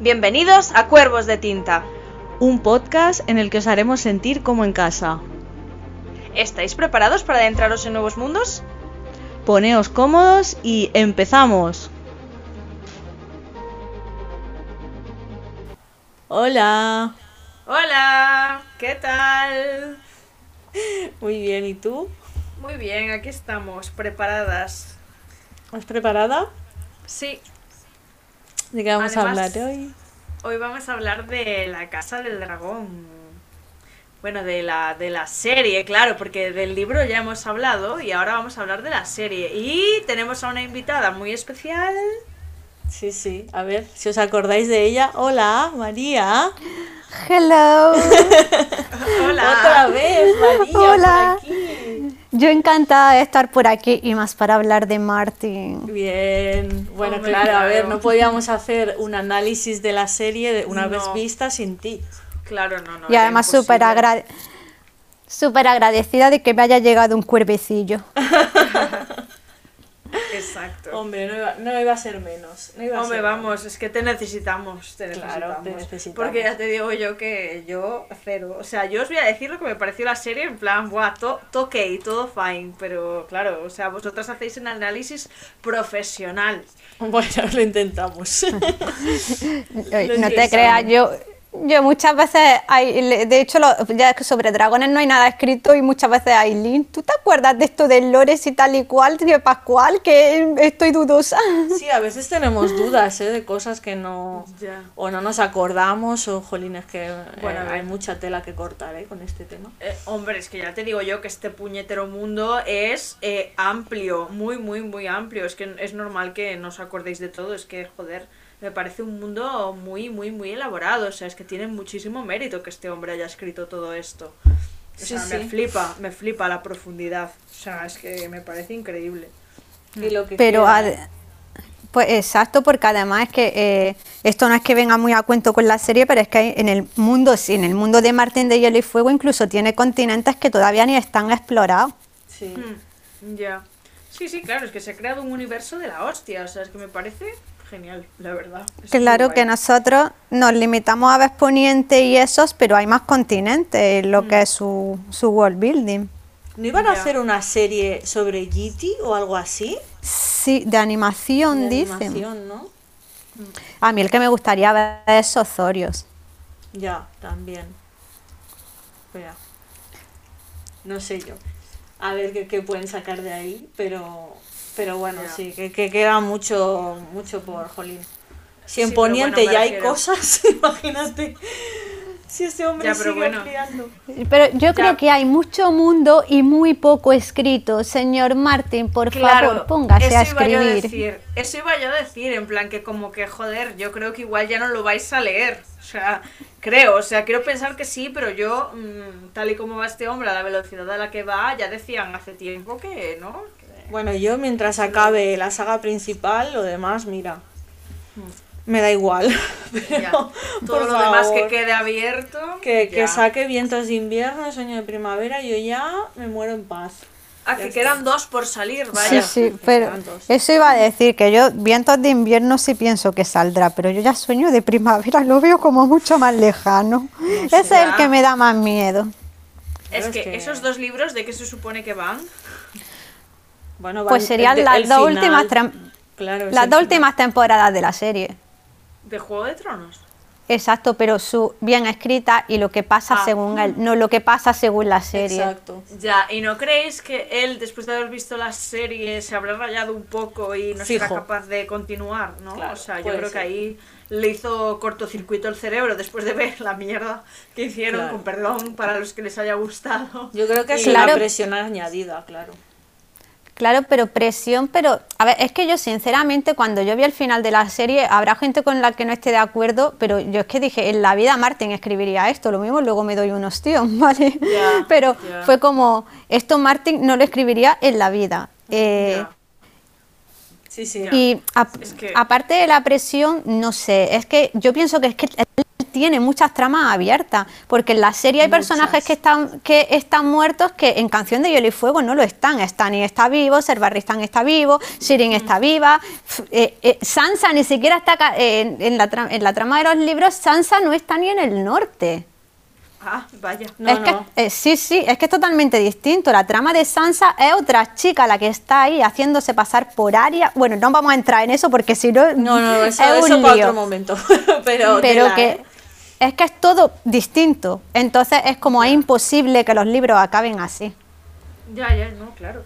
Bienvenidos a Cuervos de Tinta. Un podcast en el que os haremos sentir como en casa. ¿Estáis preparados para adentraros en nuevos mundos? Poneos cómodos y empezamos. Hola. Hola, ¿qué tal? Muy bien, ¿y tú? Muy bien, aquí estamos, preparadas. ¿Estás preparada? Sí, ¿De qué vamos Además- a hablar hoy? hoy vamos a hablar de la Casa del Dragón. Bueno, de la, de la serie, claro, porque del libro ya hemos hablado y ahora vamos a hablar de la serie. Y tenemos a una invitada muy especial. Sí, sí. A ver, si os acordáis de ella. Hola, María. Hello. Hola. Otra vez, María. Hola. por aquí. Yo encantada de estar por aquí y más para hablar de Martin. Bien, bueno, Hombre, claro, a ver, no podíamos hacer un análisis de la serie de una No. vez vista sin ti. Claro, no, no. y además súper agra- súper agradecida de que me haya llegado un cuervecillo. Exacto. Hombre, no iba, no iba a ser menos. No iba a Hombre, ser vamos, es que te necesitamos, te Claro, te necesitamos. Porque ya te digo yo que yo cero. O sea, yo os voy a decir lo que me pareció la serie, en plan, buah, to- to ok, todo fine. Pero claro, o sea, vosotras hacéis un análisis profesional. Bueno, lo intentamos. No te creas, yo, yo muchas veces, hay, de hecho, lo- ya es que sobre dragones no hay nada escrito y muchas veces Aileen, ¿tú te acuerdas de esto del Lores y tal y cual, de Pascual? Que estoy dudosa. Sí, a veces tenemos dudas ¿eh? de cosas que no... Ya. O no nos acordamos, o jolines que eh, Bueno, hay mucha tela que cortar ¿eh? con este tema. Eh, hombre, es que ya te digo yo que este puñetero mundo es eh, amplio, muy, muy, muy amplio. Es que es normal que no os acordéis de todo. Es que, joder, me parece un mundo muy, muy, muy elaborado. O sea, es que tiene muchísimo mérito que este hombre haya escrito todo esto. O sea, sí. me flipa, me flipa la profundidad. O sea, es que me parece increíble. Y lo que Pero, quiera. ad- pues exacto, porque además es que eh, esto no es que venga muy a cuento con la serie, pero es que hay- en el mundo, sí, en el mundo de Martín de Hielo y Fuego incluso tiene continentes que todavía ni están explorados. Sí. Mm, ya. Sí, sí, claro, es que se ha creado un universo de la hostia. O sea, es que me parece genial, la verdad. Claro que nosotros nos limitamos a ver Poniente y esos, pero hay más continentes en lo que es su, su world building. ¿No iban a hacer una serie sobre Giti o algo así? Sí, de animación, De dicen. animación, ¿no? A mí el que me gustaría ver es Ozorios. Ya, también. Espera. No sé yo. A ver qué, qué pueden sacar de ahí, pero pero bueno, sí, que, que queda mucho mucho por Jolín. Si en Sí, Poniente bueno, ya hay cosas, imagínate. Si este hombre Ya, pero sigue bueno. ampliando. Pero yo creo que hay mucho mundo y muy poco escrito. Señor Martín, por favor, póngase eso a iba yo a escribir. decir, eso iba yo a decir, en plan que como que joder, yo creo que igual ya no lo vais a leer. O sea, creo, o sea, quiero pensar que sí, pero yo, mm, tal y como va este hombre, a la velocidad a la que va, ya decían hace tiempo que, ¿no? Que- Bueno, yo mientras acabe la saga principal, lo demás, mira. Me da igual. Pero, ya. Todo por lo demás que quede abierto. que, que saque vientos de invierno, sueño de primavera, yo ya me muero en paz. Ah, ya que está. quedan dos por salir, Sí, vaya. sí, pero tantos. eso iba a decir que yo vientos de invierno sí pienso que saldrá, pero yo ya sueño de primavera, lo veo como mucho más lejano. Ese es el que me da más miedo. Es que, es que- esos dos libros, ¿de qué se supone que van? Bueno, Pues serían el- las el dos final, últimas Claro, Las dos últimas temporadas de la serie. ¿De Juego de Tronos? Exacto, pero su bien escrita y lo que pasa Ah. según él, no lo que pasa según la serie. Exacto. Ya, ¿y no creéis que él, después de haber visto la serie, se habrá rayado un poco y no será Fijo. capaz de continuar, ¿no? Claro, o sea, yo creo que ahí le hizo cortocircuito el cerebro después de ver la mierda que hicieron, Claro. con perdón para los que les haya gustado. Yo creo que es Claro. la presión añadida, claro. Claro, pero presión, pero a ver, es que yo sinceramente cuando yo vi el final de la serie, habrá gente con la que no esté de acuerdo, pero yo es que dije, en la vida Martin escribiría esto, lo mismo luego me doy unos tíos, ¿vale? Pero fue como, esto Martin no lo escribiría en la vida. Eh. Sí, sí. Y a- Es que- aparte de la presión, no sé, es que yo pienso que es que tiene muchas tramas abiertas, porque en la serie hay personajes que están, que están muertos que en Canción de Hielo y Fuego no lo están. Stanny está vivo, Serbarristan está vivo, Shirin está viva, eh, eh, Sansa ni siquiera está eh, en, en la en la trama de los libros, Sansa no está ni en el norte. Ah, vaya. No, es que, no. eh, sí, sí, es que es totalmente distinto. La trama de Sansa es otra chica la que está ahí haciéndose pasar por Aria. Bueno, no vamos a entrar en eso porque si no, No, no, eso, es eso un para lío. otro momento. pero Pero que. Es que es todo distinto. Entonces es como es imposible que los libros acaben así. Ya, ya, no, claro.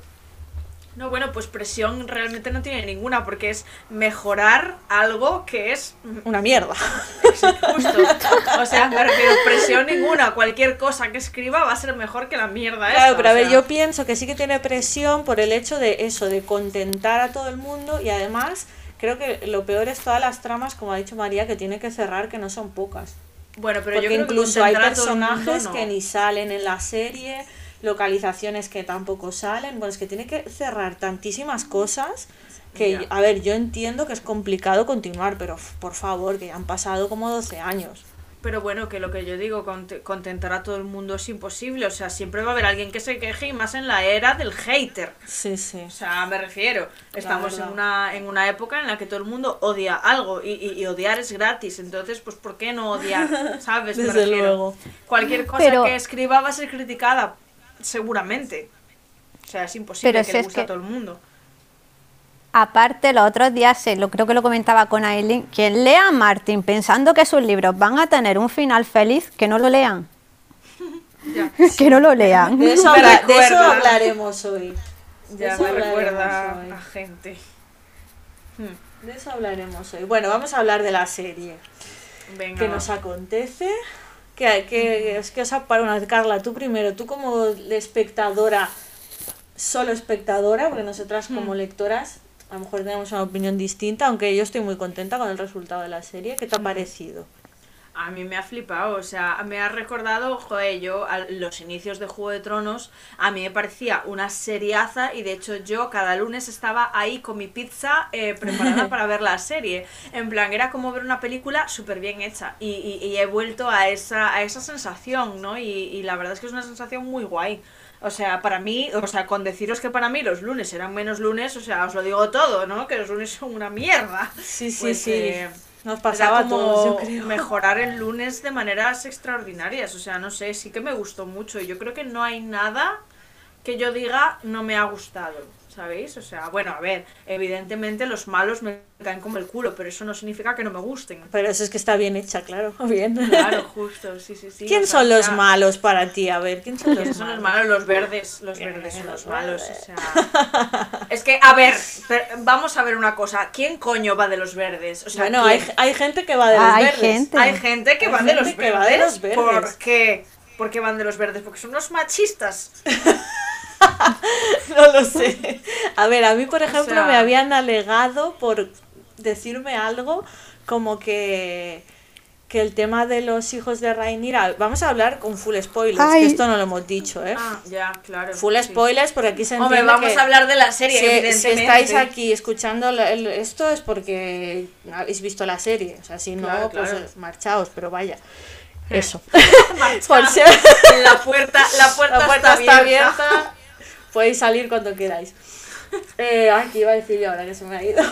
No, bueno, pues presión realmente no tiene ninguna, porque es mejorar algo que es Una mierda. justo. O sea, me refiero, presión ninguna. Cualquier cosa que escriba va a ser mejor que la mierda Claro, esta, pero a ver, sea. yo pienso que sí que tiene presión por el hecho de eso, de contentar a todo el mundo y además creo que lo peor es todas las tramas, como ha dicho María, que tiene que cerrar, que no son pocas. Bueno, pero yo Porque creo que incluso hay mundo, personajes no. que ni salen en la serie, localizaciones que tampoco salen. Bueno, es que tiene que cerrar tantísimas cosas que, a ver, yo entiendo que es complicado continuar, pero por favor, que ya han pasado como 12 años. Pero bueno, que lo que yo digo, cont- contentar a todo el mundo es imposible. O sea, siempre va a haber alguien que se queje y más en la era del hater. Sí, sí. O sea, me refiero, estamos en una, en una época en la que todo el mundo odia algo y, y- y odiar es gratis, entonces, pues, ¿por qué no odiar? ¿Sabes? Me Desde refiero. luego. Cualquier cosa Pero- que escriba va a ser criticada, seguramente. O sea, es imposible Pero que si le es guste a todo el mundo. Aparte, los otros días, se- lo, creo que lo comentaba con Aileen, quien lea a Martin pensando que sus libros van a tener un final feliz, que no lo lean. Ya, que no lo lean. De eso, Me habla- de eso recuerda. hablaremos hoy. De ya eso me recuerda hoy. a gente. Hmm, De eso hablaremos hoy. Bueno, vamos a hablar de la serie. Venga. ¿Qué va. nos acontece? ¿Qué, qué, es que os una Carla, tú primero, tú como espectadora, solo espectadora, porque nosotras como lectoras a lo mejor tenemos una opinión distinta, aunque yo estoy muy contenta con el resultado de la serie. ¿Qué te ha parecido? A mí me ha flipado, o sea, me ha recordado, joder, yo a los inicios de Juego de Tronos, a mí me parecía una seriaza y de hecho yo cada lunes estaba ahí con mi pizza eh, preparada para ver la serie. En plan, era como ver una película súper bien hecha y, y- y he vuelto a esa, a esa sensación, ¿no? Y, y la verdad es que es una sensación muy guay. O sea, para mí, o sea, con deciros que para mí los lunes eran menos lunes, o sea, os lo digo todo, ¿no? Que los lunes son una mierda. Sí, sí, Pues, sí. eh, Nos pasaba como todos, yo creo. mejorar el lunes de maneras extraordinarias. O sea, no sé, sí que me gustó mucho. Yo creo que no hay nada que yo diga no me ha gustado. ¿Sabéis? O sea, bueno, a ver, evidentemente los malos me caen como el culo, pero eso no significa que no me gusten. Pero eso es que está bien hecha, claro. Bien. Claro, justo, sí, sí, sí. ¿Quién o sea, son los ya- malos para ti? A ver, ¿quién son los ¿Quiénes son los malos? Los verdes. Los Bien, verdes son los los malos. verdes. O sea. Es que, a ver, vamos a ver una cosa. ¿Quién coño va de los verdes? O sea, Bueno, ¿quién? hay, hay gente que va de los Hay verdes. gente. Hay gente que Hay va de los gente que verdes. va de los verdes. ¿Por qué? ¿Por qué van de los verdes? Porque son unos machistas. No lo sé. A ver, a mí, por ejemplo, sea- me habían alegado por decirme algo como que que el tema de los hijos de Rhaenyra, vamos a hablar con full spoilers, Ay. que esto no lo hemos dicho, ¿eh? Ah, ya, claro. full sí. spoilers porque aquí se Hombre, entiende vamos que a hablar de la serie, si, evidentemente. si estáis aquí escuchando esto es porque habéis visto la serie, o sea, si no, Claro, pues claro. marchaos, pero vaya. Eso. Por La puerta, la puerta, la puerta está, está abierta. abierta. Podéis salir cuando queráis. Eh, aquí iba a decir yo ahora que se me ha ido.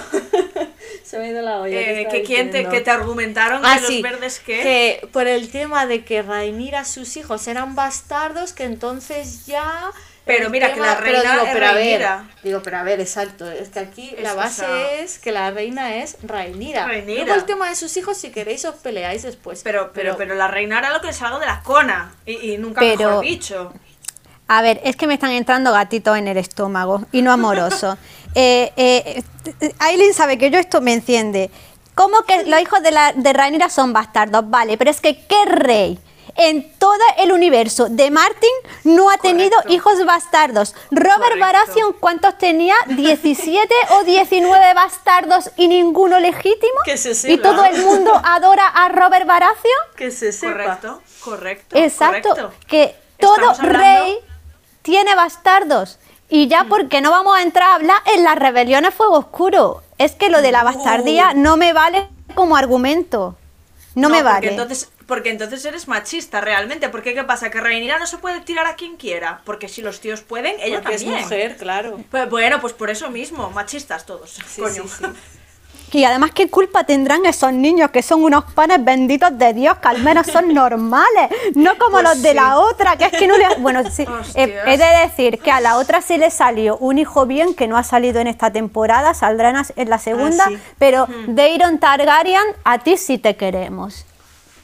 se me ha ido la olla. ¿qué Eh, que, quién te, que te argumentaron Ah, que sí, los verdes que... que por el tema de que Rhaenyra sus hijos eran bastardos, que entonces ya... Pero mira, que la pero reina digo, es pero a ver, digo, pero a ver, exacto, es que aquí Es, la base es que la reina es Rhaenyra. Rhaenyra. Luego el tema de sus hijos, si queréis, os peleáis después. Pero, pero, pero la reina era lo que salgo de la cona. Y, y nunca Pero- mejor dicho. A ver, es que me están entrando gatitos en el estómago y no amoroso. eh, eh, Aileen sabe que yo esto me enciende. ¿Cómo que los hijos de, la, de Rhaenyra son bastardos? Vale, pero es que ¿qué rey en todo el universo de Martin no ha tenido hijos bastardos? Robert Correcto. Baratheon, ¿cuántos tenía? ¿17 o 19 bastardos y ninguno legítimo? Que se ¿Y sepa. todo el mundo adora a Robert Baratheon? que se sepa. Correcto, correcto. Exacto, correcto. que todo rey tiene bastardos. Y ya porque no vamos a entrar a hablar en las rebeliones Fuego Oscuro. Es que lo de la bastardía Uh. no me vale como argumento. No, me porque vale. Entonces, Porque entonces eres machista realmente. Porque ¿qué pasa? Que Rhaenyra no se puede tirar a quien quiera. Porque si los tíos pueden, ella Porque también. es mujer, claro. Pues bueno, pues por eso mismo, machistas todos. Sí, coño. sí, sí. Y además, ¿qué culpa tendrán esos niños que son unos panes benditos de Dios, que al menos son normales? No como Pues los de la otra, que es que no le... Bueno, sí, eh, he de decir que a la otra sí le salió un hijo bien, que no ha salido en esta temporada, saldrá en la- segunda, Ah, sí. pero Deiron Targaryen, a ti sí te queremos.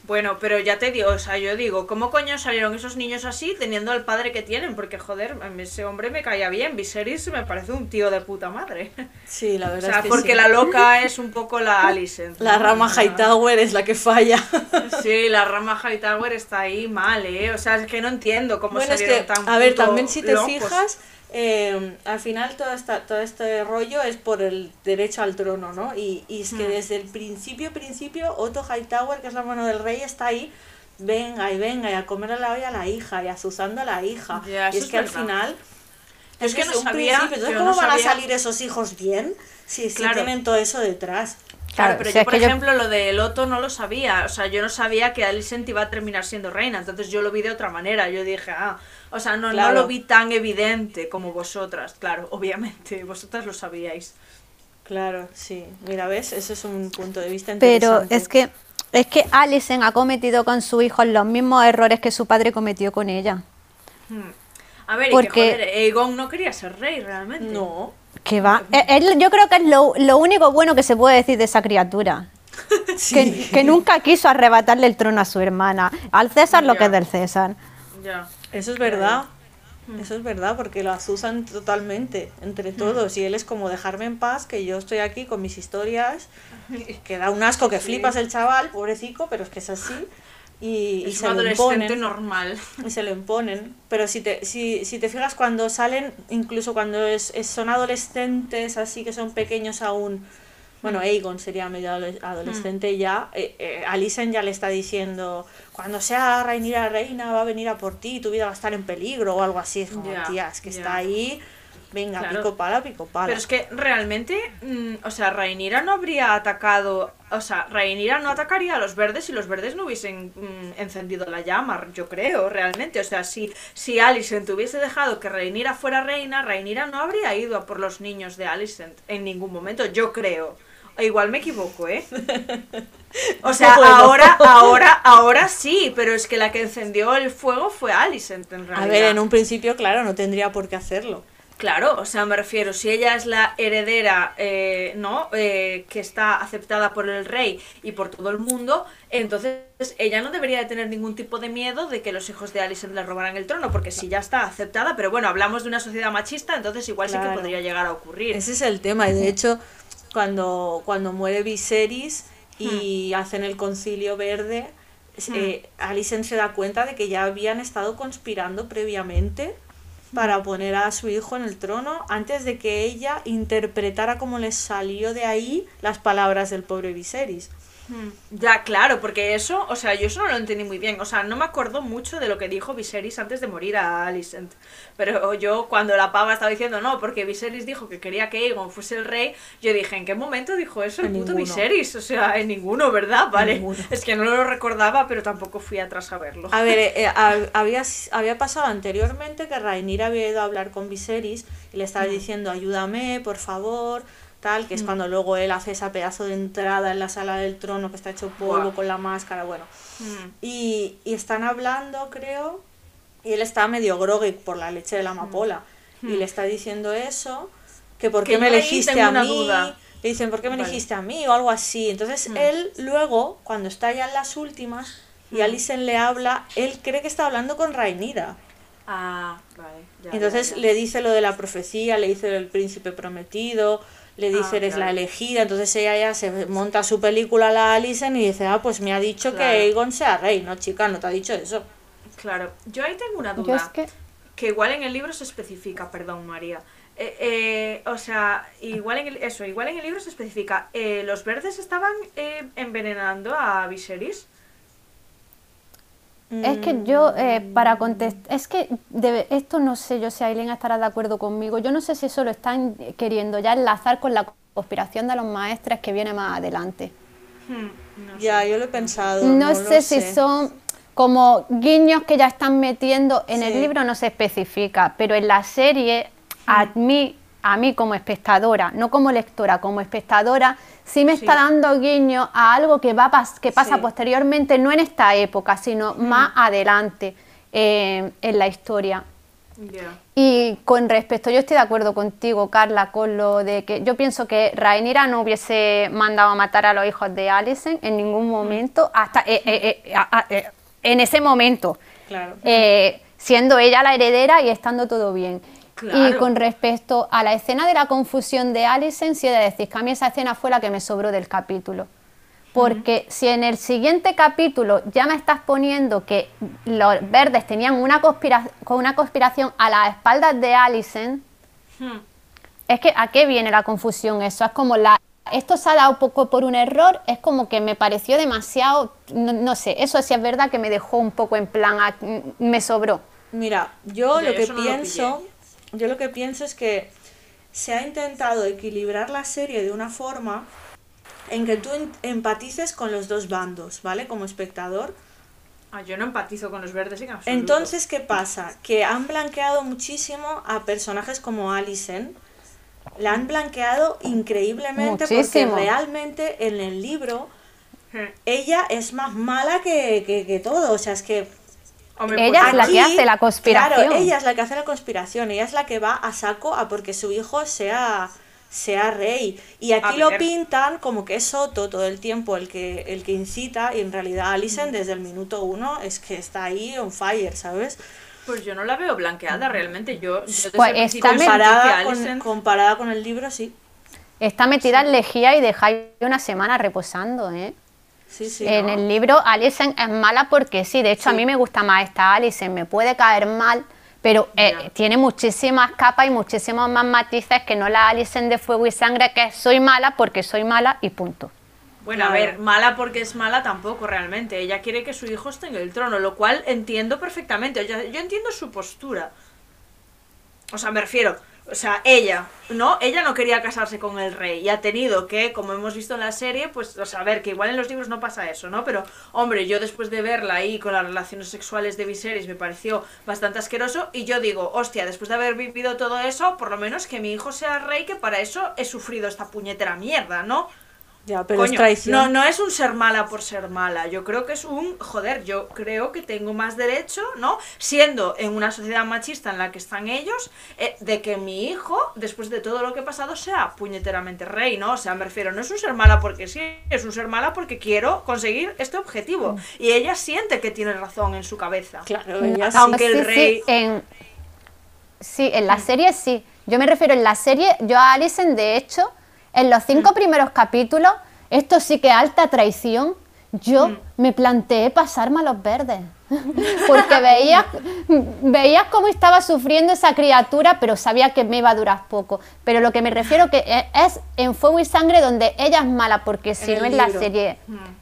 Bueno, pero ya te digo, o sea, yo digo, ¿cómo coño salieron esos niños así teniendo al padre que tienen? Porque, joder, ese hombre me caía bien. Viserys me parece un tío de puta madre. Sí, la O verdad sea, es que porque sí. la loca es un poco la Alicent. La rama O Hightower es la que falla. Sí, la rama Hightower está ahí mal, ¿eh? O sea, es que no entiendo cómo Bueno, es salieron que, tan a ver, también si te locos. fijas, eh, al final todo, esta, todo este rollo es por el derecho al trono, ¿no? Y, y es que Hmm. desde el principio, principio, Otto Hightower, que es la mano del rey, está ahí, venga y venga, y a comer a la olla a la hija, y azuzando a la hija. Y es que al final... Es que no un sabía, principio, Entonces, yo ¿cómo no van sabía- a salir esos hijos bien si, si Claro. tienen todo eso detrás? Claro, pero si yo, por yo- ejemplo, lo de Loto no lo sabía. O sea, yo no sabía que Alicent iba a terminar siendo reina. Entonces yo lo vi de otra manera. Yo dije, ah, o sea, no, Claro. no lo vi tan evidente como vosotras. Claro, obviamente, vosotras lo sabíais. Claro, sí. Mira, ¿ves? Ese es un punto de vista Pero interesante. es que es que Alicent ha cometido con su hijo los mismos errores que su padre cometió con ella. Hmm. A ver, y Porque- que joder, Aegon no quería ser rey realmente. No. Que va. Eh, él- yo creo que es lo, lo único bueno que se puede decir de esa criatura. Sí. Que, que nunca quiso arrebatarle el trono a su hermana. Al César lo Ya. que es del César. Ya. Eso es verdad. Eso es verdad, porque lo azusan totalmente entre todos. Y él es como dejarme en paz, que yo estoy aquí con mis historias, que da un asco que flipas el chaval, pobrecito, pero es que es así. Y, se un lo adolescente imponen. normal. Y se lo imponen. Pero si te, si, si te fijas cuando salen, incluso cuando es, es- son adolescentes, así que son pequeños aún, bueno, Aegon sería medio adole- adolescente ya, eh, eh, Alicent ya le está diciendo, cuando sea Rhaenyra reina va a venir a por ti, tu vida va a estar en peligro o algo así. Es como, tía, es que está ahí, venga, Claro. pico pala, pico pala. Pero es que realmente, mm, o sea, Rhaenyra no habría atacado, o sea, Rhaenyra no atacaría a los verdes si los verdes no hubiesen mm, encendido la llama, yo creo, realmente. O sea, si, si Alicent hubiese dejado que Rhaenyra fuera reina, Rhaenyra no habría ido a por los niños de Alicent en ningún momento, yo creo. Igual me equivoco, ¿eh? O sea, Bueno. ahora, ahora, ahora sí, pero es que la que encendió el fuego fue Alicent, en realidad. a ver, en un principio, claro, no tendría por qué hacerlo. Claro, o sea, me refiero, si ella es la heredera, eh, ¿no? Eh, que está aceptada por el rey y por todo el mundo, entonces ella no debería de tener ningún tipo de miedo de que los hijos de Alicent le robaran el trono, porque si ya está aceptada, pero bueno, hablamos de una sociedad machista, entonces igual sí que podría llegar a ocurrir. Ese es el tema, y de hecho, cuando, cuando muere Viserys y hacen el concilio verde, es- eh, Alicent se da cuenta de que ya habían estado conspirando previamente para poner a su hijo en el trono antes de que ella interpretara como les salió de ahí las palabras del pobre Viserys. Hmm. Ya, claro, porque eso, o sea, yo eso no lo entendí muy bien. O sea, no me acuerdo mucho de lo que dijo Viserys antes de morir a Alicent. Pero yo, cuando la pava estaba diciendo no, porque Viserys dijo que quería que Aegon fuese el rey, yo dije, ¿en qué momento dijo eso el En puto ninguno. Viserys? O sea, en ninguno, ¿verdad? Vale. ninguno. Es que no lo recordaba, pero tampoco fui atrás a verlo. A ver, eh, eh, hab- había, había pasado anteriormente que Rhaenyra había ido a hablar con Viserys y le estaba diciendo ayúdame, por favor, tal, que es cuando luego él hace esa pedazo de entrada en la sala del trono que está hecho polvo con la máscara, bueno. Hmm. Y, y están hablando, creo, y él está medio groggy por la leche de la amapola. Y le está diciendo eso, que por Que qué me elegiste a mí. duda. Le dicen, ¿por qué me Vale. elegiste a mí? O algo así. Entonces él luego, cuando está ya en las últimas, y Alicent le habla, él cree que está hablando con Rhaenyra. Ah, vale. ya, Entonces ya, ya. le dice lo de la profecía, le dice el príncipe prometido, le dice Ah, eres la elegida, entonces ella ya se monta su película la Alicent y dice, ah, pues me ha dicho Claro. que Aegon sea rey, no chica, no te ha dicho eso. Claro, yo ahí tengo una duda. Es que que igual en el libro se especifica, perdón María. Eh, eh, o sea, igual en el, eso, igual en el libro se especifica. eh, ¿Los verdes estaban eh, envenenando a Viserys? Es que yo, eh, para contestar, es que debe- esto no sé yo si Aileen estará de acuerdo conmigo. Yo no sé si eso lo están queriendo ya enlazar con la conspiración de los maestres que viene más adelante. Hmm. No Ya, sé. yo lo he pensado. No, sé si son como guiños que ya están metiendo. En el libro no se especifica, pero en la serie, a mí, a mí como espectadora, no como lectora, como espectadora, sí me está dando guiños a algo que, va pas- que pasa Sí. posteriormente, no en esta época, sino más adelante eh, en la historia. Y con respecto, yo estoy de acuerdo contigo, Carla, con lo de que yo pienso que Rhaenyra no hubiese mandado a matar a los hijos de Alicent en ningún momento, hasta eh, eh, a- en ese momento, Claro. siendo ella la heredera y estando todo bien. Y con respecto a la escena de la confusión de Alicent, sí he de decir que a mí esa escena fue la que me sobró del capítulo. Porque si en el siguiente capítulo ya me estás poniendo que los verdes tenían una, conspira- con una conspiración a las espaldas de Alicent, Hmm. es que ¿a qué viene la confusión? Eso es como la... Esto se ha dado un poco por un error, es como que me pareció demasiado, no, no sé, eso sí es verdad que me dejó un poco en plan, a- me sobró. Mira, yo lo yo que eso no lo pienso, yo lo que pienso es que se ha intentado equilibrar la serie de una forma en que tú empatices con los dos bandos, ¿vale? Como espectador. Ah, yo no empatizo con los verdes en absoluto. Entonces, ¿qué pasa? Que han blanqueado muchísimo a personajes como Alicent. La han blanqueado increíblemente Muchísimo. porque realmente en el libro ella es más mala que, que, que todo. O sea, es que Hombre, Ella pues es la aquí- que hace la conspiración. Claro, ella es la que hace la conspiración, ella es la que va a saco a porque su hijo sea, sea rey. Y aquí A lo pintan como que es Soto todo el tiempo el que, el que incita, y en realidad Alicent desde el minuto uno es que está ahí on fire, ¿sabes? Pues yo no la veo blanqueada realmente. Yo, yo Pues Comparada con, comparada con el libro, sí. Está metida en lejía y dejáis una semana reposando, ¿eh? Sí, sí. en ¿no? el libro Alicent es mala porque sí, de hecho a mí me gusta más esta Alicent, me puede caer mal, pero eh, tiene muchísimas capas y muchísimos más matices que no la Alicent de Fuego y Sangre, que es soy mala porque soy mala y punto. Bueno, a ver, mala porque es mala tampoco realmente. Ella quiere que su hijo esté en el trono, lo cual entiendo perfectamente. Yo entiendo su postura. O sea, me refiero, o sea, ella, ¿no? Ella no quería casarse con el rey y ha tenido que, como hemos visto en la serie, pues, o sea, a ver, que igual en los libros no pasa eso, ¿no? Pero, hombre, yo después de verla ahí con las relaciones sexuales de Viserys me pareció bastante asqueroso y yo digo, hostia, después de haber vivido todo eso, por lo menos que mi hijo sea rey, que para eso he sufrido esta puñetera mierda, ¿no? Ya, pero es Coño, traición. No, no es un ser mala por ser mala. Yo creo que es un, joder, yo creo que tengo más derecho, ¿no? Siendo en una sociedad machista en la que están ellos, eh, de que mi hijo, después de todo lo que ha pasado, sea puñeteramente rey, ¿no? O sea, me refiero, no es un ser mala porque sí, es un ser mala porque quiero conseguir este objetivo. Y ella siente que tiene razón en su cabeza. Claro, ella sí. Aunque el Sí, sí, rey- en, sí, en la serie sí. Yo me refiero en la serie, yo a Alicent, de hecho, en los cinco primeros capítulos, esto sí que es alta traición. Yo me planteé pasarme a los verdes. Porque veías, veías cómo estaba sufriendo esa criatura, pero sabía que me iba a durar poco. Pero lo que me refiero que e- es en Fuego y Sangre donde ella es mala, porque si En no en la serie.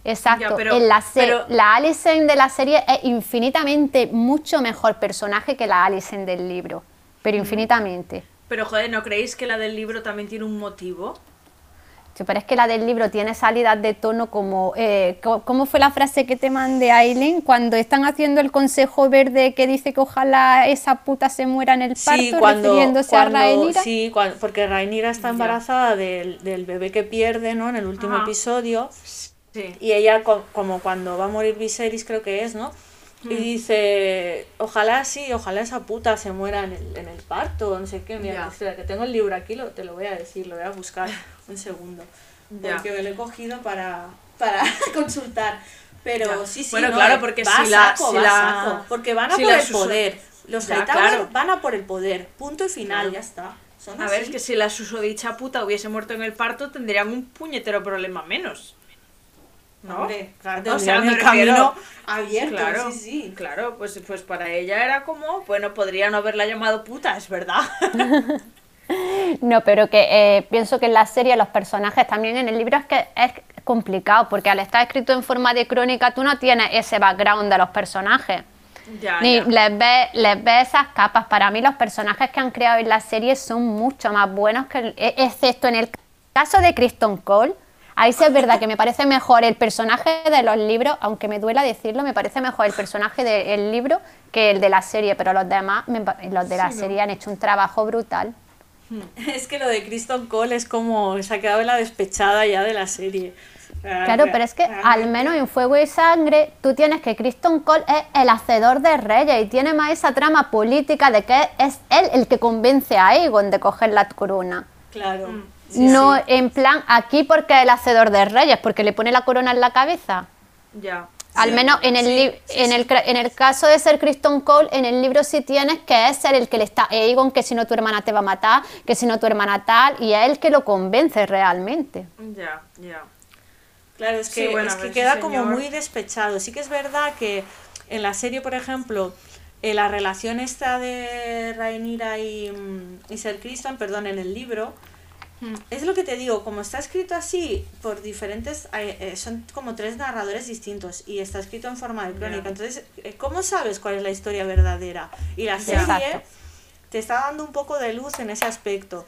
Exacto. Ya, pero- en la, se- pero- la Alicent de la serie es infinitamente mucho mejor personaje que la Alicent del libro. Pero infinitamente. Pero, joder, ¿no creéis que la del libro también tiene un motivo? Sí, pero es que la del libro tiene salidas de tono como... Eh, ¿Cómo fue la frase que te mandé, Aileen? Cuando están haciendo el consejo verde que dice que ojalá esa puta se muera en el parto, Sí, cuando, refiriéndose cuando- a Rhaenyra. sí, cuan- porque Rhaenyra está embarazada del, del bebé que pierde, ¿no? En el último Ajá. episodio. Sí. Y ella, co- como cuando va a morir Viserys, creo que es, ¿no? Y dice, ojalá sí, ojalá esa puta se muera en el, en el parto, no sé qué. Mira, que tengo el libro aquí, lo, te lo voy a decir, lo voy a buscar un segundo. Porque me lo he cogido para, para consultar. Pero Ya. sí, sí, Bueno, no, claro, porque va si la- saco, si va a la- saco, porque van a si por el poder. Los Ya, claro. van a por el poder. Punto y final, Claro. ya está. Son A ver, es que si la susodicha puta hubiese muerto en el parto, tendrían un puñetero problema menos. ¿No? Hombre, claro, O sea, me camino abierto, Claro, sí, sí. claro, pues, pues para ella era como, bueno, podría no haberla llamado puta, es verdad. No, pero que eh, pienso que en la serie los personajes también en el libro es que es complicado, porque al estar escrito en forma de crónica tú no tienes ese background de los personajes. ya, Ni ya. les ves les ves esas capas. Para mí los personajes que han creado en la serie son mucho más buenos que el- e- excepto en el caso de Kristen Cole. Ahí sí es verdad que me parece mejor el personaje de los libros, aunque me duela decirlo, me parece mejor el personaje del libro que el de la serie, pero los demás, los de la serie han hecho un trabajo brutal. Es que lo de Kristen Cole es como se ha quedado en la despechada ya de la serie. Claro, pero es que al menos en Fuego y Sangre tú tienes que Kristen Cole es el hacedor de reyes y tiene más esa trama política de que es él el que convence a Aegon de coger la corona. Claro. Mm. No en plan aquí porque es el hacedor de reyes, porque le pone la corona en la cabeza. Ya. Al menos en el, en, el, en el caso de ser Kristen Cole, en el libro sí tienes que es ser el que le está Aegon, que si no tu hermana te va a matar, que si no tu hermana tal, y es el que lo convence realmente. Ya, ya. Claro, es que, es que queda como muy despechado. Sí que es verdad que en la serie, por ejemplo, eh, la relación esta de Rhaenyra y, mm, y Ser Kristen, perdón, en el libro, mm. es lo que te digo, como está escrito así por diferentes, eh, son como tres narradores distintos y está escrito en forma de crónica. Entonces, eh, ¿cómo sabes cuál es la historia verdadera? Y la serie te está dando un poco de luz en ese aspecto.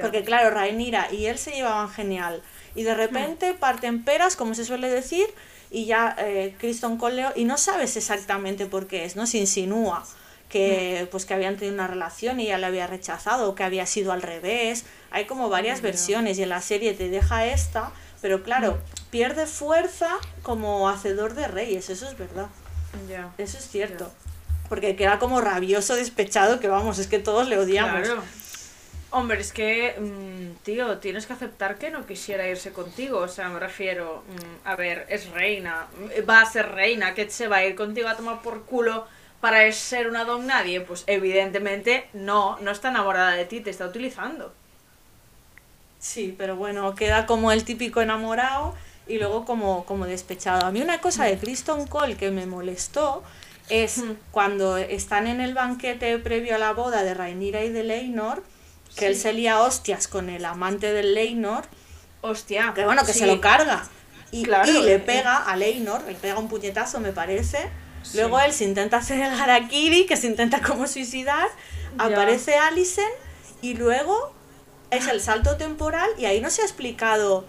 Porque claro, Rhaenyra y él se llevaban genial y de repente parten peras, como se suele decir, y ya eh, Kristen Cole y no sabes exactamente por qué es, ¿no? Se insinúa que pues que habían tenido una relación y ella le había rechazado o que había sido al revés. Hay como varias versiones y en la serie te deja esta, pero claro, pierde fuerza como hacedor de reyes, eso es verdad. Eso es cierto. Porque queda como rabioso, despechado, que vamos, es que todos le odiamos. Hombre, es que, mm, tío, tienes que aceptar que no quisiera irse contigo. O sea, me refiero, mm, a ver, es reina, va a ser reina, que se va a ir contigo a tomar por culo para ser una don nadie. Pues evidentemente no, no está enamorada de ti, te está utilizando. Sí, pero bueno, queda como el típico enamorado y luego como, como despechado. A mí una cosa de Kristen Cole que me molestó es hmm. cuando están en el banquete previo a la boda de Rhaenyra y de Leinor que él se lía hostias con el amante del Leinor. Hostia. Que bueno, que se lo carga. Y, le eh, pega a Leinor, le pega un puñetazo, me parece. Luego él se intenta hacer el harakiri, que se intenta como suicidar. Aparece Alison y luego es el salto temporal y ahí no se ha explicado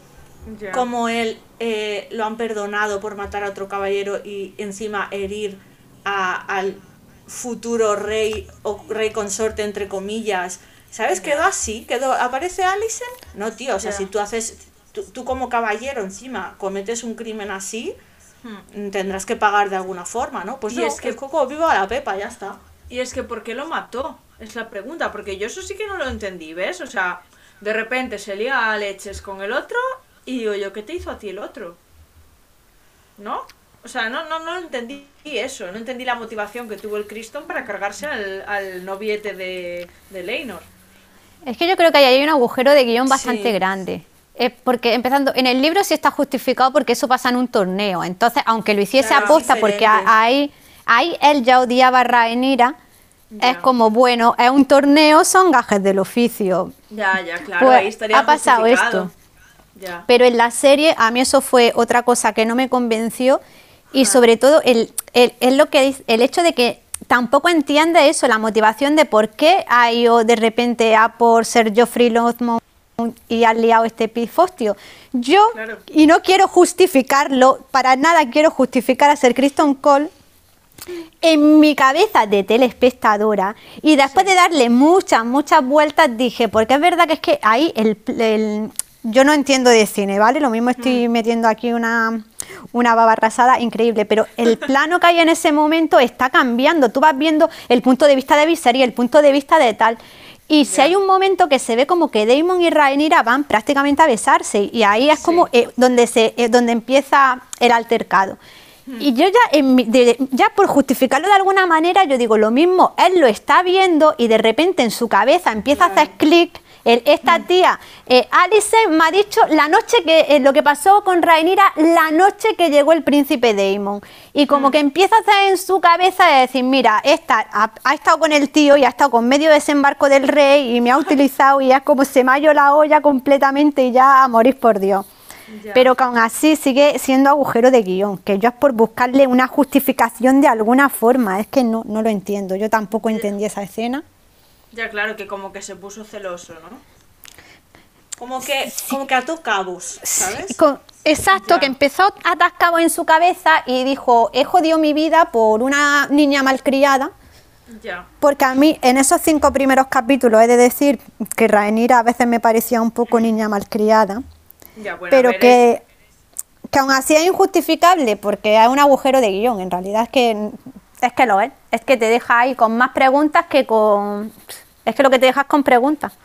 cómo él eh, lo han perdonado por matar a otro caballero y encima herir al futuro rey o rey consorte entre comillas ¿Sabes? Quedó así, quedó, aparece Alison. No, tío, o sea, si tú haces, tú, como caballero encima cometes un crimen así, hmm. tendrás que pagar de alguna forma, ¿no? Pues y es que Coco viva la Pepa, ya está. Y es que ¿por qué lo mató? Es la pregunta, porque yo eso sí que no lo entendí, ¿ves? O sea, de repente se lía a leches con el otro y digo yo, ¿qué te hizo a ti el otro? ¿No? O sea, no, no, no entendí eso, no entendí la motivación que tuvo el Criston para cargarse al, al noviete de, de Leinor. Es que yo creo que ahí hay un agujero de guion bastante grande. Porque empezando, en el libro sí está justificado porque eso pasa en un torneo. Entonces, aunque lo hiciese aposta, porque ahí, ahí él ya odiaba a Rhaenyra, es como, bueno, es un torneo, son gajes del oficio. Ya, ya, claro, pues, ahí estaría Ha pasado esto. Pero en la serie, a mí eso fue otra cosa que no me convenció. Y sobre todo, el, el, lo que, el hecho de que tampoco entiende eso, la motivación de por qué ido de repente a por ser Geoffrey Longmont y ha liado este pifostio. Yo, y no quiero justificarlo, para nada quiero justificar a ser Kristen Cole, en mi cabeza de telespectadora y después de darle muchas, muchas vueltas dije, porque es verdad que es que ahí el, yo no entiendo de cine, ¿vale? Lo mismo estoy mm. metiendo aquí una, una baba arrasada increíble, pero el plano que hay en ese momento está cambiando. Tú vas viendo el punto de vista de Viserys, el punto de vista de tal. Y si hay un momento que se ve como que Damon y Rhaenyra van prácticamente a besarse y ahí es como eh, donde se eh, donde empieza el altercado. Hmm. Y yo ya, ya por justificarlo de alguna manera, yo digo lo mismo, él lo está viendo y de repente en su cabeza empieza a hacer clic esta tía, eh, Alice, me ha dicho la noche que, eh, lo que pasó con Rainira, la noche que llegó el príncipe Damon. Y como mm. que empieza a hacer en su cabeza de decir, mira, esta ha, estado con el tío y ha estado con medio desembarco del rey y me ha utilizado y es como se me ha ido la olla completamente y ya a morir por Dios. Pero que aún así sigue siendo agujero de guion, que yo es por buscarle una justificación de alguna forma, es que no, no lo entiendo, yo tampoco entendí esa escena. Ya, claro, que como que se puso celoso, ¿no? Como que, como que ató cabos, ¿sabes? Con- exacto, Ya. que empezó a atar cabos en su cabeza y dijo, he jodido mi vida por una niña malcriada. Ya. Porque a mí, en esos cinco primeros capítulos, he de decir que Rhaenyra a veces me parecía un poco niña malcriada, Ya, bueno, pero ver, que, que aún así es injustificable porque es un agujero de guion. En realidad es que, es que lo es. Es que te deja ahí con más preguntas que con... Es que lo que te dejas con preguntas.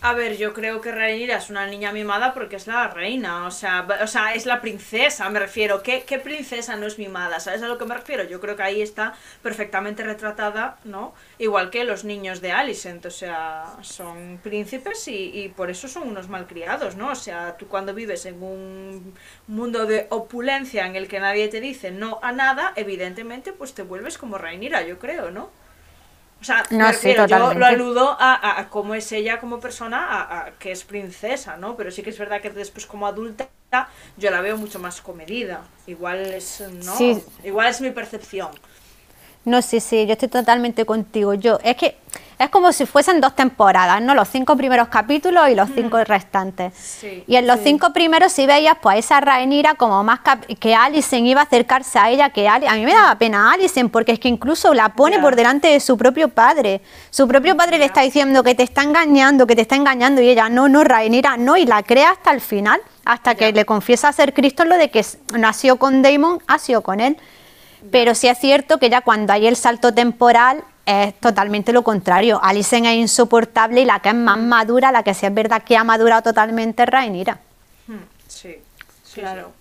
A ver, yo creo que Rhaenyra es una niña mimada porque es la reina, o sea, o sea, es la princesa, me refiero. ¿Qué, ¿Qué princesa no es mimada? ¿Sabes a lo que me refiero? Yo creo que ahí está perfectamente retratada, ¿no? Igual que los niños de Alicent, o sea, son príncipes y, y por eso son unos malcriados, ¿no? O sea, tú cuando vives en un mundo de opulencia en el que nadie te dice no a nada, evidentemente pues te vuelves como Rhaenyra, yo creo, ¿no? O sea, No, sí, refiero, yo lo aludo a, a- a cómo es ella como persona, a, a que es princesa, ¿no? Pero sí que es verdad que después como adulta yo la veo mucho más comedida. Igual es, ¿no? Sí. Igual es mi percepción. No, sí, sí, yo estoy totalmente contigo. Yo, es que es como si fuesen dos temporadas, ¿no? Los cinco primeros capítulos y los cinco restantes. Sí, y en los cinco primeros sí veías pues a esa Rhaenyra como más cap- que Alicent iba a acercarse a ella, que Ali- a mí me daba pena Alicent porque es que incluso la pone por delante de su propio padre. Su propio padre le está diciendo que te está engañando, que te está engañando y ella, no, no, Rhaenyra, no, y la crea hasta el final, hasta que le confiesa a ser Cristo lo de que sido con Damon, ha sido con él. Pero sí es cierto que ya cuando hay el salto temporal es totalmente lo contrario. Alicent es insoportable y la que es más madura, la que sí es verdad que ha madurado totalmente es Rhaenyra. Hmm, Sí, sí, Claro.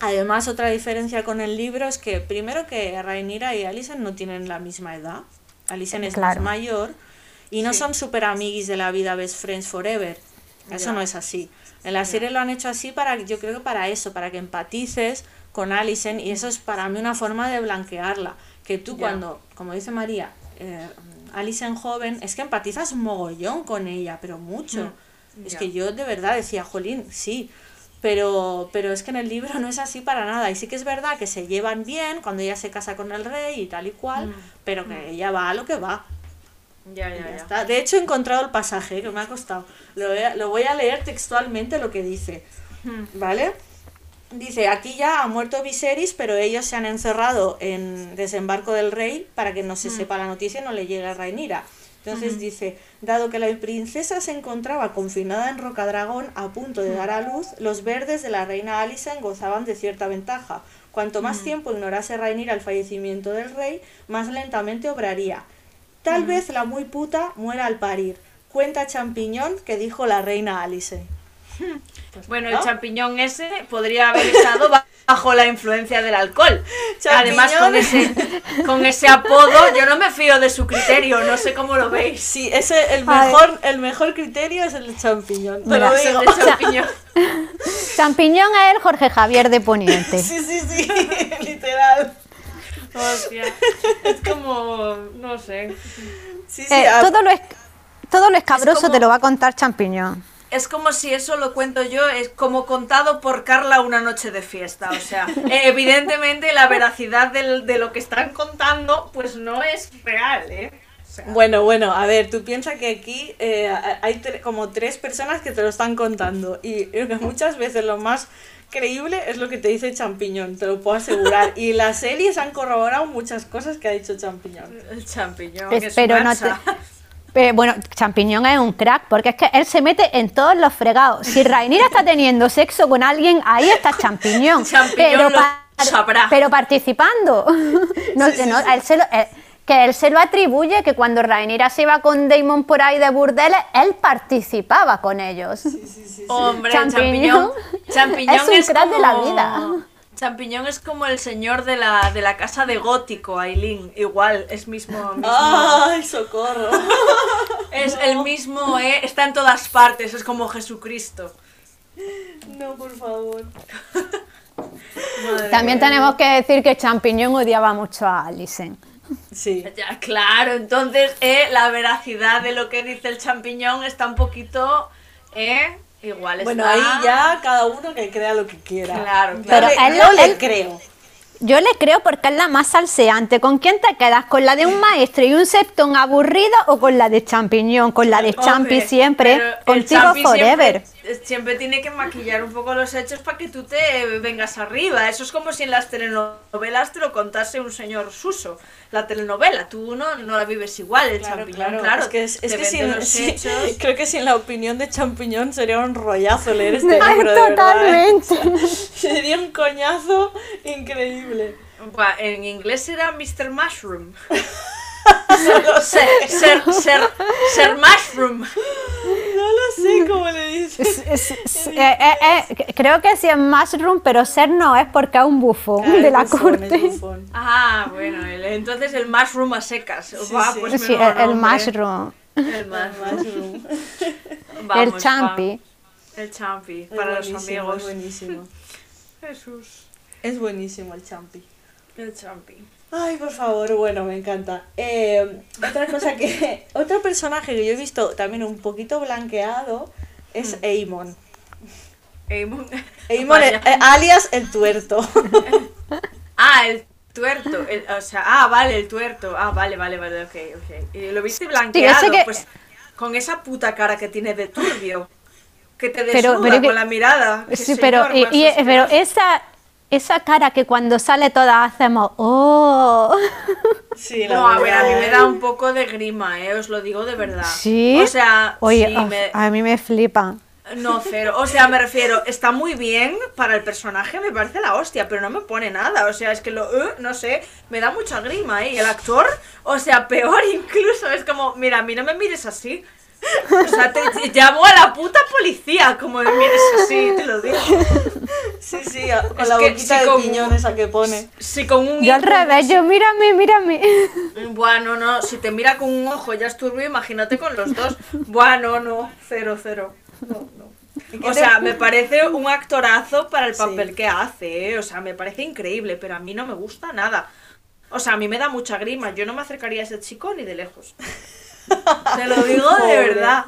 Además, otra diferencia con el libro es que, primero, que Rhaenyra y Alicent no tienen la misma edad. Alicent es Claro. más mayor y no Sí. son super amiguis de la vida, best friends forever. Eso Ya. no es así. En la serie lo han hecho así para, yo creo que para eso, para que empatices con Alicent y eso es para mí una forma de blanquearla. Que tú Ya. cuando, como dice María, eh, Alicent joven, es que empatizas mogollón con ella, pero mucho. Es Ya. que yo de verdad decía, jolín, sí, pero, pero es que en el libro no es así para nada. Y sí que es verdad que se llevan bien cuando ella se casa con el rey y tal y cual, Mm. pero que ella va a lo que va. Ya, ya, ya está. De hecho, he encontrado el pasaje que me ha costado. Lo voy a, lo voy a leer textualmente lo que dice. Hmm, ¿Vale? Dice, aquí ya ha muerto Viserys, pero ellos se han encerrado en desembarco del rey para que no se sepa la noticia y no le llegue a Rhaenyra. Entonces dice, dado que la princesa se encontraba confinada en Rocadragón a punto de dar a luz, los verdes de la reina Alicent gozaban de cierta ventaja. Cuanto más tiempo ignorase Rhaenyra el fallecimiento del rey, más lentamente obraría. Tal vez la muy puta muera al parir. Cuenta Champiñón que dijo la reina Alicent. Bueno, ¿no? el champiñón ese podría haber estado ba- bajo la influencia del alcohol. Champiñón. Además, con ese, con ese apodo, yo no me fío de su criterio, no sé cómo lo veis. Sí, ese el mejor, el mejor criterio es el champiñón. Te Mira, lo Es el digo. de champiñón. Champiñón es el Jorge Javier de Poniente. Sí, sí, sí, literal. Hostia. Es como, no sé. Sí, sí, Eh, a- todo, lo es, todo lo escabroso como- te lo va a contar Champiñón. Es como si eso lo cuento yo, es como contado por Carla una noche de fiesta. O sea, eh, evidentemente la veracidad del- de lo que están contando, pues no es real, ¿eh? O sea, Bueno, bueno, a ver, tú piensas que aquí eh, hay tre- como tres personas que te lo están contando y creo que muchas veces lo más creíble es lo que te dice Champiñón, te lo puedo asegurar. Y las series han corroborado muchas cosas que ha dicho Champiñón. el champiñón Es- es pero un no asa. Eh, bueno, Champiñón es un crack, porque es que él se mete en todos los fregados. Si Rhaenyra está teniendo sexo con alguien, ahí está Champiñón. Champiñón lo sabrá. pero participando. No, él se lo- eh, que él se lo atribuye, que cuando Rhaenyra se iba con Damon por ahí de burdeles, él participaba con ellos. Hombre, Champiñón champiñón. Champiñón es un es, crack como... de la vida. Champiñón es como el señor de la, de la casa de gótico, Aileen. Igual, es mismo. mismo ¡Ay, socorro! es el mismo, ¿eh? Está en todas partes, es como Jesucristo. No, por favor. Madre También mía. tenemos que decir que Champiñón odiaba mucho a Alicent. Sí. Ya, claro, entonces eh, la veracidad de lo que dice el champiñón está un poquito. ¿eh? Igual Bueno, está- ahí ya cada uno que crea lo que quiera. Claro, Yo claro. le- Pero él- yo le él- creo. Yo le creo porque es la más salseante. ¿Con quién te quedas? ¿Con la de un maestro y un septón aburrido o con la de champiñón? Con la de champi siempre. Contigo Champi forever. Siempre, siempre tiene que maquillar un poco los hechos para que tú te vengas arriba. Eso es como si en las telenovelas te lo contase un señor Suso. La telenovela, tú no, no la vives igual. El champiñón, claro. es que, es, es que sin, los sí, hechos. creo que sin la opinión de champiñón sería un rollazo leer este Ay, libro, de verdad, ¿eh? totalmente. Sería un coñazo increíble. En inglés era Mr. Mushroom. No Ser, ser, ser, ser Mushroom. no lo sé cómo le dices. Es- es- eh, eh, eh, creo que sí es mushroom, pero ser no es porque es un bufón Ah, de la bufón, corte. Ah, bueno, el- entonces el Mushroom a secas. Sí, pues Sí, el, mushroom. El Mushroom. Mushroom. Vamos, el champi. va. El champi, Es para los buenísimo, amigos. Es buenísimo. Jesús. Es buenísimo el champi. El champi. Ay, por favor, bueno, me encanta. Eh, otra cosa que. Otro personaje que yo he visto también un poquito blanqueado es Eamon. Eamon. Eamon, Vaya. eh, alias el tuerto. Ah, el tuerto. el- o sea, ah, vale, el tuerto. Ah, vale, vale, vale, ok, ok. Y lo viste blanqueado, que- pues con esa puta cara que tiene de turbio. Que te Pero- desnuda pero que- con la mirada. Sí, pero, señor y- más y- pero esa, esa cara que cuando sale todas hacemos, ¡oh! Sí, No, a ver, a mí me da un poco de grima, eh, os lo digo de verdad. ¿Sí? O sea, Oye, sí, uf, me- a mí me flipa. No, cero. O sea, me refiero, está muy bien para el personaje, me parece la hostia, pero no me pone nada. O sea, es que lo, eh, no sé, me da mucha grima, ¿eh? Y el actor, o sea, peor incluso. Es como, mira, a mí no me mires así. O sea, te, te llamo a la puta policía como me mires así, te lo digo. Sí, sí, a- con Es la boquita sí, de piñón esa que pone. Si con un Yo al revés, yo mírame, mírame. Bueno, no, si te mira con un ojo ya es turbio, imagínate con los dos. Bueno, no, cero, cero. No, no. O sea, me parece un actorazo para el Sí. papel que hace, ¿eh? o sea, me parece increíble, pero a mí no me gusta nada. O sea, a mí me da mucha grima, yo no me acercaría a ese chico ni de lejos. Te lo digo de verdad.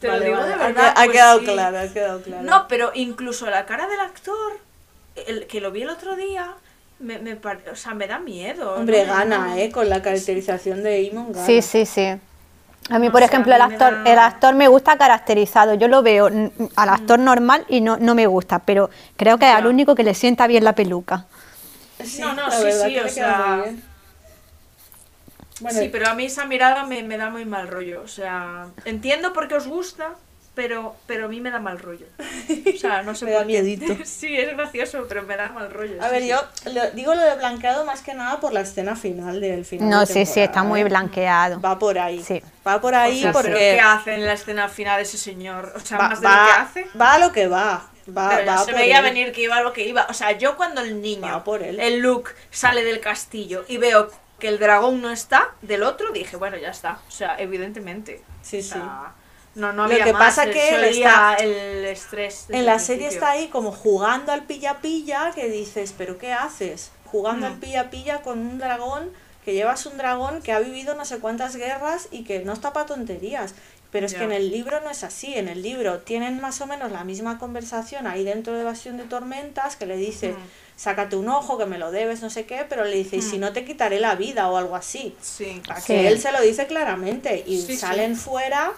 Te Vale, lo digo vale, de verdad. Ha, pues quedado sí. claro, ha quedado claro. No, pero incluso la cara del actor, el que lo vi el otro día, me, me pare- o sea, me da miedo. Hombre, ¿no? gana, ¿eh? Con la caracterización de Eamon gana. Sí, sí, sí. A mí, por ejemplo, el actor, da- el actor me gusta caracterizado. Yo lo veo mm, al actor normal y no, no me gusta, pero creo que es al único que le sienta bien la peluca. Sí, No, no, la sí, sí, que o sea, bien. Bueno, sí, pero a mí esa mirada me, me da muy mal rollo. O sea, entiendo por qué os gusta, pero, pero a mí me da mal rollo. O sea, no sé Me da miedito. Sí, es gracioso, pero me da mal rollo. A sí, ver, sí. yo lo- digo lo de blanqueado más que nada por la escena final del final. No, de sí, sí, está muy ¿eh? blanqueado. Va por ahí. Sí. Va por O ahí sea, porque ¿pero ¿qué hace en la escena final ese señor? O sea, va, más de va- lo que hace. va a lo que va. Va, va se veía él. venir que iba a lo que iba. O sea, yo cuando el niño, Va por él. el Luke, sale del castillo y veo que el dragón no está del otro, dije, bueno, ya está. O sea, evidentemente. Sí, O sea, sí. No, no Lo que más, pasa se- que él está- el estrés. En la serie está ahí como jugando al pilla-pilla que dices, ¿pero qué haces? Jugando Mm. al pilla-pilla con un dragón, que llevas un dragón que ha vivido no sé cuántas guerras y que no está para tonterías. Pero es que en el libro no es así. En el libro tienen más o menos la misma conversación ahí dentro de Evasión de Tormentas que le dice, Mm. Sácate un ojo, que me lo debes, no sé qué, pero le dice, y si Mm. no te quitaré la vida o algo así. Sí. Sí. que él se lo dice claramente y Sí, sí. salen fuera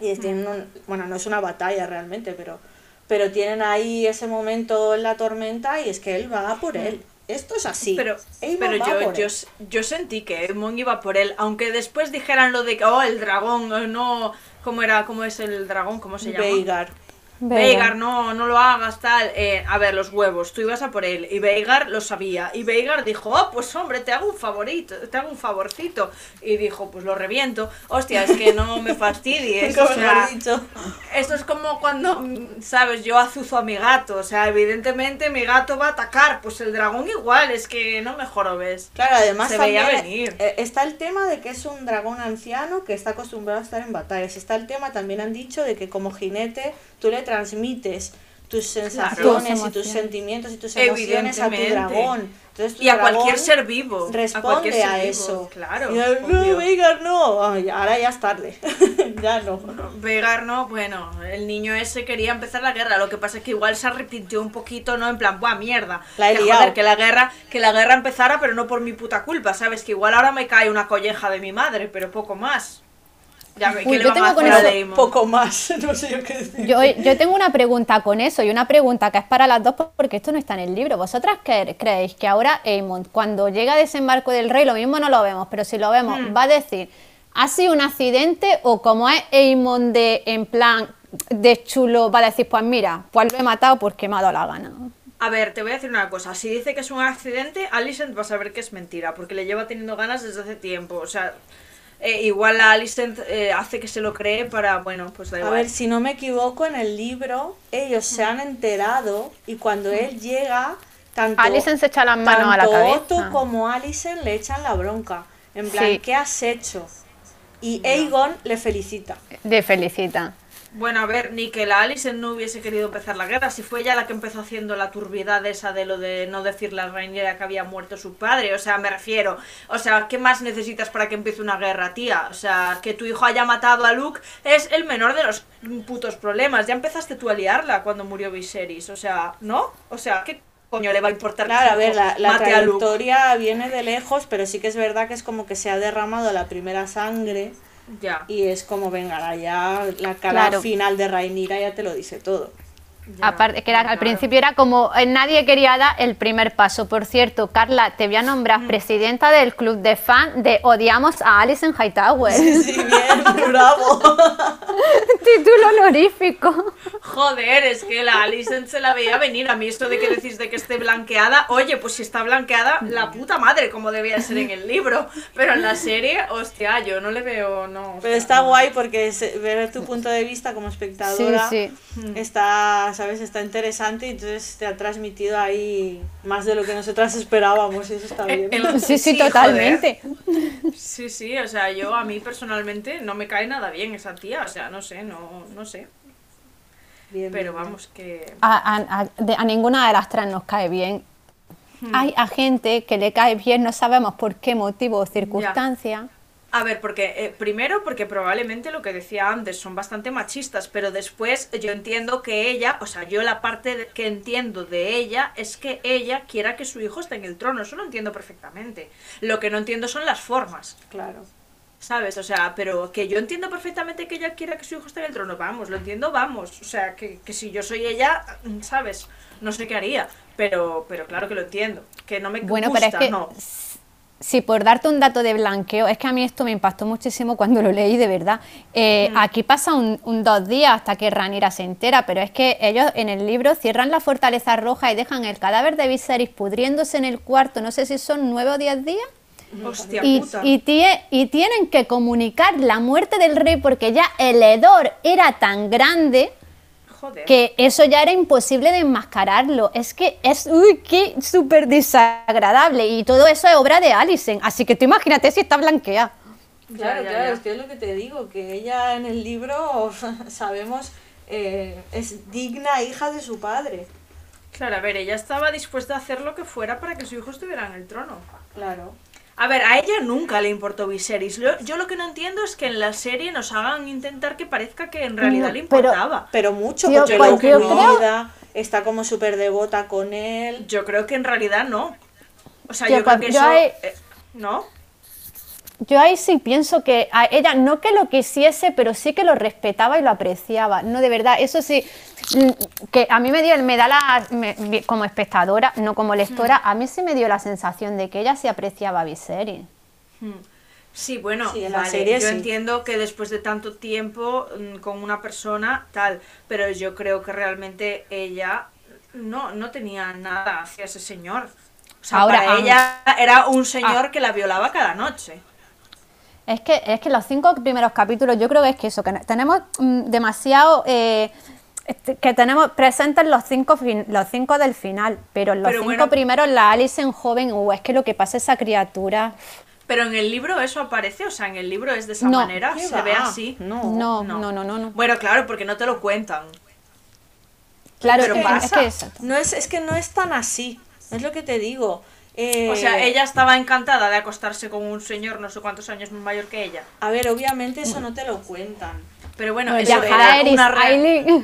y tienen un, bueno, no es una batalla realmente, pero pero tienen ahí ese momento en la tormenta y es que él va por él. Esto es así. Pero, pero yo, yo, yo sentí que Edmond iba por él, aunque después dijeran lo de que, oh, el dragón, no, ¿cómo era? ¿Cómo es el dragón? ¿Cómo se llama? Veigar. Veigar, no, no lo hagas, tal. Eh, a ver, los huevos, tú ibas a por él. Y Veigar lo sabía. Y Veigar dijo, oh, pues hombre, te hago un favorito, te hago un favorcito. Y dijo, pues lo reviento. Hostia, es que no me fastidies. o sea, dicho. esto es como cuando, sabes, yo azuzo a mi gato. O sea, evidentemente mi gato va a atacar. Pues el dragón igual, es que no mejor ves. Claro, además Se veía venir. eh, está el tema de que es un dragón anciano que está acostumbrado a estar en batallas. Está el tema, también han dicho, de que como jinete tú le transmites tus sensaciones y tus sentimientos y tus emociones a tu dragón. Entonces, tu Y a dragón cualquier ser vivo. responde ser a, vivo, eso. Claro. Y él, no. Veigar, no. Ay, ahora ya es tarde. ya no. Vegar no, bueno, el niño ese quería empezar la guerra, lo que pasa es que igual se arrepintió un poquito, ¿no? En plan, buah, mierda. La he que, liado. joder, que la guerra, que la guerra empezara, pero no por mi puta culpa, ¿sabes? Que igual ahora me cae una colleja de mi madre, pero poco más. Ya, ¿qué Uy, le yo tengo con eso Daemon? Poco más. No sé yo qué decir. Yo, yo tengo una pregunta con eso y una pregunta que es para las dos porque esto no está en el libro. ¿Vosotras qué creéis que ahora Aemon, cuando llega a desembarco del rey, lo mismo no lo vemos, pero si lo vemos, Hmm. va a decir, ¿ha sido un accidente o como es Aemon de, en plan, de chulo, va a decir, pues mira, pues lo he matado porque me ha dado la gana? A ver, te voy a decir una cosa. Si dice que es un accidente, Alicent va a saber que es mentira, porque le lleva teniendo ganas desde hace tiempo. O sea, eh, igual la Alicent eh, hace que se lo cree para, bueno, pues da A igual. ver, si no me equivoco, en el libro ellos se han enterado y cuando él llega, tanto, Alicent se echa las manos a la cabeza. Otto como Alicent le echan la bronca. En plan, Sí. ¿qué has hecho? Y Aegon le felicita. De felicita. Bueno, a ver, ni que la Alicent no hubiese querido empezar la guerra, si fue ella la que empezó haciendo la turbidad esa de lo de no decirle a Rhaenyra que había muerto su padre, o sea, me refiero, o sea, ¿qué más necesitas para que empiece una guerra, tía? O sea, que tu hijo haya matado a Luke es el menor de los putos problemas, ya empezaste tú a liarla cuando murió Viserys, o sea, ¿no? O sea, ¿qué coño le va a importar Claro, a ver, la, la trayectoria viene de lejos, pero sí que es verdad que es como que se ha derramado la primera sangre Ya. y es como, venga, la- ya la cara Claro. final de Rhaenyra ya te lo dice todo. Ya, Aparte, que era, al claro. principio era como eh, nadie quería dar el primer paso. Por cierto, Carla, te voy a Mm. nombrar presidenta del club de fan de Odiamos a Alison Hightower. Sí, bien, bravo. Título honorífico. Joder, es que la Alicent se la veía venir. A mí esto de que decís de que esté blanqueada, oye, pues si está blanqueada, la puta madre, como debía ser en el libro. Pero en la serie, hostia, yo no le veo, no. Pero está no. guay porque ver tu punto de vista como espectadora Sí, está, ¿sabes? Está interesante y entonces te ha transmitido ahí más de lo que nosotras esperábamos y eso está bien. El- Sí, sí, joder. totalmente. Sí, sí, o sea, yo a mí personalmente no me cae nada bien esa tía, o sea, no sé, no, no sé. Bien, Pero bien, bien. vamos, que. A, a- a- de- a ninguna de las tres nos cae bien. Hmm. Hay a gente que le cae bien, no sabemos por qué motivo o circunstancia. A ver, porque eh, primero porque probablemente lo que decía antes son bastante machistas, pero después yo entiendo que ella, o sea, yo la parte de- que entiendo de ella es que ella quiera que su hijo esté en el trono, eso lo entiendo perfectamente. Lo que no entiendo son las formas, Claro. ¿sabes? O sea, pero que yo entiendo perfectamente que ella quiera que su hijo esté en el trono, vamos, lo entiendo, vamos. O sea, que, que si yo soy ella, ¿sabes? No sé qué haría, pero, pero claro que lo entiendo. Que no me Bueno, gusta, pero es que no. Sí, por darte un dato de blanqueo, es que a mí esto me impactó muchísimo cuando lo leí, de verdad. Eh, Mm. Aquí pasa un, un dos días hasta que Ranira se entera, pero es que ellos en el libro cierran la fortaleza roja y dejan el cadáver de Viserys pudriéndose en el cuarto, no sé si son nueve o diez días, Hostia y, puta. y tie- y tienen que comunicar la muerte del rey porque ya el hedor era tan grande Joder. que eso ya era imposible de enmascararlo. Es que es, uy, qué súper desagradable. Y todo eso es obra de Alison. Así que tú imagínate si está blanqueada. Claro, ya, claro, ya. es que es lo que te digo, que ella en el libro, sabemos, eh, es digna hija de su padre. Claro, a ver, ella estaba dispuesta a hacer lo que fuera para que su hijo estuviera en el trono. Claro. A ver, a ella nunca le importó Viserys. Lo- Yo lo que no entiendo es que en la serie nos hagan intentar que parezca que en realidad No, le importaba. Pero mucho, Tío, porque pues lo yo creo- está como súper devota con él. Yo creo que en realidad no. O sea, Tío, yo creo pues que yo eso... ahí- eh, ¿No? Yo ahí sí pienso que a ella no que lo quisiese, pero sí que lo respetaba y lo apreciaba. No, de verdad, eso sí, que a mí me dio, me da la, me- como espectadora, no como lectora, a mí sí me dio la sensación de que ella sí apreciaba a Viserys. Hmm. Sí, bueno, Sí, en la vale, serie yo sí. entiendo que después de tanto tiempo mm, con una persona, tal, pero yo creo que realmente ella no, no tenía nada hacia ese señor. O sea, Ahora, para ah, ella era un señor que la violaba cada noche. Es que, es que los cinco primeros capítulos, yo creo que es que eso, que tenemos mm, demasiado. eh, que tenemos presentes los cinco, fin- los cinco del final, pero los Pero cinco bueno- primeros, la Alison joven, uh, es que lo que pasa esa criatura. Pero en el libro eso aparece, o sea, en el libro es de esa No. manera, ¿Qué se va? ve así. No. No, no. no, no, no, no. Bueno, claro, porque no te lo cuentan. Claro, Pero es, pasa. es que. No es, es que no es tan así. Es lo que te digo. Eh, O sea, ella estaba encantada de acostarse con un señor no sé cuántos años más mayor que ella. A ver, obviamente eso no te lo cuentan. Pero bueno, eso ya era una re-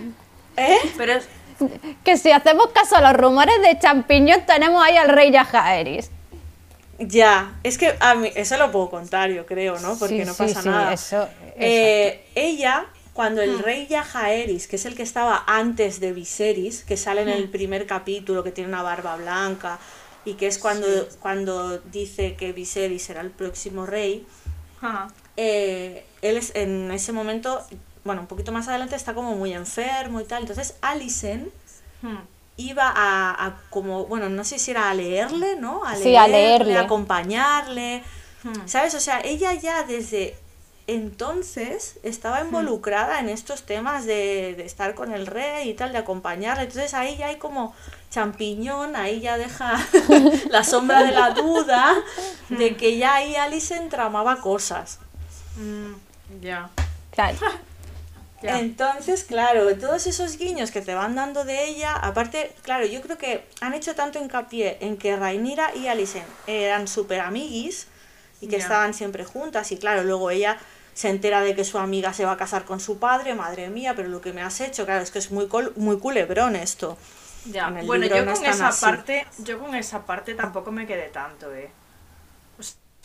¿Eh? Pero es, que si hacemos caso a los rumores de champiñón, tenemos ahí al rey Yajaeris. Ya, es que a mí, eso lo puedo contar, yo creo, ¿no? Porque Sí, no sí, pasa sí, nada. eso- Eh, ella, cuando el rey Yajaeris, que es el que estaba antes de Viserys, que sale en el primer capítulo, que tiene una barba blanca, y que es cuando, cuando dice que Viserys será el próximo rey, ajá, eh, él es, en ese momento, bueno, un poquito más adelante está como muy enfermo y tal. Entonces Alicent hmm, iba a, a como, bueno, no sé si era a leerle, ¿no? A Sí, a leerle. a acompañarle, hmm. ¿sabes? O sea, ella ya desde entonces estaba involucrada en estos temas de, de estar con el rey y tal, de acompañarle. Entonces ahí ya hay como champiñón, ahí ya deja la sombra de la duda de que ya ahí Alicent tramaba cosas. Mm, ya. Claro. Entonces, claro, todos esos guiños que te van dando de ella, aparte, claro, yo creo que han hecho tanto hincapié en que Rhaenyra y Alicent eran súper amiguis y que estaban siempre juntas y claro, luego ella se entera de que su amiga se va a casar con su padre, madre mía, pero lo que me has hecho, claro, es que es muy, col- muy culebrón esto. Ya, bueno, yo no con esa así. parte, yo con esa parte tampoco me quedé tanto, eh.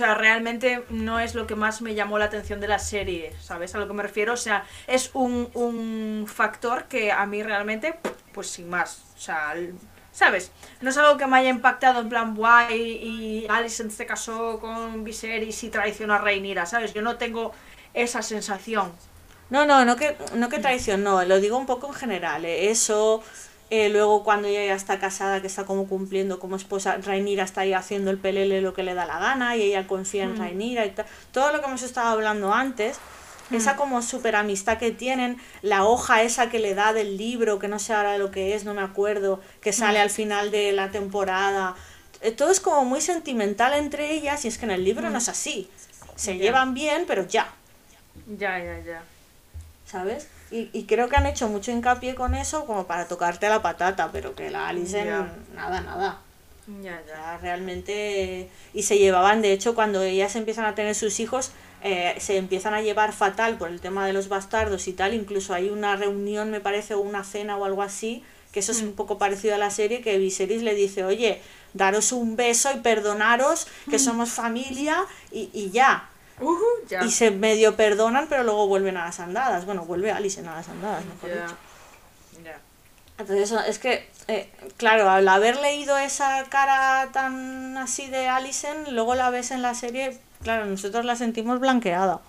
O sea, realmente no es lo que más me llamó la atención de la serie, ¿sabes? A lo que me refiero, o sea, es un, un factor que a mí realmente, pues sin más, o sea, ¿sabes? No es algo que me haya impactado en plan, guay, y Alicent se casó con Viserys y traicionó a Rhaenyra, ¿sabes? Yo no tengo esa sensación. No, no, no que, no que traición, no, lo digo un poco en general, eh, eso, eh, luego cuando ella ya está casada, que está como cumpliendo como esposa, Rhaenyra está ahí haciendo el pelele lo que le da la gana y ella confía en Rhaenyra y tal, todo lo que hemos estado hablando antes, esa como super amistad que tienen, la hoja esa que le da del libro, que no sé ahora lo que es, no me acuerdo, que sale al final de la temporada, eh, todo es como muy sentimental entre ellas y es que en el libro no es así, se Ya. llevan bien, pero ya. Ya, ya, ya. ¿sabes? Y, y creo que han hecho mucho hincapié con eso como para tocarte la patata, pero que la Alicent, Ya. nada, nada. Ya, ya. Ya, realmente... Y se llevaban, de hecho, cuando ellas empiezan a tener sus hijos, eh, se empiezan a llevar fatal por el tema de los bastardos y tal. Incluso hay una reunión, me parece, o una cena o algo así, que eso es un poco parecido a la serie, que Viserys le dice, oye, daros un beso y perdonaros, que somos familia, y, y ya. Y se medio perdonan, pero luego vuelven a las andadas. Bueno, vuelve Alicent a las andadas, mejor Ya. dicho. Ya. Entonces, eso- es que, eh, claro, al haber leído esa cara tan así de Alicent, luego la ves en la serie, claro, nosotros la sentimos blanqueada.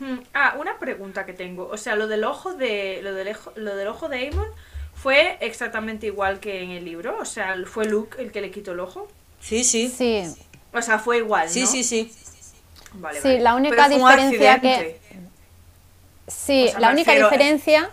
Hmm, Ah, una pregunta que tengo. O sea, lo del ojo de. Lo del, ejo- lo del ojo de Aemon fue exactamente igual que en el libro. O sea, fue Luke el que le quitó el ojo. Sí, sí. Sí, O sea, fue igual. Sí, sí, sí. Vale, Sí, vale. la única Pero diferencia que- sí, O sea, la única refiero- diferencia...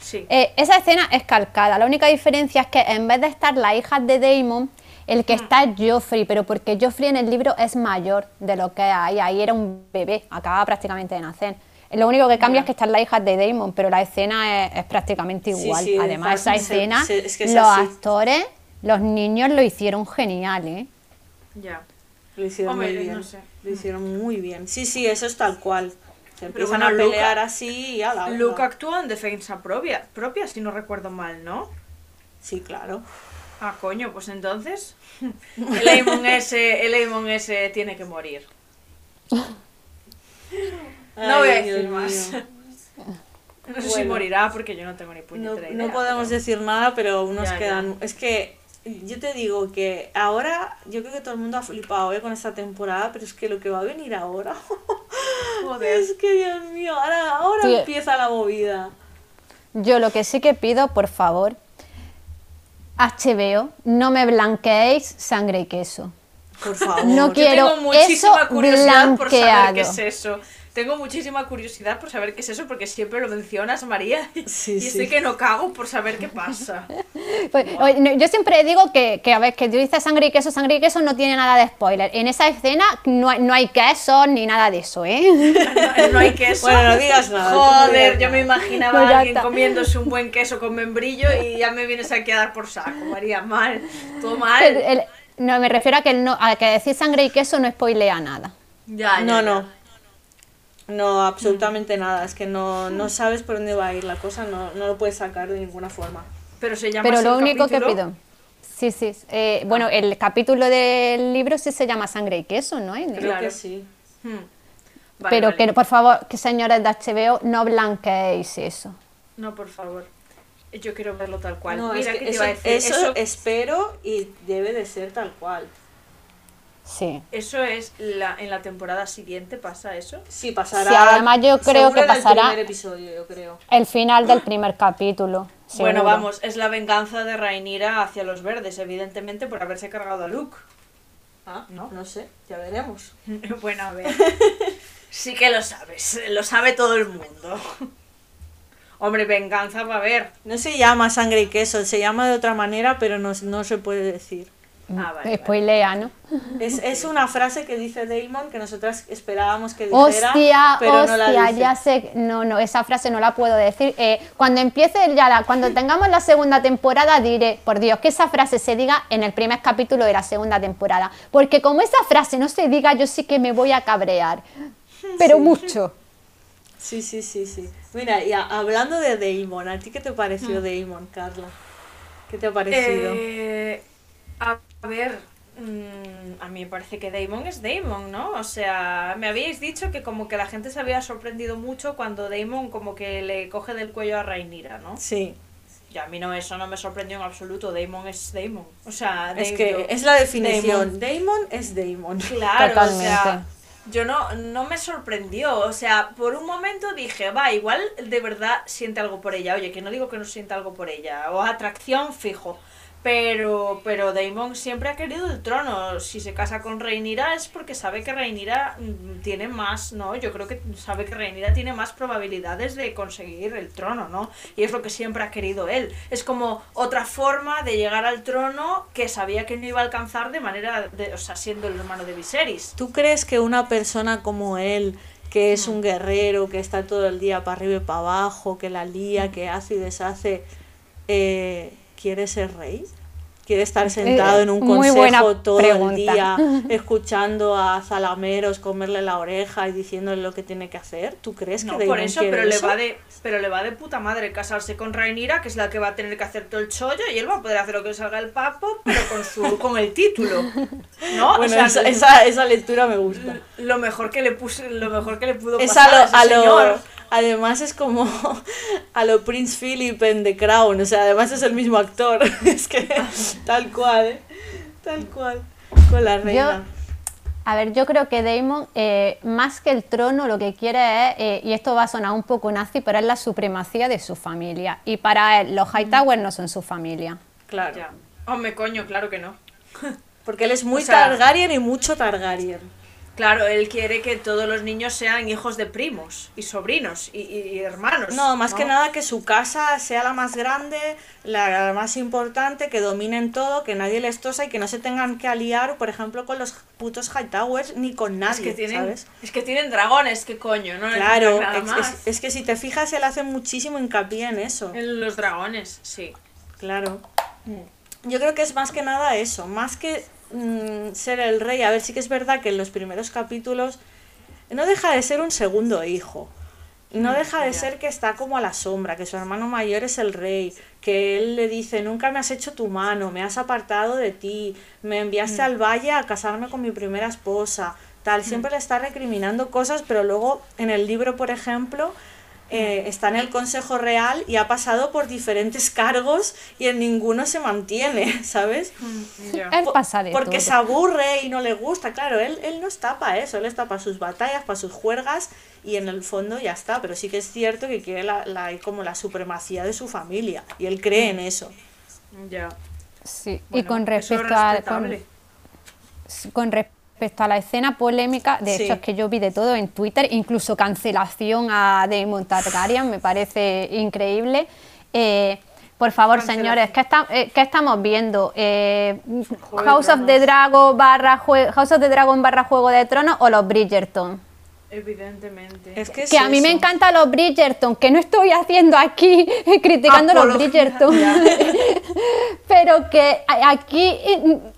Sí. Eh, esa escena es calcada. La única diferencia es que en vez de estar la hija de Damon, el que está es Joffrey, pero porque Joffrey en el libro es mayor de lo que hay. Ahí era un bebé, acababa prácticamente de nacer. Lo único que cambia es que están las hijas de Damon, pero la escena es, es prácticamente igual. sí, Además, esa se- escena, se- es que es los así. actores, los niños lo hicieron genial, ¿eh? Ya. Lo hicieron Hombre, muy no bien. sé. Lo hicieron muy bien. Sí, sí, eso es tal cual. Se empiezan bueno, a Luke- pelear así y ala, Luke ala. actúa en defensa propia, propia, si no recuerdo mal, ¿no? Sí, claro. Ah, coño, pues entonces. El Aemon ese, el Aemon ese tiene que morir. No voy a decir más. No sé si morirá porque yo no tengo ni No, puñetera no idea, podemos pero- decir nada, pero aún nos Ya, ya. quedan. Es que yo te digo que ahora, yo creo que todo el mundo ha flipado ¿eh? con esta temporada, pero es que lo que va a venir ahora. Joder. es que Dios mío, ahora, ahora Sí. empieza la movida. Yo lo que sí que pido, por favor, HBO, no me blanqueéis sangre y queso. Por favor. No Yo quiero tengo muchísima eso curiosidad por saber blanqueado. qué es eso. Tengo muchísima curiosidad por saber qué es eso, porque siempre lo mencionas, María. Sí, y sí. estoy que no cago por saber qué pasa. Pues, no, yo siempre digo que, que, a ver, que tú dices sangre y queso, sangre y queso no tiene nada de spoiler. En esa escena no hay, no hay queso ni nada de eso, ¿eh? No, no hay queso. Bueno, no digas nada, Joder, yo me imaginaba Pues a alguien está. comiéndose un buen queso con membrillo y ya me vienes aquí a dar por saco, María. Mal, todo El- mal. el- no, me refiero a que, el no, a que decir sangre y queso no spoilea nada. Ya, ya, No, ya. no. No, absolutamente nada. Es que no, no sabes por dónde va a ir la cosa, no, no lo puedes sacar de ninguna forma. Pero se llama Pero lo único que pido. Sí, sí. eh, bueno, el capítulo del libro sí se llama Sangre y Queso, ¿no? Creo Claro. que sí. Hmm. Vale, Pero vale. que, por favor, que señores de HBO, no blanqueéis eso. No, por favor. Yo quiero verlo tal cual. No, Mira es que que te eso, iba a decir. eso Eso, espero y debe de ser tal cual. Sí. eso es la, en la temporada siguiente, ¿pasa eso? Sí, pasará. Sí, además yo creo que el pasará- primer episodio, yo creo. El final del primer capítulo. Bueno, vamos, es la venganza de Rhaenyra hacia los verdes, evidentemente por haberse cargado a Luke. Ah, no, no sé, ya veremos. bueno, a ver. Sí que lo sabes, lo sabe todo el mundo. Hombre, venganza va a haber. No se llama sangre y queso, se llama de otra manera, pero no, no se puede decir. Ah, vale, vale. Spoilea, ¿no? Es, es una frase que dice Damon que nosotras esperábamos que dijera, Hostia, pero no la dice. ya sé, no, no, esa frase no la puedo decir. Eh, cuando empiece ya, la, cuando tengamos la segunda temporada diré, por Dios, que esa frase se diga en el primer capítulo de la segunda temporada, porque como esa frase no se diga, yo sí que me voy a cabrear, pero mucho. Sí, sí, sí, sí. Mira, y a- hablando de Damon, ¿a ti qué te pareció Damon, Carla? ¿Qué te ha parecido? Eh, a a ver, mm, a mí me parece que Damon es Damon, ¿no? O sea, me habíais dicho que como que la gente se había sorprendido mucho cuando Damon como que le coge del cuello a Rhaenyra, ¿no? Sí, Y a mí no, eso no me sorprendió en absoluto. Damon es Damon. O sea, es que es la definición. Damon, es Damon. Claro, Totalmente. o sea, yo no, no me sorprendió. O sea, por un momento dije, va, igual de verdad siente algo por ella. Oye, que no digo que no sienta algo por ella. O atracción fijo. Pero, pero Daemon siempre ha querido el trono. Si se casa con Rhaenyra es porque sabe que Rhaenyra mm, tiene más, ¿no? Yo creo que sabe que Rhaenyra tiene más probabilidades de conseguir el trono, ¿no? Y es lo que siempre ha querido él. Es como otra forma de llegar al trono que sabía que no iba a alcanzar de manera, de, o sea, siendo el hermano de Viserys. ¿Tú crees que una persona como él, que es un guerrero, que está todo el día para arriba y para abajo, que la lía, que hace y deshace, eh, quiere ser rey? ¿Quiere estar sentado en un consejo todo el día, escuchando a zalameros comerle la oreja y diciéndole lo que tiene que hacer? ¿Tú crees No, que por eso, pero le eso? va de pero le va de puta madre casarse con Rhaenyra, que es la que va a tener que hacer todo el chollo y él va a poder hacer lo que le salga el papo, pero con su con el título. ¿No? Bueno, o sea, esa, esa, esa lectura me gusta. lo mejor que le puse, lo mejor que le pudo Es pasar a lo, ese a lo- señor. Además es como a lo Prince Philip en The Crown, o sea, además es el mismo actor, es que tal cual, ¿eh? tal cual, con la reina. A ver, yo creo que Damon, eh, más que el trono, lo que quiere es, eh, y esto va a sonar un poco nazi, pero es la supremacía de su familia. Y para él, los Hightower no son su familia. claro, Ya. Hombre, coño, claro que no. porque él es muy O sea- Targaryen y mucho Targaryen. Claro, él quiere que todos los niños sean hijos de primos y sobrinos y, hermanos. No, más que nada que su casa sea la más grande, la más importante, que dominen todo, que nadie les tosa y que no se tengan que aliar, por ejemplo, con los putos Hightowers ni con nadie, Es que tienen, ¿sabes? es que tienen dragones, qué coño, no Claro, es, más. es- es que si te fijas, él hace muchísimo hincapié en eso. En los dragones, sí. Claro. Yo creo que es más que nada eso, más que mm, ser el rey. A ver, sí que es verdad que en los primeros capítulos no deja de ser un segundo hijo. No deja de ser que está como a la sombra, que su hermano mayor es el rey, que él le dice, nunca me has hecho tu mano, me has apartado de ti, me enviaste al valle a casarme con mi primera esposa, tal, siempre le está recriminando cosas, pero luego en el libro, por ejemplo, eh, está en el Consejo Real y ha pasado por diferentes cargos y en ninguno se mantiene, ¿sabes? Ya. Él pasa de Porque todo. se aburre y no le gusta, claro, él, él no está para eso, él está para sus batallas, para sus juergas y en el fondo ya está, pero sí que es cierto que quiere la, la- como la supremacía de su familia y él cree en eso. Ya. Sí, y con respecto a... Con, con respecto respecto a la escena polémica, de Sí. hecho es que yo vi de todo en Twitter, incluso cancelación a Daemon Targaryen, me parece increíble. Eh, por favor, señores, ¿qué, está- eh, qué estamos viendo? Eh, de House of the. Dragon barra House of the Dragon barra Juego de Tronos o los Bridgerton. Evidentemente. Es que, es Que a mí me encantan los Bridgerton, que no estoy haciendo aquí criticando los Apología, Bridgerton, pero que aquí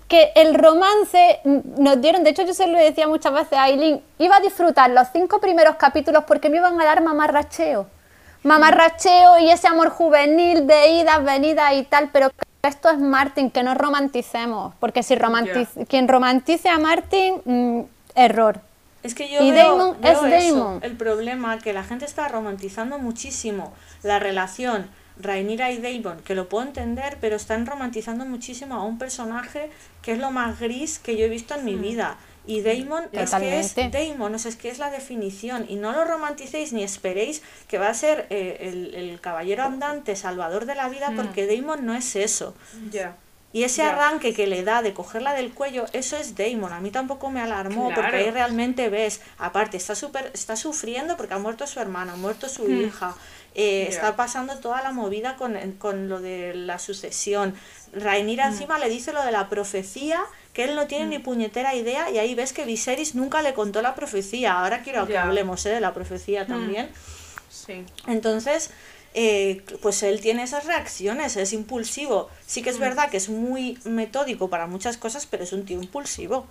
que el romance nos dieron, de hecho yo se lo decía muchas veces a Aileen, iba a disfrutar los cinco primeros capítulos porque me iban a dar mamarracheo, mamarracheo y ese amor juvenil de idas, venidas y tal, pero esto es Martin, que no romanticemos, porque si romantic- quien romantice a Martin, mm, error. Es que yo Y veo, Damon veo es eso, Damon. el problema que la gente está romantizando muchísimo la relación Rhaenyra y Damon, que lo puedo entender, pero están romantizando muchísimo a un personaje que es lo más gris que yo he visto en mi vida. Y Damon es que es Totalmente. Damon, o sea, es que es la definición. Y no lo romanticéis ni esperéis que va a ser eh, el, el caballero andante, salvador de la vida, porque Damon no es eso. Ya. Y ese arranque que le da de cogerla del cuello, eso es Damon. A mí tampoco me alarmó, Claro. porque ahí realmente ves, aparte, está súper, está sufriendo porque ha muerto su hermana, ha muerto su hija, eh, está pasando toda la movida con, con lo de la sucesión. Hmm. encima le dice lo de la profecía, que él no tiene ni puñetera idea, y ahí ves que Viserys nunca le contó la profecía. Ahora quiero que hablemos eh, de la profecía también. Sí. Entonces, eh, pues él tiene esas reacciones, es impulsivo. Sí Mm. que es verdad que es muy metódico para muchas cosas, pero es un tío impulsivo.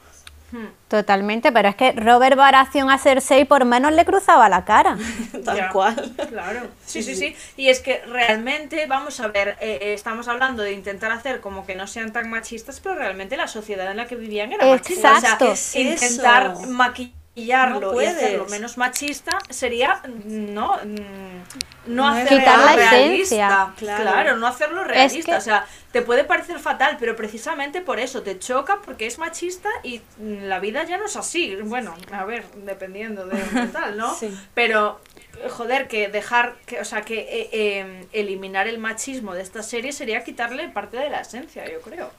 Hmm. Totalmente, pero es que Robert Baratheon a Cersei por menos le cruzaba la cara. Tal Ya, cual. Claro, sí, sí, sí. Y es que realmente, vamos a ver, eh, eh, estamos hablando de intentar hacer como que no sean tan machistas, pero realmente la sociedad en la que vivían era machista. Exacto. O sea, ¿Qué es intentar eso? maquillarlo No y hacerlo menos machista sería no, mm, no, hacerlo Quitar la realista. esencia. Claro. Claro. no hacerlo realista. que- O sea, te puede parecer fatal, pero precisamente por eso te choca porque es machista y mm, la vida ya no es así. Bueno, a ver, dependiendo de, de tal, ¿no? Sí. Pero, eh, joder, que dejar, que, o sea, que eh, eh, eliminar el machismo de esta serie sería quitarle parte de la esencia, yo creo.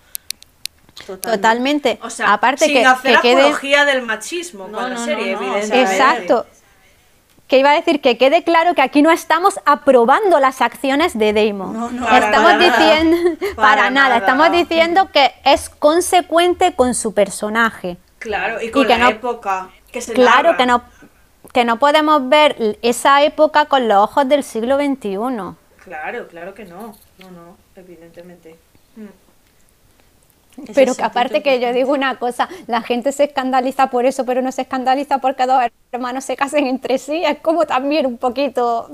Totalmente. O sea, Aparte sin que, hacer que quede... apología del machismo No, con la serie, no, evidentemente. Exacto. Que iba a decir que quede claro que aquí no estamos aprobando las acciones de Damon. No, no, para estamos nada. diciendo Para para, nada, nada. estamos diciendo que es consecuente con su personaje. Claro, y con que la no- época que se Claro que no que no podemos ver esa época con los ojos del siglo XXI. Claro, claro que no. No, no, evidentemente. Pero que aparte que yo digo una cosa, la gente se escandaliza por eso, pero no se escandaliza porque dos hermanos se casen entre sí. Es como también un poquito...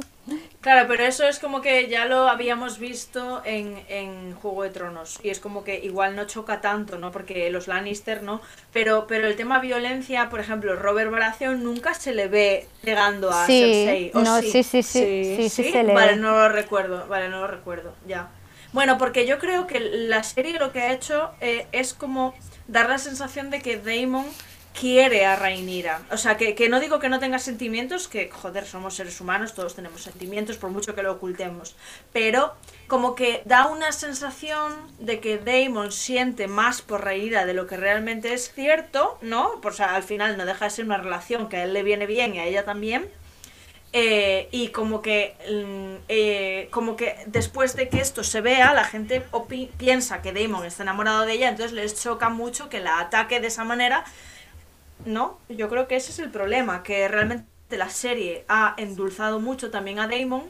Claro, pero eso es como que ya lo habíamos visto en, en Juego de Tronos. Y es como que igual no choca tanto, ¿no? Porque los Lannister no. Pero, pero el tema violencia, por ejemplo, Robert Baratheon nunca se le ve llegando a Cersei. Sí, ¿o no, sí? sí, sí, sí, Sí. sí, sí, se le Vale, no lo recuerdo, vale, no lo recuerdo, ya. Bueno, porque yo creo que la serie lo que ha hecho eh, es como dar la sensación de que Damon quiere a Rhaenyra. O sea, que, que no digo que no tenga sentimientos, que joder, somos seres humanos, todos tenemos sentimientos, por mucho que lo ocultemos. Pero como que da una sensación de que Damon siente más por Rhaenyra de lo que realmente es cierto, ¿no? Pues, o sea, al final no deja de ser una relación que a él le viene bien y a ella también. Eh, y como que mm, eh, como que después de que esto se vea la gente piensa que Damon está enamorado de ella entonces les choca mucho que la ataque de esa manera no yo creo que ese es el problema que realmente la serie ha endulzado mucho también a Damon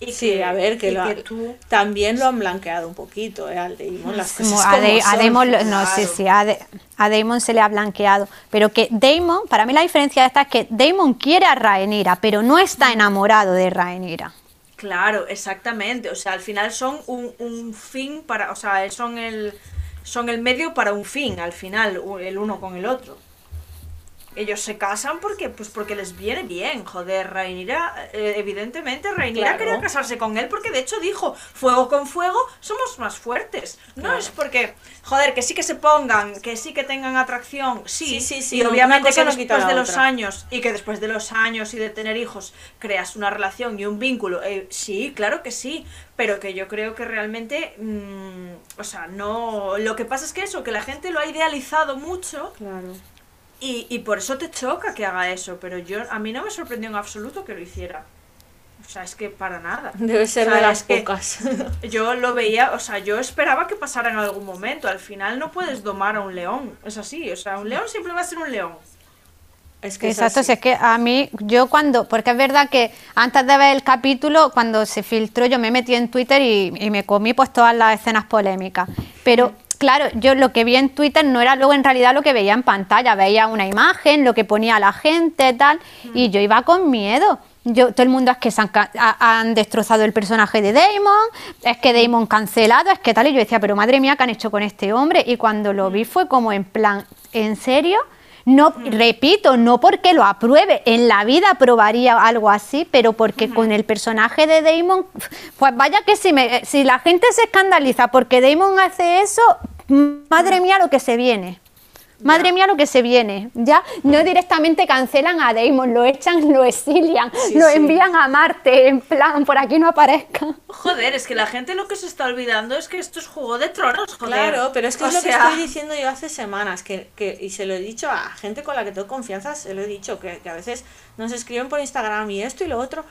y Sí, que, a ver, que, lo ha- tú también lo han blanqueado un poquito, ¿eh? Al Damon, las cosas Como a, como Da- a son. Damon, no, sí, claro. sí, a, a Damon se le ha blanqueado. Pero que Damon, para mí la diferencia de esta es que Damon quiere a Rhaenyra, pero no está enamorado de Rhaenyra. Claro, exactamente. O sea, al final son un, un fin para. O sea, son el. Son el medio para un fin, al final, el uno con el otro. Ellos se casan porque, pues porque les viene bien, joder, Rhaenyra, eh, evidentemente Rhaenyra Claro. quería casarse con él porque de hecho dijo, fuego con fuego, somos más fuertes. No Claro. es porque, joder, que sí que se pongan, que sí que tengan atracción, sí, Sí, sí, sí, y obviamente que después de los años y que después de los años y de tener hijos creas una relación y un vínculo, eh, sí, claro que sí, pero que yo creo que realmente, mm, o sea, no, lo que pasa es que eso, que la gente lo ha idealizado mucho Claro. Y, y por eso te choca que haga eso, pero yo a mí no me sorprendió en absoluto que lo hiciera. O sea, es que para nada. Debe ser O sea, de las es pocas. Yo lo veía, o sea, yo esperaba que pasara en algún momento. Al final no puedes domar a un león. Es así, o sea, un león siempre va a ser un león. es que es Exacto, así. si es que a mí, yo cuando, porque es verdad que antes de ver el capítulo, cuando se filtró, yo me metí en Twitter y, y me comí pues todas las escenas polémicas. Pero claro, yo lo que vi en Twitter no era luego en realidad lo que veía en pantalla, veía una imagen, lo que ponía la gente, tal, y yo iba con miedo. Yo, todo el mundo es que se han, ha- han destrozado el personaje de Damon, es que Damon cancelado, es que tal, y yo decía, pero madre mía, ¿qué han hecho con este hombre? Y cuando lo vi fue como en plan, ¿en serio? No, repito, no porque lo apruebe, en la vida aprobaría algo así, pero porque con el personaje de Damon, pues vaya que si, me, si la gente se escandaliza porque Damon hace eso, madre mía lo que se viene. Madre mía lo que se viene. Ya no directamente cancelan a Damon, lo echan, lo exilian, Sí, lo sí. envían a Marte, en plan, por aquí no aparezca. Joder, es que la gente lo que se está olvidando es que esto es Juego de Tronos, joder. Claro, pero es que O es lo que estoy diciendo yo hace semanas, que, que, y se lo he dicho a gente con la que tengo confianza, se lo he dicho, que, que a veces nos escriben por Instagram y esto y lo otro,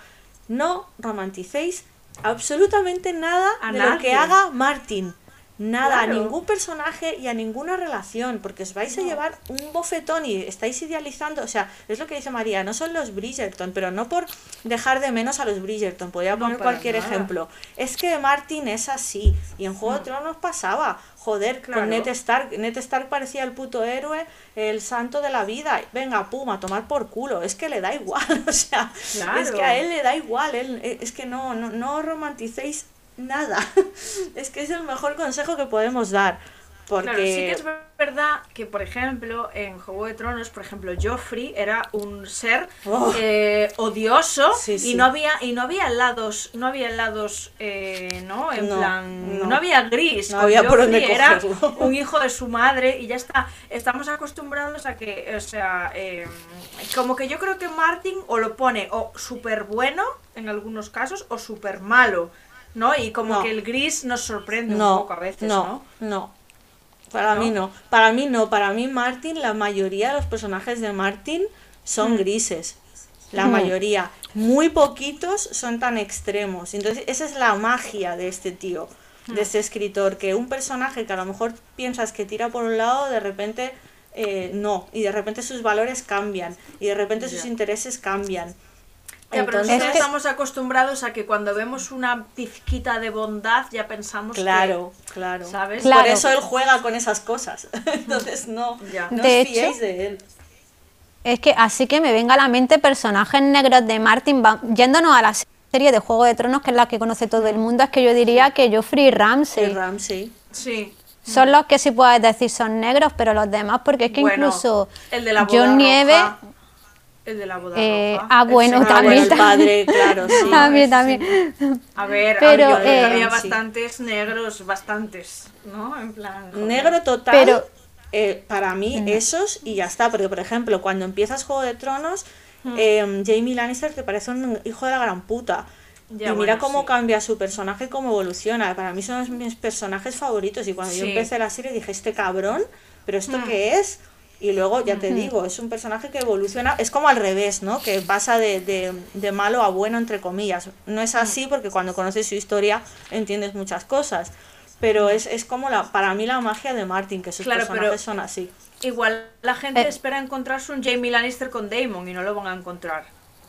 no romanticéis absolutamente nada A de lo que haga Martin. Nada, a ningún personaje y a ninguna relación, porque os vais a llevar un bofetón y estáis idealizando, o sea, es lo que dice María, no son los Bridgerton, pero no por dejar de menos a los Bridgerton, podría No, poner cualquier nada. ejemplo. Es que Martin es así, y en Juego de Tronos pasaba, joder, Claro. con Ned Stark, Ned Stark parecía el puto héroe, el santo de la vida, venga, pum, a tomar por culo, es que le da igual, o sea, Claro. es que a él le da igual, él, eh, es que no, no, no romanticéis nada, es que es el mejor consejo que podemos dar, porque... Claro, sí que es verdad que, por ejemplo, en Juego de Tronos, por ejemplo, Joffrey era un ser Oh. eh, odioso Sí, y no había y no había lados, no había lados, eh, ¿no? En No, plan, no. no. había gris. No había por dónde era un hijo de su madre y ya está. Estamos acostumbrados a que, o sea, eh, como que yo creo que Martin o lo pone o súper bueno en algunos casos o súper malo. ¿No? Y como No. que el gris nos sorprende un no, poco a veces, ¿no? no, no. Para mí no. Para mí no. Para mí Martin, la mayoría de los personajes de Martin son Mm. grises. La Mm. mayoría. Muy poquitos son tan extremos. Entonces, esa es la magia de este tío, Mm. de este escritor, que un personaje que a lo mejor piensas que tira por un lado, de repente eh, no. Y de repente sus valores cambian. Y de repente sus intereses cambian. Ya, pero Entonces, nosotros estamos acostumbrados a que cuando vemos una pizquita de bondad ya pensamos Claro, claro. ¿Sabes? Claro. Por eso él juega con esas cosas. Entonces no, Ya. no De os fiéis hecho- de él. Es que así que me venga a la mente personajes negros de Martin, va- yéndonos a la serie de Juego de Tronos, que es la que conoce todo el mundo, es que yo diría que Joffrey y Ramsey El Ramsey. que... Sí. son los que sí puedes decir son negros, pero los demás, porque es que Bueno, incluso el de la boda John Nieve, roja, el de la boda eh, roja. ah, el bueno, bueno, también, el padre, claro, sí. también, también. A ver, Pero, había, eh, había sí. bastantes negros, bastantes, ¿no? En plan... joder. Negro total, Pero- eh, para mí esos y ya está. Porque, por ejemplo, cuando empiezas Juego de Tronos, eh, Jamie Lannister te parece un hijo de la gran puta. Ya, y mira bueno, cómo sí. cambia su personaje, cómo evoluciona. Para mí son mis personajes favoritos. Y cuando yo empecé la serie dije, este cabrón, ¿pero esto qué es? Y luego, ya te digo, es un personaje que evoluciona, es como al revés, ¿no? Que pasa de, de, de malo a bueno, entre comillas. No es así porque cuando conoces su historia entiendes muchas cosas. Pero es, es como la, para mí la magia de Martin, que sus Claro, pero- personajes son así. Igual la gente Eh. espera encontrarse un Jamie Lannister con Daemon y no lo van a encontrar.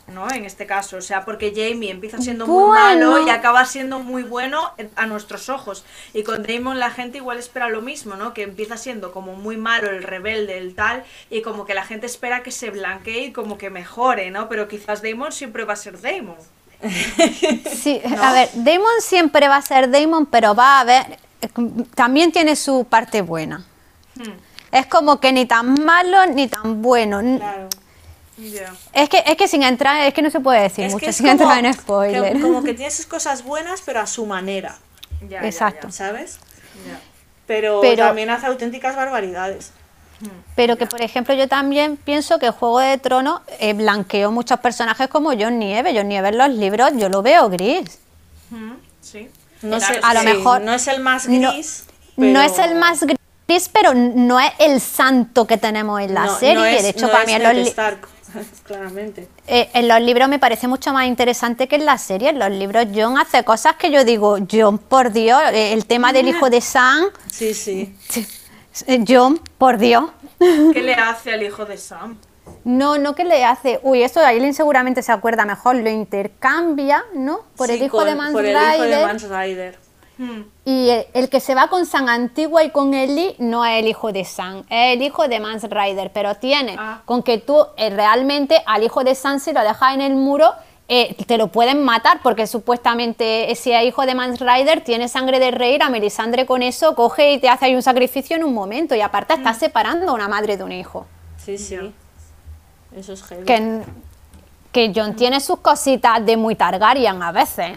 ¿No? En este caso, o sea, porque Jamie empieza siendo muy malo y acaba siendo muy bueno en- a nuestros ojos. Y con Daemon la gente igual espera lo mismo, ¿no? Que empieza siendo como muy malo, el rebelde, el tal, y como que la gente espera que se blanquee y como que mejore, ¿no? Pero quizás Daemon siempre va a ser Daemon. Sí, a ver, Damon siempre va a ser Damon, pero va a haber, también tiene su parte buena. Hmm, Es como que ni tan malo ni tan bueno. Claro. Ya. Es que, es que sin entrar, es que no se puede decir Es mucho, sin como, entrar en que- spoiler. como que tiene sus cosas buenas, pero a su manera, Ya, ya, Exacto. ¿sabes? ya. Pero, Pero- también hace auténticas barbaridades. Pero que, por ejemplo, yo también pienso que Juego de Tronos eh, blanqueó muchos personajes como John Nieve. John Nieve en los libros yo lo veo gris. Sí. No, sé, a lo sí, mejor- no es el más gris. No pero- es el más gris, pero no es el santo que tenemos en la No- serie. no es- de hecho, no para es mí en los, Ned li- Stark, claramente. eh, en los libros me parece mucho más interesante que en la serie. En los libros John hace cosas que yo digo, John, por Dios, eh, el tema del hijo de Sam, Sí, sí. eh, John, por Dios. ¿Qué le hace al hijo de Sam? No, no que le hace. Uy, esto Aileen seguramente se acuerda mejor. Lo intercambia, ¿no? Por el hijo con- de Mans por el hijo de Rider. Mans Rider. Hmm. Y el, el que se va con San Antigua y con Ellie no es el hijo de San, es el hijo de Mans Rider. Pero tiene Ah. con que tú eh, realmente al hijo de San, si lo dejas en el muro, eh, te lo pueden matar, porque supuestamente eh, si es hijo de Mans Rider, tiene sangre de rey, a Melisandre con eso coge y te hace ahí un sacrificio en un momento. Y aparte estás Mm. separando a una madre de un hijo. Sí, sí. Eso es heavy. Que, que John tiene sus cositas de muy Targaryen a veces.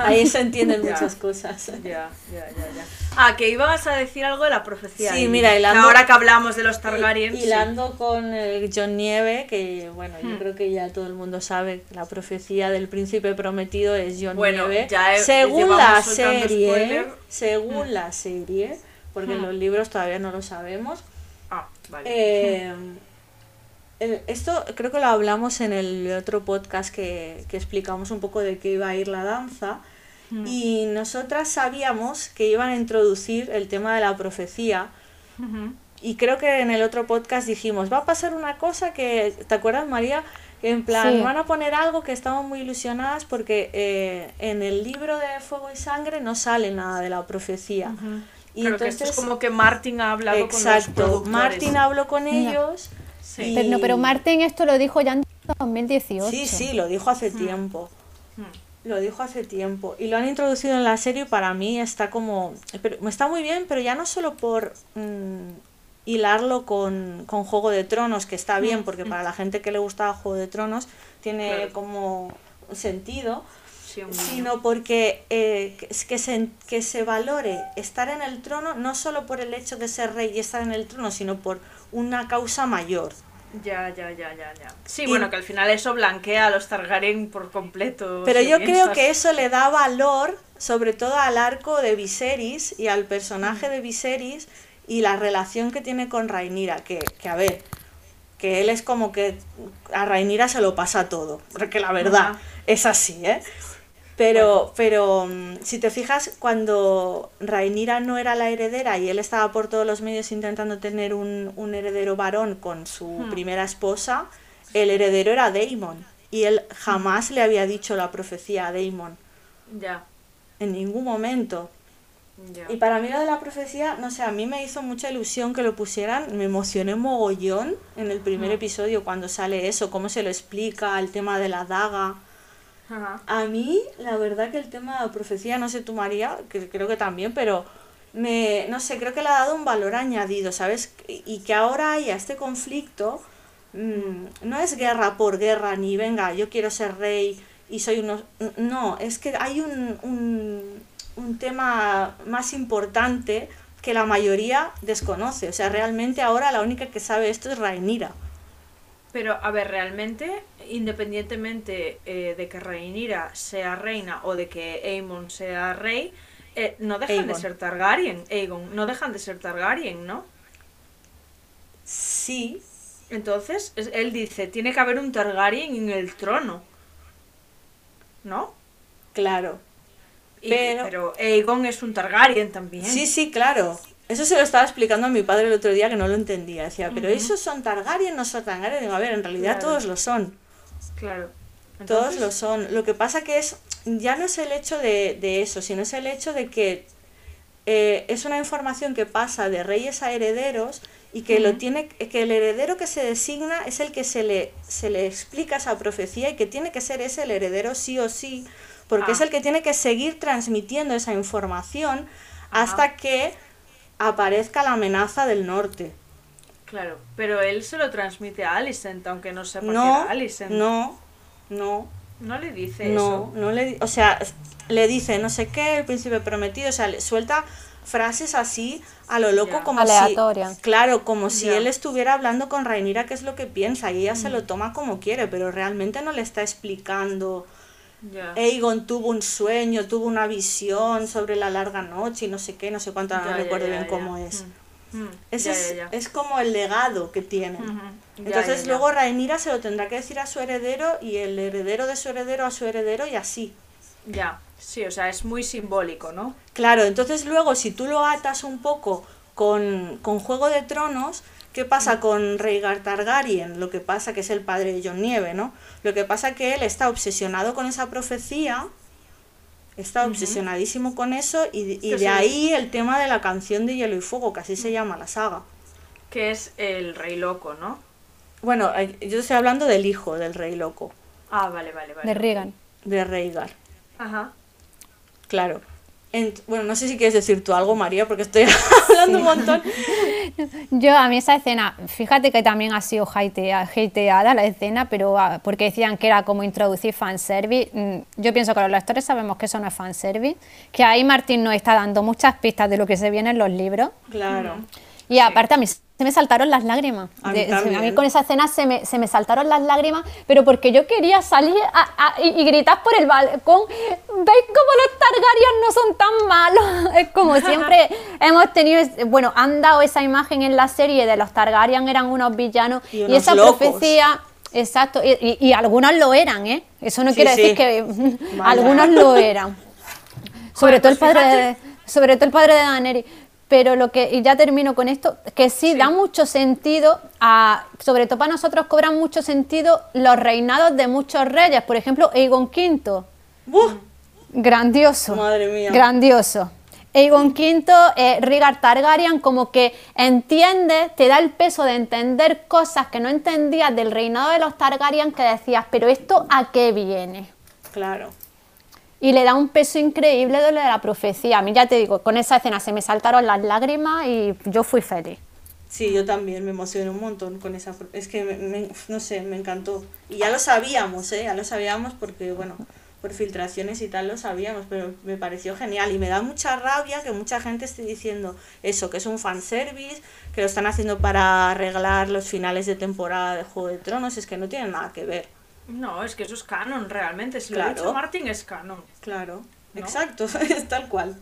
Ahí se entienden muchas cosas. Ya, ya, ya, ya. Ah, que ibas a decir algo de la profecía. Sí, mira, hilando- Ahora que hablamos de los Targaryen. sí. Hilando con el John Nieve, que bueno, Hmm. yo creo que ya todo el mundo sabe que la profecía del príncipe prometido es John Bueno, Nieve. ya he- según la serie, spoiler. según la serie, porque en Hmm. los libros todavía no lo sabemos. Ah, vale. Eh, esto creo que lo hablamos en el otro podcast que, que explicamos un poco de qué iba a ir la danza. Y nosotras sabíamos que iban a introducir el tema de la profecía. Y creo que en el otro podcast dijimos, va a pasar una cosa que, ¿te acuerdas María? En plan, Sí. van a poner algo que estamos muy ilusionadas porque eh, en el libro de Fuego y Sangre no sale nada de la profecía. Y Claro que esto entonces, es como que Martin ha hablado con los exacto. Martin habló con ellos. Sí. Pero, no, pero Martin esto lo dijo ya en 2018. Sí, sí, lo dijo hace tiempo. Hmm. Lo dijo hace tiempo. Y lo han introducido en la serie y para mí está como... Pero, está muy bien, pero ya no solo por mm, hilarlo con, con Juego de Tronos, que está bien, porque para la gente que le gustaba Juego de Tronos tiene Claro. como sentido, Sí, sino porque eh, que, se, que se valore estar en el trono no solo por el hecho de ser rey y estar en el trono, sino por una causa mayor. Ya, ya, ya, ya, ya. Sí, Y- bueno, que al final eso blanquea a los Targaryen por completo. Pero si yo creo que eso le da valor, sobre todo al arco de Viserys y al personaje de Viserys y la relación que tiene con Rhaenyra, que, que a ver, que él es como que a Rhaenyra se lo pasa todo, porque la verdad es así, ¿eh? Pero, pero mm, si te fijas, cuando Rhaenyra no era la heredera y él estaba por todos los medios intentando tener un, un heredero varón con su Hmm. primera esposa, el heredero era Daemon. Y él jamás le había dicho la profecía a Daemon, Ya, en ningún momento. ya. Y para mí lo de la profecía, no sé, a mí me hizo mucha ilusión que lo pusieran, me emocioné mogollón en el primer Hmm. episodio cuando sale eso, cómo se lo explica, el tema de la daga. A mí, la verdad que el tema de profecía, no sé tú María, que creo que también, pero me, no sé, creo que le ha dado un valor añadido, ¿sabes? Y que ahora haya este conflicto, mm, no es guerra por guerra, ni venga, yo quiero ser rey y soy uno... No, es que hay un, un, un tema más importante que la mayoría desconoce. O sea, realmente ahora la única que sabe esto es Rhaenyra. Pero, a ver, realmente, independientemente eh, de que Rhaenyra sea reina o de que Aemon sea rey, eh, no dejan de ser Targaryen, Aegon, no dejan de ser Targaryen, ¿no? Sí, Entonces, es- él dice, tiene que haber un Targaryen en el trono. ¿No? claro. Y- Pero- pero Aegon es un Targaryen también. Sí, sí, claro. Eso se lo estaba explicando a mi padre el otro día que no lo entendía. Decía, pero esos son Targaryen, no son Targaryen. Digo, a ver, en realidad Claro. todos lo son. Claro. Todos lo son. Lo que pasa que es, ya no es el hecho de, de eso, sino es el hecho de que eh, es una información que pasa de reyes a herederos y que lo tiene, que el heredero que se designa es el que se le, se le explica esa profecía y que tiene que ser ese el heredero sí o sí, porque Ah. es el que tiene que seguir transmitiendo esa información hasta que aparezca la amenaza del norte. Claro, pero él se lo transmite a Alicent, aunque no sepa que No, era Alicent. no, no, No le dice No, eso. no le, o sea, le dice no sé qué, el príncipe prometido, o sea, le suelta frases así a lo loco como Aleatorias. si claro, como si él estuviera hablando con Rhaenyra qué es lo que piensa y ella se lo toma como quiere, pero realmente no le está explicando Aegon tuvo un sueño, tuvo una visión sobre la larga noche y no sé qué, no sé cuánto, no recuerdo bien cómo es. Mm, mm, Ese es, es como el legado que ya, Entonces luego Rhaenyra se lo tendrá que decir a su heredero y el heredero de su heredero a su heredero y así. Ya, sí, o sea, es muy simbólico, ¿no? Claro, entonces luego si tú lo atas un poco con, con Juego de Tronos, ¿qué pasa con Rhaegar Targaryen? Lo que pasa que es el padre de Jon Nieve, ¿no? Lo que pasa que él está obsesionado con esa profecía, está obsesionadísimo con eso y, y de sí. ahí el tema de la canción de Hielo y Fuego, que así se llama la saga. Que es el rey loco, ¿no? Bueno, eh, yo estoy hablando del hijo del rey loco, Ah, vale, vale, vale. de Regan. de Rhaegar. Ajá. Claro. Bueno, no sé si quieres decir tú algo, María, porque estoy hablando un montón. Yo, a mí esa escena, fíjate que también ha sido hatea- hateada la escena, pero ah, porque decían que era como introducir fanservice. Mm, Yo pienso que los lectores sabemos que eso no es fanservice, que ahí Martín nos está dando muchas pistas de lo que se viene en los libros. Claro. Y aparte a mí se me saltaron las lágrimas. A mí se- también. con esa escena se me, se me saltaron las lágrimas, pero porque yo quería salir a- a- y, y gritar por el balcón. ¿Veis cómo los Targaryen no son tan malos? Es como siempre hemos tenido, bueno, han dado esa imagen en la serie de los Targaryen eran unos villanos Y y, unos esa locos. profecía... Exacto, y, y- y algunos lo eran, ¿eh? Eso no Sí, quiere sí. decir que algunos lo eran. Sobre Joder, todo el padre de, sobre todo el padre de Daenerys. Pero lo que, y ya termino con esto, que sí, da mucho sentido, a, sobre todo para nosotros cobran mucho sentido los reinados de muchos reyes. Por ejemplo, Aegon V, ¡Buf! grandioso. Madre mía. Grandioso. Aegon V, eh, Targaryen, como que entiende, te da el peso de entender cosas que no entendías del reinado de los Targaryen que decías, pero esto a qué viene Claro. Y le da un peso increíble de la profecía. A mí ya te digo, con esa escena se me saltaron las lágrimas y yo fui feliz. Sí, yo también me emocioné un montón con esa... Es que, no sé, me encantó. Y ya lo sabíamos, ¿eh? Ya lo sabíamos porque, bueno, por filtraciones y tal lo sabíamos, pero me pareció genial. Y me da mucha rabia que mucha gente esté diciendo eso, que es un fanservice, que lo están haciendo para arreglar los finales de temporada de Juego de Tronos. Es que no tiene nada que ver. No, es que eso es canon, realmente. Si lo ha Claro. dicho Martin, es canon. Claro. ¿No? Exacto, es tal cual.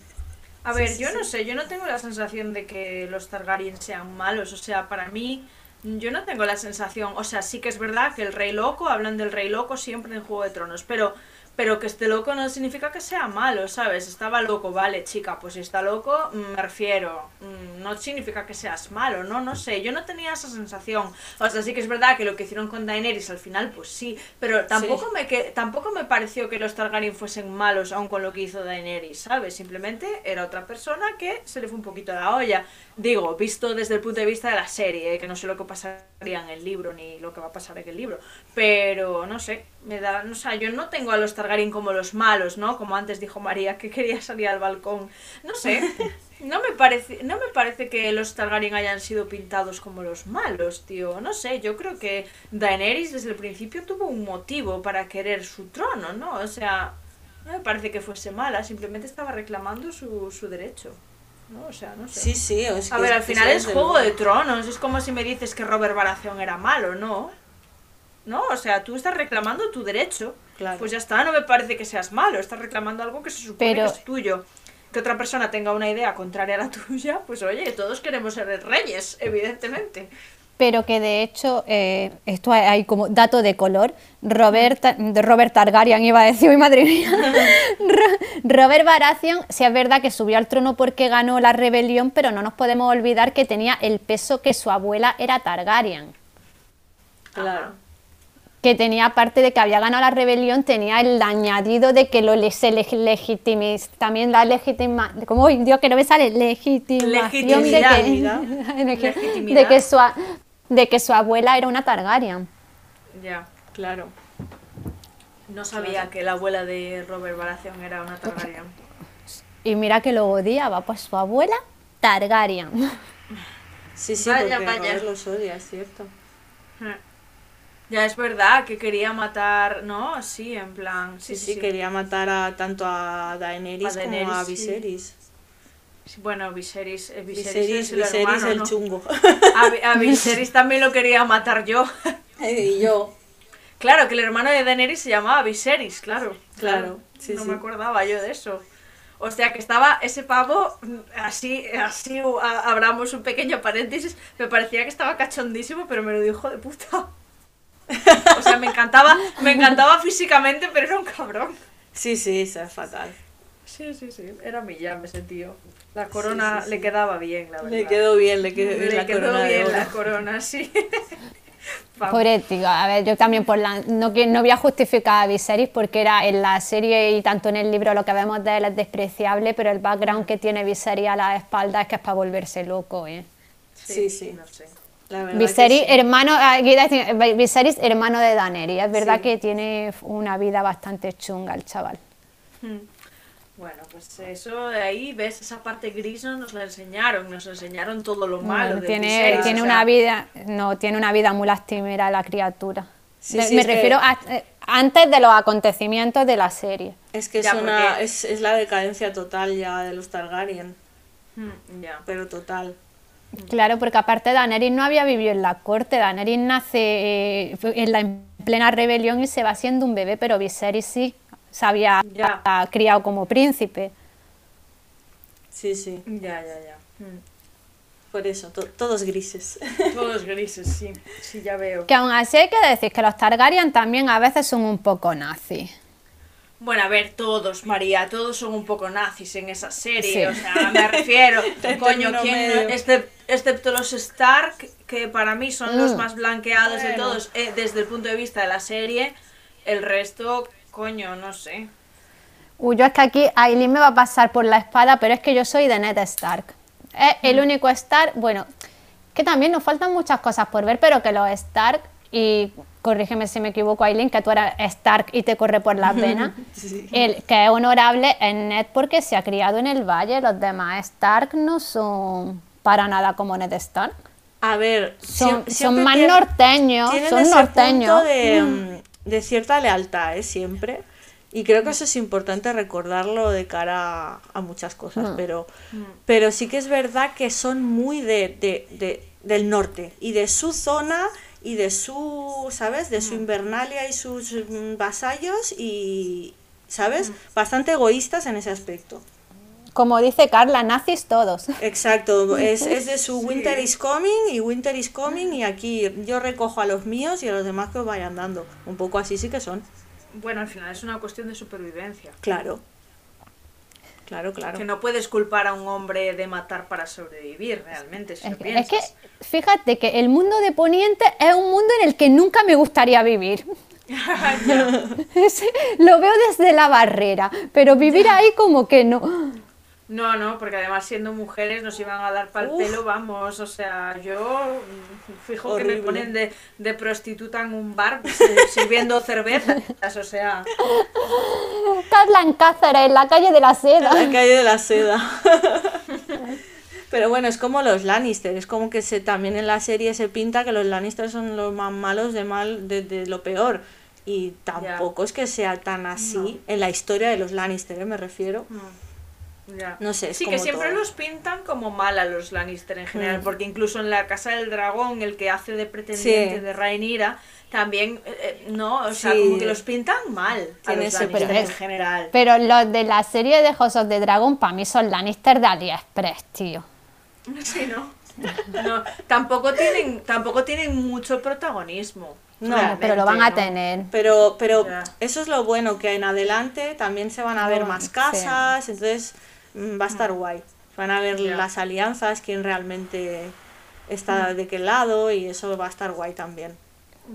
A ver, yo no sé, yo no tengo la sensación de que los Targaryen sean malos. O sea, para mí, yo no tengo la sensación. O sea, sí que es verdad que el rey loco, hablan del rey loco siempre en Juego de Tronos, pero. Pero que esté loco no significa que sea malo, ¿sabes? Estaba loco, vale, chica, pues si está loco, mm, me refiero. mm, No significa que seas malo, ¿no? No sé, yo no tenía esa sensación. O sea, sí que es verdad que lo que hicieron con Daenerys al final, pues sí. Pero tampoco, me, que, tampoco me pareció que los Targaryen fuesen malos aun con lo que hizo Daenerys, ¿sabes? Simplemente era otra persona que se le fue un poquito la olla. Digo, visto desde el punto de vista de la serie, ¿eh? que no sé lo que pasaría en el libro ni lo que va a pasar en el libro. Pero no sé, me da, no sé, yo no tengo a los Targaryen como los malos, ¿no? Como antes dijo María que quería salir al balcón. No sé, no me parece, no me parece que los Targaryen hayan sido pintados como los malos, tío. No sé, yo creo que Daenerys desde el principio tuvo un motivo para querer su trono, ¿no? O sea, no me parece que fuese mala, simplemente estaba reclamando su, su derecho. ¿No? O sea, no sé. Sí, sí. Es A que ver, al final es Juego de Tronos. Es como si me dices que Robert Baratheon era malo, ¿no? ¿No? O sea, tú estás reclamando tu derecho. Claro. Pues ya está, no me parece que seas malo. Estás reclamando algo que se supone Pero- que es tuyo. Que otra persona tenga una idea contraria a la tuya, pues oye, todos queremos ser reyes, evidentemente. Pero que de hecho, eh, esto hay, como dato de color, Robert, de Robert Targaryen iba a decir, uy madre mía, Ro- Robert Baratheon, sí es verdad que subió al trono porque ganó la rebelión, pero no nos podemos olvidar que tenía el peso que su abuela era Targaryen. Claro. que tenía, aparte de que había ganado la rebelión, tenía el añadido de que lo se le- legitimiz- también la legitima, como Dios que no me sale, legitimación de Legitimidad. que, de que, Legitimidad. de que su, de que su abuela era una Targaryen. Ya. Claro. No sabía que la abuela de Robert Baratheon era una Targaryen. Y mira que lo odiaba, pues su abuela, Targaryen. Sí, sí, Vaya, porque vaya. Robert los odia, es cierto. Ya es verdad que quería matar, ¿no? Sí, en plan. Sí, sí, quería matar a tanto a Daenerys, A Daenerys, como a sí. Viserys. Bueno, Viserys, eh, Viserys, Viserys, es el, Viserys hermano, el ¿no? chungo. A, Vi- a Viserys también lo quería matar yo. y yo. Claro, que el hermano de Daenerys se llamaba Viserys, claro. Claro, sí, no sí. me acordaba yo de eso. O sea que estaba ese pavo, mm, así, así a- abramos un pequeño paréntesis, me parecía que estaba cachondísimo, pero me lo dijo de puta. O sea, me encantaba, me encantaba físicamente, pero era un cabrón. Sí, sí, eso es fatal. Sí, sí, sí, era mi llame ese tío. La corona sí, sí. le quedaba bien, la verdad. Le quedó bien, le quedó, Le la quedó corona bien la corona, sí. Pobre tío, a ver, yo también por la, no, no voy a justificar a Viserys porque era en la serie y tanto en el libro lo que vemos de él es despreciable, pero el background que tiene Viserys a la espalda es que es para volverse loco, ¿eh? Sí, sí. No sé. La verdad Viserys, sí. hermano, ah, Viserys, hermano de Daenerys, es verdad Sí. que tiene una vida bastante chunga el chaval. Hmm. Bueno, pues eso de ahí, ves, esa parte gris no nos la enseñaron, nos enseñaron todo lo malo. Bueno, de tiene Viserys, tiene o una vida, no, tiene una vida muy lastimera la criatura. Sí, De- sí, me que- refiero a eh, antes de los acontecimientos de la serie. Es que es, Ya, una, porque- es, es la decadencia total ya de los Targaryen, hmm, ya. pero total. Claro, porque aparte Daenerys no había vivido en la corte, Daenerys nace eh, en la en plena rebelión y se va haciendo un bebé, pero Viserys sí se había Ya. criado como príncipe. Sí, sí, Ya, ya, ya. Hmm. por eso, to- todos grises. Todos grises, sí. Sí, ya veo. Que aún así hay que decir que los Targaryen también a veces son un poco nazis. Bueno, a ver, todos, María, todos son un poco nazis en esa serie, Sí. o sea, me refiero, coño, ¿quién, excep- excepto los Stark, que para mí son los Mm. más blanqueados de todos eh, desde el punto de vista de la serie, el resto, coño, no sé. Uy, yo es que aquí Aileen me va a pasar por la espada, pero es que yo soy de Ned Stark. Es el único Stark, bueno, que también nos faltan muchas cosas por ver, pero que los Stark, y corrígeme si me equivoco Aileen, que tú eres Stark y te corre por las venas, Sí. el que es honorable es Ned porque se ha criado en el valle, los demás Stark no son para nada como Ned Stark. A ver, Son- más norteños, son norteños. de, mm, de cierta lealtad, ¿eh? Siempre. Y creo que eso es importante recordarlo de cara a, a muchas cosas, Mm. pero, pero sí que es verdad que son muy de, de- de- del norte y de su zona y de su, ¿sabes? De su Invernalia y sus mm, vasallos y, ¿sabes? Bastante egoístas en ese aspecto. Como dice Carla, nazis todos. Exacto, es, es de su Winter is coming y Winter is coming y aquí yo recojo a los míos y a los demás que os vayan dando. Un poco así sí que son. Bueno, al final es una cuestión de supervivencia. Claro. Claro, claro. Que no puedes culpar a un hombre de matar para sobrevivir, realmente, si Es lo que, es que, piensas. fíjate que el mundo de Poniente es un mundo en el que nunca me gustaría vivir. Es- Lo veo desde la barrera, pero vivir ahí como que no. No, no, porque además siendo mujeres nos iban a dar pal Uf. pelo, vamos, o sea, yo mm, fijo que me ponen de, de prostituta en un bar si- sirviendo cervezas, o sea, Carla en Cáceres, en la calle de la La seda. calle de la seda. Pero bueno, es como los Lannister, es como que se, también en la serie se pinta que los Lannister son los más malos de mal de, de lo peor. Y tampoco es que sea tan así en la historia de los Lannister, ¿eh? me refiero. Ya. No sé, es Sí, que siempre todo. los pintan como mal a los Lannister en general, Mm. porque incluso en la Casa del Dragón, el que hace de pretendiente Sí. de Rhaenyra, también, eh, eh, no, o sea, Sí. como que los pintan mal a Tiene los Lannister en general. Pero los de la serie de House of the Dragon para mí son Lannister de AliExpress, tío. Sí, ¿no? No, tampoco tienen, tampoco tienen mucho protagonismo. No, realmente, pero lo van a ¿no? tener. Pero, pero Ya. eso es lo bueno, que en adelante también se van a ver Oh, más sí. casas, entonces va a estar guay. Van a ver las alianzas, quién realmente está de qué lado y eso va a estar guay también.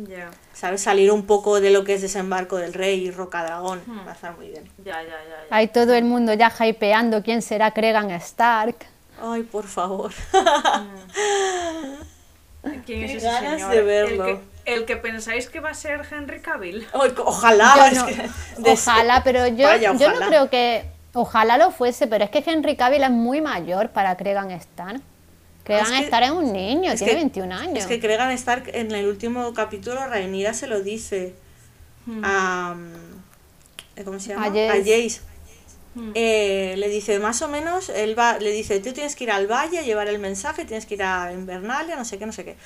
Ya, ¿Sabes? Salir un poco de lo que es desembarco del rey y Roca Dragón. Va a estar muy bien. ya, ya, ya. Hay todo el mundo ya hypeando quién será Cregan Stark. Ay, por favor. ¿Quién es Qué ese ganas señor? de verlo. El que, el que pensáis que va a ser Henry Cavill. Ojalá. Yo es no- que- de- ojalá, pero yo, Vaya, yo no creo que. Ojalá lo fuese, pero es que Henry Cavill es muy mayor para Cregan Stark. Cregan Es que- Stark es un niño, es tiene que- 21 años. Es que Cregan Stark en el último capítulo, Rhaenyra se lo dice a... mm, ¿Cómo se llama? A Jace. A Jace. Hmm. Eh, le dice más o menos, él va, le dice, tú tienes que ir al valle a llevar el mensaje, tienes que ir a Invernalia, no sé qué, no sé qué.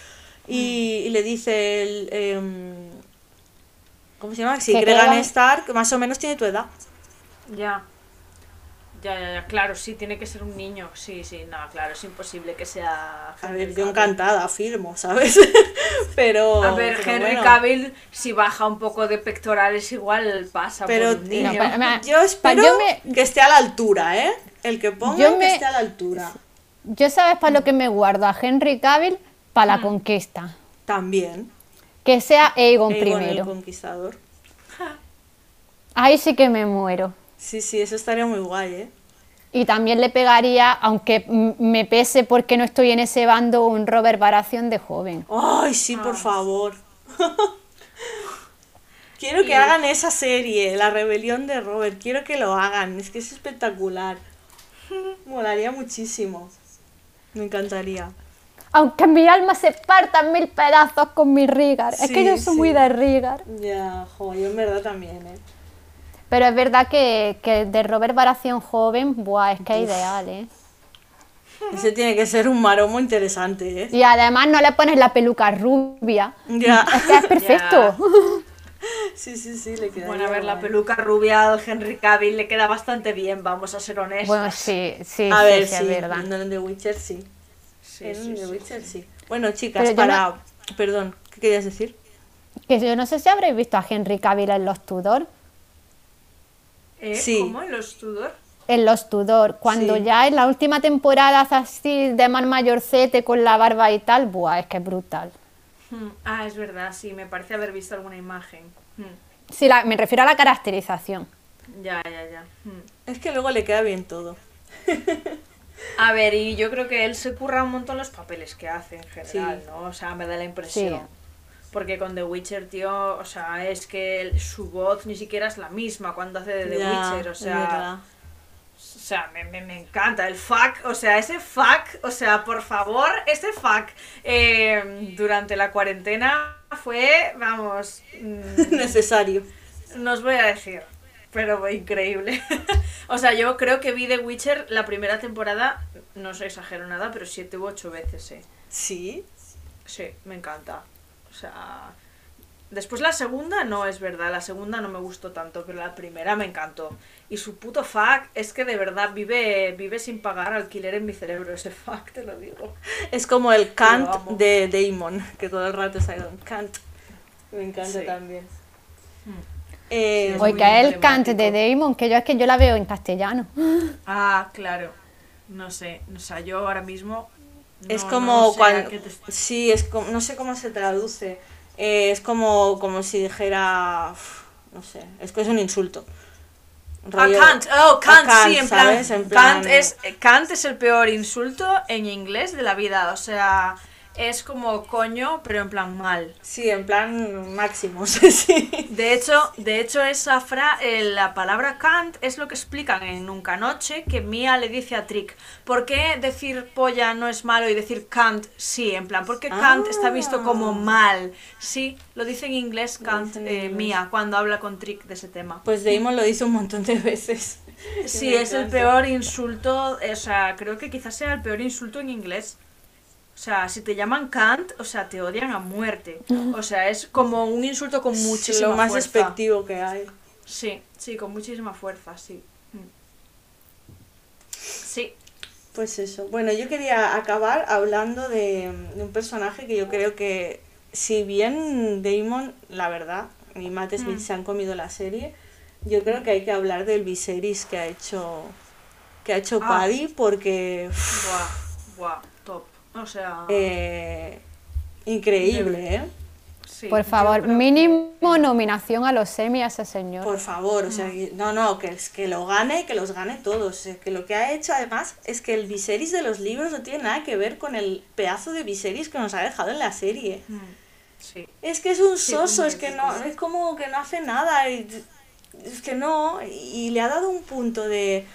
Y, y le dice, el, em, ¿Cómo se llama? Gregan Gregan- Stark más o menos tiene tu edad. Ya. Ya, ya, ya, claro, sí, tiene que ser un niño. Sí, sí, no, claro, es imposible que sea. A Henry ver, yo encantada, afirmo, ¿sabes? pero. A ver, pero Henry bueno. Cavill, si baja un poco de pectorales, igual pasa Pero por un niño. No, pa- ma- yo espero yo me- que esté a la altura, ¿eh? El que ponga Yo que me- esté a la altura. Yo sabes para lo que me guardo a Henry Cavill para la conquista. También. Que sea Aegon, Aegon el primero. conquistador. Ahí sí que me muero. Sí, sí, eso estaría muy guay, ¿eh? Y también le pegaría, aunque me pese porque no estoy en ese bando, un Robert Baratheon de joven. Ay, sí, por Ah. favor. Quiero que Y- hagan esa serie, La rebelión de Robert. Quiero que lo hagan, es que es espectacular. Molaría muchísimo. Me encantaría. Aunque mi alma se parta en mil pedazos con mi Rigar. es Sí, que yo soy sí. muy de Rigar. Ya, jo, yo en verdad también, ¿eh? Pero es verdad que, que de Robert Baratheon joven, buah, es que es Uf. ideal, ¿eh? Ese tiene que ser un maromo interesante, ¿eh? Y además no le pones la peluca rubia. Ya. Es que es perfecto. Sí, sí, sí, le queda. Bueno, a ver, la peluca rubia al Henry Cavill le queda bastante bien, vamos a ser honestos. Bueno, sí, sí, A sí, ver, sí, sí, es verdad. en The Witcher sí. Sí, en sí, The sí, Witcher sí. sí. Bueno, chicas, Pero para. Perdón, ¿qué querías decir? Que yo no sé si habréis visto a Henry Cavill en los Tudor. ¿Eh? Sí. ¿Cómo? ¿En los Tudor? En los Tudor, cuando Sí. ya en la última temporada hace así de más mayorcete con la barba y tal, buah, es que es brutal. Hmm, Ah, es verdad, sí, me parece haber visto alguna imagen. Hmm, Sí, la- me refiero a la caracterización. Ya, ya, ya. Hmm. Es que luego le queda bien todo. A ver, y yo creo que él se curra un montón los papeles que hace en general, Sí. ¿no? O sea, me da la impresión. Sí. Porque con The Witcher, tío, o sea, es que su voz ni siquiera es la misma cuando hace de The Witcher, o sea, o sea, me, me, me encanta el fuck, o sea, ese fuck, o sea, por favor, ese fuck eh, durante la cuarentena fue, vamos, mm, Necesario. no os voy a decir, pero fue increíble. o sea, yo creo que vi The Witcher la primera temporada, no os exagero nada, pero siete u ocho veces, eh. Sí. Sí, me encanta. O sea, después la segunda no es verdad, la segunda no me gustó tanto, pero la primera me encantó. Y su puto fuck es que de verdad vive, vive sin pagar alquiler en mi cerebro, ese fuck, te lo digo. Es como el Kant amo. de Damon, que todo el rato está con Kant. Me encanta Sí. también. Hmm. Eh, es el cante de. Damon, que yo es que yo la veo en castellano. Ah, claro. No sé, o sea, yo ahora mismo... es como no sé cuando. te- Sí, es como. No sé cómo se traduce. Eh, es como, como si dijera. No sé. Es que es un insulto. Ah, Rollo- Kant, oh, Kant, a sí, en plan. En plan- Kant, es, Kant es el peor insulto en inglés de la vida, o sea, es como coño, pero en plan mal. Sí, en plan máximos. sí. De hecho, de hecho esa fra eh, la palabra Kant es lo que explican en Nunca Noche que Mia le dice a Trick. ¿Por qué decir polla no es malo y decir Kant sí? En plan, porque Kant está visto como Ah. mal. Sí, lo dice en inglés Kant, eh. Mia, cuando habla con Trick de ese tema. Pues Damon lo dice un montón de veces. Sí, es el peor insulto, o sea, creo que quizás sea el peor insulto en inglés. O sea, si te llaman Kant, o sea, te odian a muerte. O sea, es como un insulto con muchísima lo más fuerza. despectivo que hay. Sí, sí, con muchísima fuerza, sí. Mm. Sí. Pues eso. Bueno, yo quería acabar hablando de, de un personaje que yo creo que, si bien Damon, la verdad, y Matt Smith Mm. se han comido la serie, yo creo que hay que hablar del Viserys que ha hecho que ha hecho Ah. Paddy porque Buah, buah, top. O sea, eh, increíble, ¿eh? sí, Por favor, creo mínimo nominación a los Emmy a ese señor. Por favor, o sea, que- no, no, que, es que lo gane, que los gane todos. Que lo que ha hecho además es que el Viserys de los libros no tiene nada que ver con el pedazo de Viserys que nos ha dejado en la serie. Mm, Sí. Es que es un Sí, soso, es que no, es como que no hace nada. y- es que no, y le ha dado un punto de,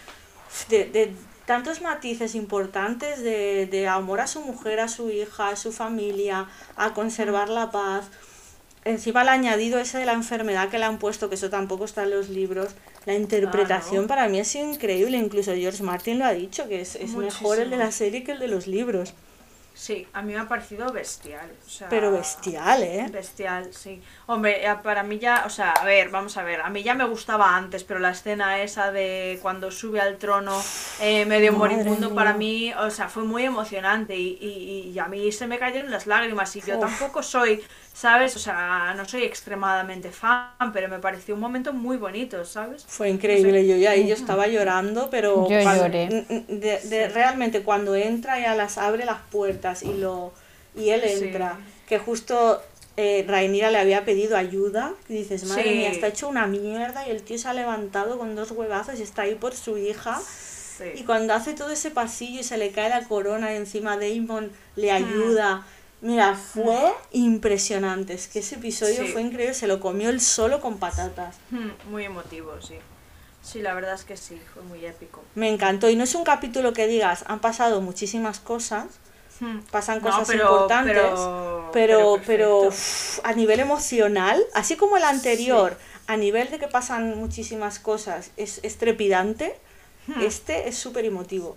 de, de tantos matices importantes de, de amor a su mujer, a su hija, a su familia, a conservar la paz. Encima le ha añadido ese de la enfermedad que le han puesto, que eso tampoco está en los libros. La interpretación para mí sido increíble, incluso George Martin lo ha dicho, que es, es mejor el de la serie que el de los libros. Sí, a mí me ha parecido bestial. o sea, Pero bestial, ¿eh? Bestial, sí. Hombre, eh, para mí ya, o sea, a ver, vamos a ver, a mí ya me gustaba antes, pero la escena esa de cuando sube al trono eh, medio Madre moribundo mía. para mí, o sea, fue muy emocionante y, y, y a mí se me cayeron las lágrimas y yo Uf. tampoco soy, ¿sabes? O sea, no soy extremadamente fan, pero me pareció un momento muy bonito, ¿sabes? Fue increíble, yo ya ahí yo estaba llorando, pero Yo cuando- lloré. de, de- realmente cuando entra ya las abre las puertas y lo y él Sí. entra, que justo eh, Rhaenyra le había pedido ayuda, y dices, madre Sí. mía, está hecho una mierda y el tío se ha levantado con dos huevazos y está ahí por su hija. Y cuando hace todo ese pasillo y se le cae la corona y encima Damon le Hmm. ayuda. Mira, fue impresionante. Es que ese episodio Sí. fue increíble. Se lo comió él solo con patatas. Mm, Muy emotivo, sí. Sí, la verdad es que sí, fue muy épico. Me encantó. Y no es un capítulo que digas, han pasado muchísimas cosas, Mm. pasan No, cosas pero- importantes, pero- pero, uf, a nivel emocional, así como el anterior, a nivel de que pasan muchísimas cosas, es, es trepidante, Hmm. este es súper emotivo.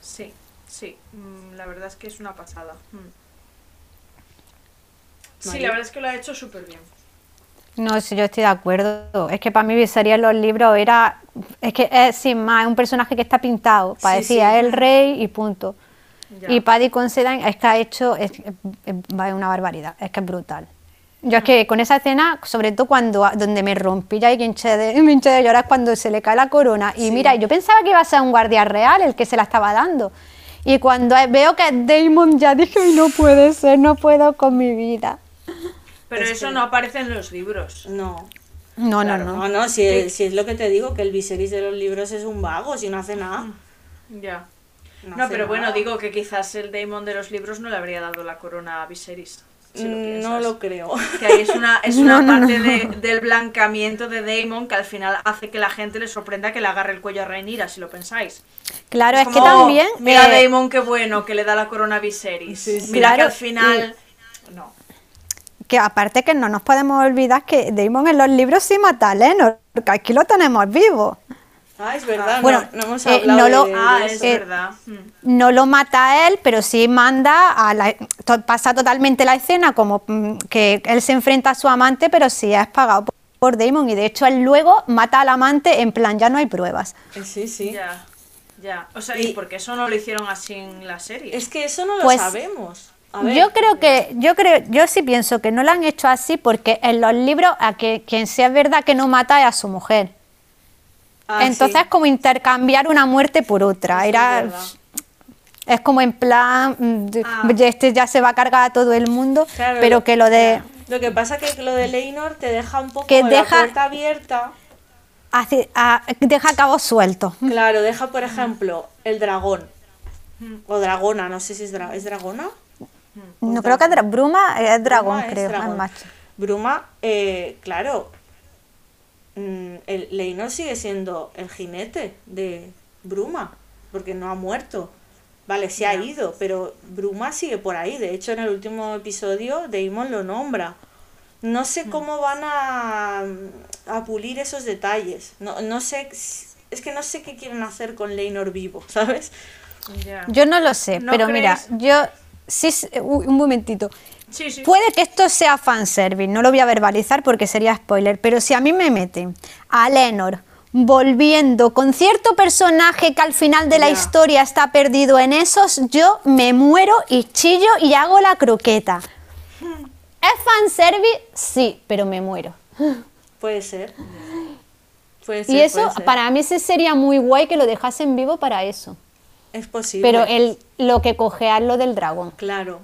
Sí, sí, mm, la verdad es que es una pasada. Mm. Sí, la verdad es que lo ha hecho súper bien. No, sí, yo estoy de acuerdo. Es que para mí Viserys en los libros era. Es que es sin más, es un personaje que está pintado. Para Sí, decir, sí. es el rey y punto. Ya. Y Paddy Considine es que ha hecho. Es, es- es una barbaridad, es que es brutal. Yo es que con esa escena, sobre todo cuando donde me rompí ya y que hinché de, me hinché de llorar cuando se le cae la corona. Y mira, yo pensaba que iba a ser un guardia real el que se la estaba dando. Y cuando veo que es Damon, ya dije, "Ay, no puede ser, no puedo con mi vida. Pero Es eso que- no aparece en los libros. No. No, Claro, no, No, no. no, si, es, si es lo que te digo, que el Viserys de los libros es un vago, si no hace nada. Ya. No pero bueno, digo que quizás el Daemon de los libros no le habría dado la corona a Viserys. Si lo Mm, piensas. no lo creo. Que ahí es una, es una No, parte no. de- del blancamiento de Daemon que al final hace que la gente le sorprenda que le agarre el cuello a Rhaenyra, si lo pensáis. Claro, es, que como, también. Mira eh, Daemon, qué bueno, que le da la corona a Viserys. Sí, sí. Mira que al final... No. Que aparte que no nos podemos olvidar que Damon en los libros sí mata a Lenor, que aquí lo tenemos vivo. Ah, es verdad, no- Bueno, no, hemos eh, hablado no lo- de, de Ah, es verdad. Mm. No lo mata a él, pero sí manda a la, to- pasa totalmente la escena como mm, que él se enfrenta a su amante, pero sí es pagado por, por Damon y de hecho él luego mata al amante en plan ya no hay pruebas. Eh, Sí, sí. Ya, ya. O sea, ¿y Y- por qué eso no lo hicieron así en la serie? Es que eso no lo Pues, sabemos. Yo creo que, yo creo, yo sí pienso que no lo han hecho así porque en los libros a que quien sí es verdad que no mata es a su mujer. ah, Entonces sí. es como intercambiar una muerte por otra. Era, es como en plan, mm, Ah. este ya se va a cargar a todo el mundo, Claro, pero que lo de Lo que pasa que lo de Leinor te deja un poco Que la deja- puerta abierta. hace- a- deja cabos sueltos. Claro, deja, por ejemplo, el dragón. O dragona, no sé si es, dra- ¿es dragona. No creo que Bruma es dragón, Bruma es creo, dragón. es macho. Bruma, eh, claro, mm, el Leinor sigue siendo el jinete de Bruma, porque no ha muerto. Vale, se ha ido, pero Bruma sigue por ahí. De hecho, en el último episodio, Daemon lo nombra. No sé cómo van a, a pulir esos detalles. No, no sé, es que no sé qué quieren hacer con Leinor vivo, ¿sabes? Yo no lo sé, ¿No pero mira, yo sí, uy, un momentito. Sí, sí. Puede que esto sea fanservice, no lo voy a verbalizar porque sería spoiler, pero si a mí me meten a Lenor volviendo con cierto personaje que al final de la historia está perdido en esos, yo me muero y chillo y hago la croqueta. ¿Es fanservice? Sí, pero me muero. Puede ser. Puede ser Y eso, puede ser. para mí sí sería muy guay que lo dejasen vivo para eso. Es posible. Pero el, lo que cogea es lo del dragón. Claro.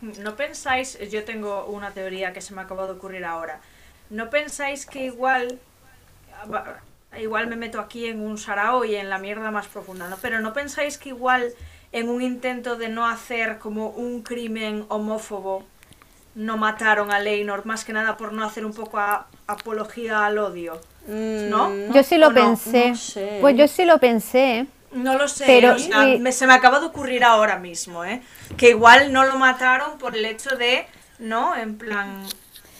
¿No pensáis, yo tengo una teoría que se me acaba de ocurrir ahora, ¿no pensáis que igual, igual me meto aquí en un sarao y en la mierda más profunda, ¿no? Pero ¿no pensáis que igual en un intento de no hacer como un crimen homófobo, no mataron a Leinor más que nada por no hacer un poco a- apología al odio? ¿No? Mm, yo sí lo no, pensé. no sé. Pues yo sí lo pensé. No lo sé, Pero- o sea, y- me- se me acaba de ocurrir ahora mismo, ¿eh? Que igual no lo mataron por el hecho de, ¿no? En plan,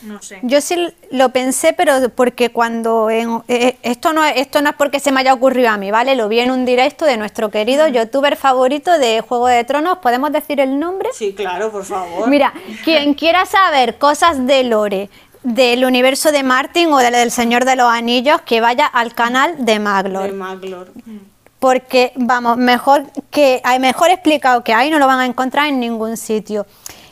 No sé. Yo sí lo pensé, pero porque cuando en- eh, esto no es- esto no es porque se me haya ocurrido a mí, ¿vale? Lo vi en un directo de nuestro querido youtuber favorito de Juego de Tronos, ¿podemos decir el nombre? Sí, claro, por favor. Mira, quien quiera saber cosas de Lore, del universo de Martin o del, del Señor de los Anillos, que vaya al canal de Maglor. de Maglor. Porque vamos, mejor que hay mejor explicado que hay, no lo van a encontrar en ningún sitio.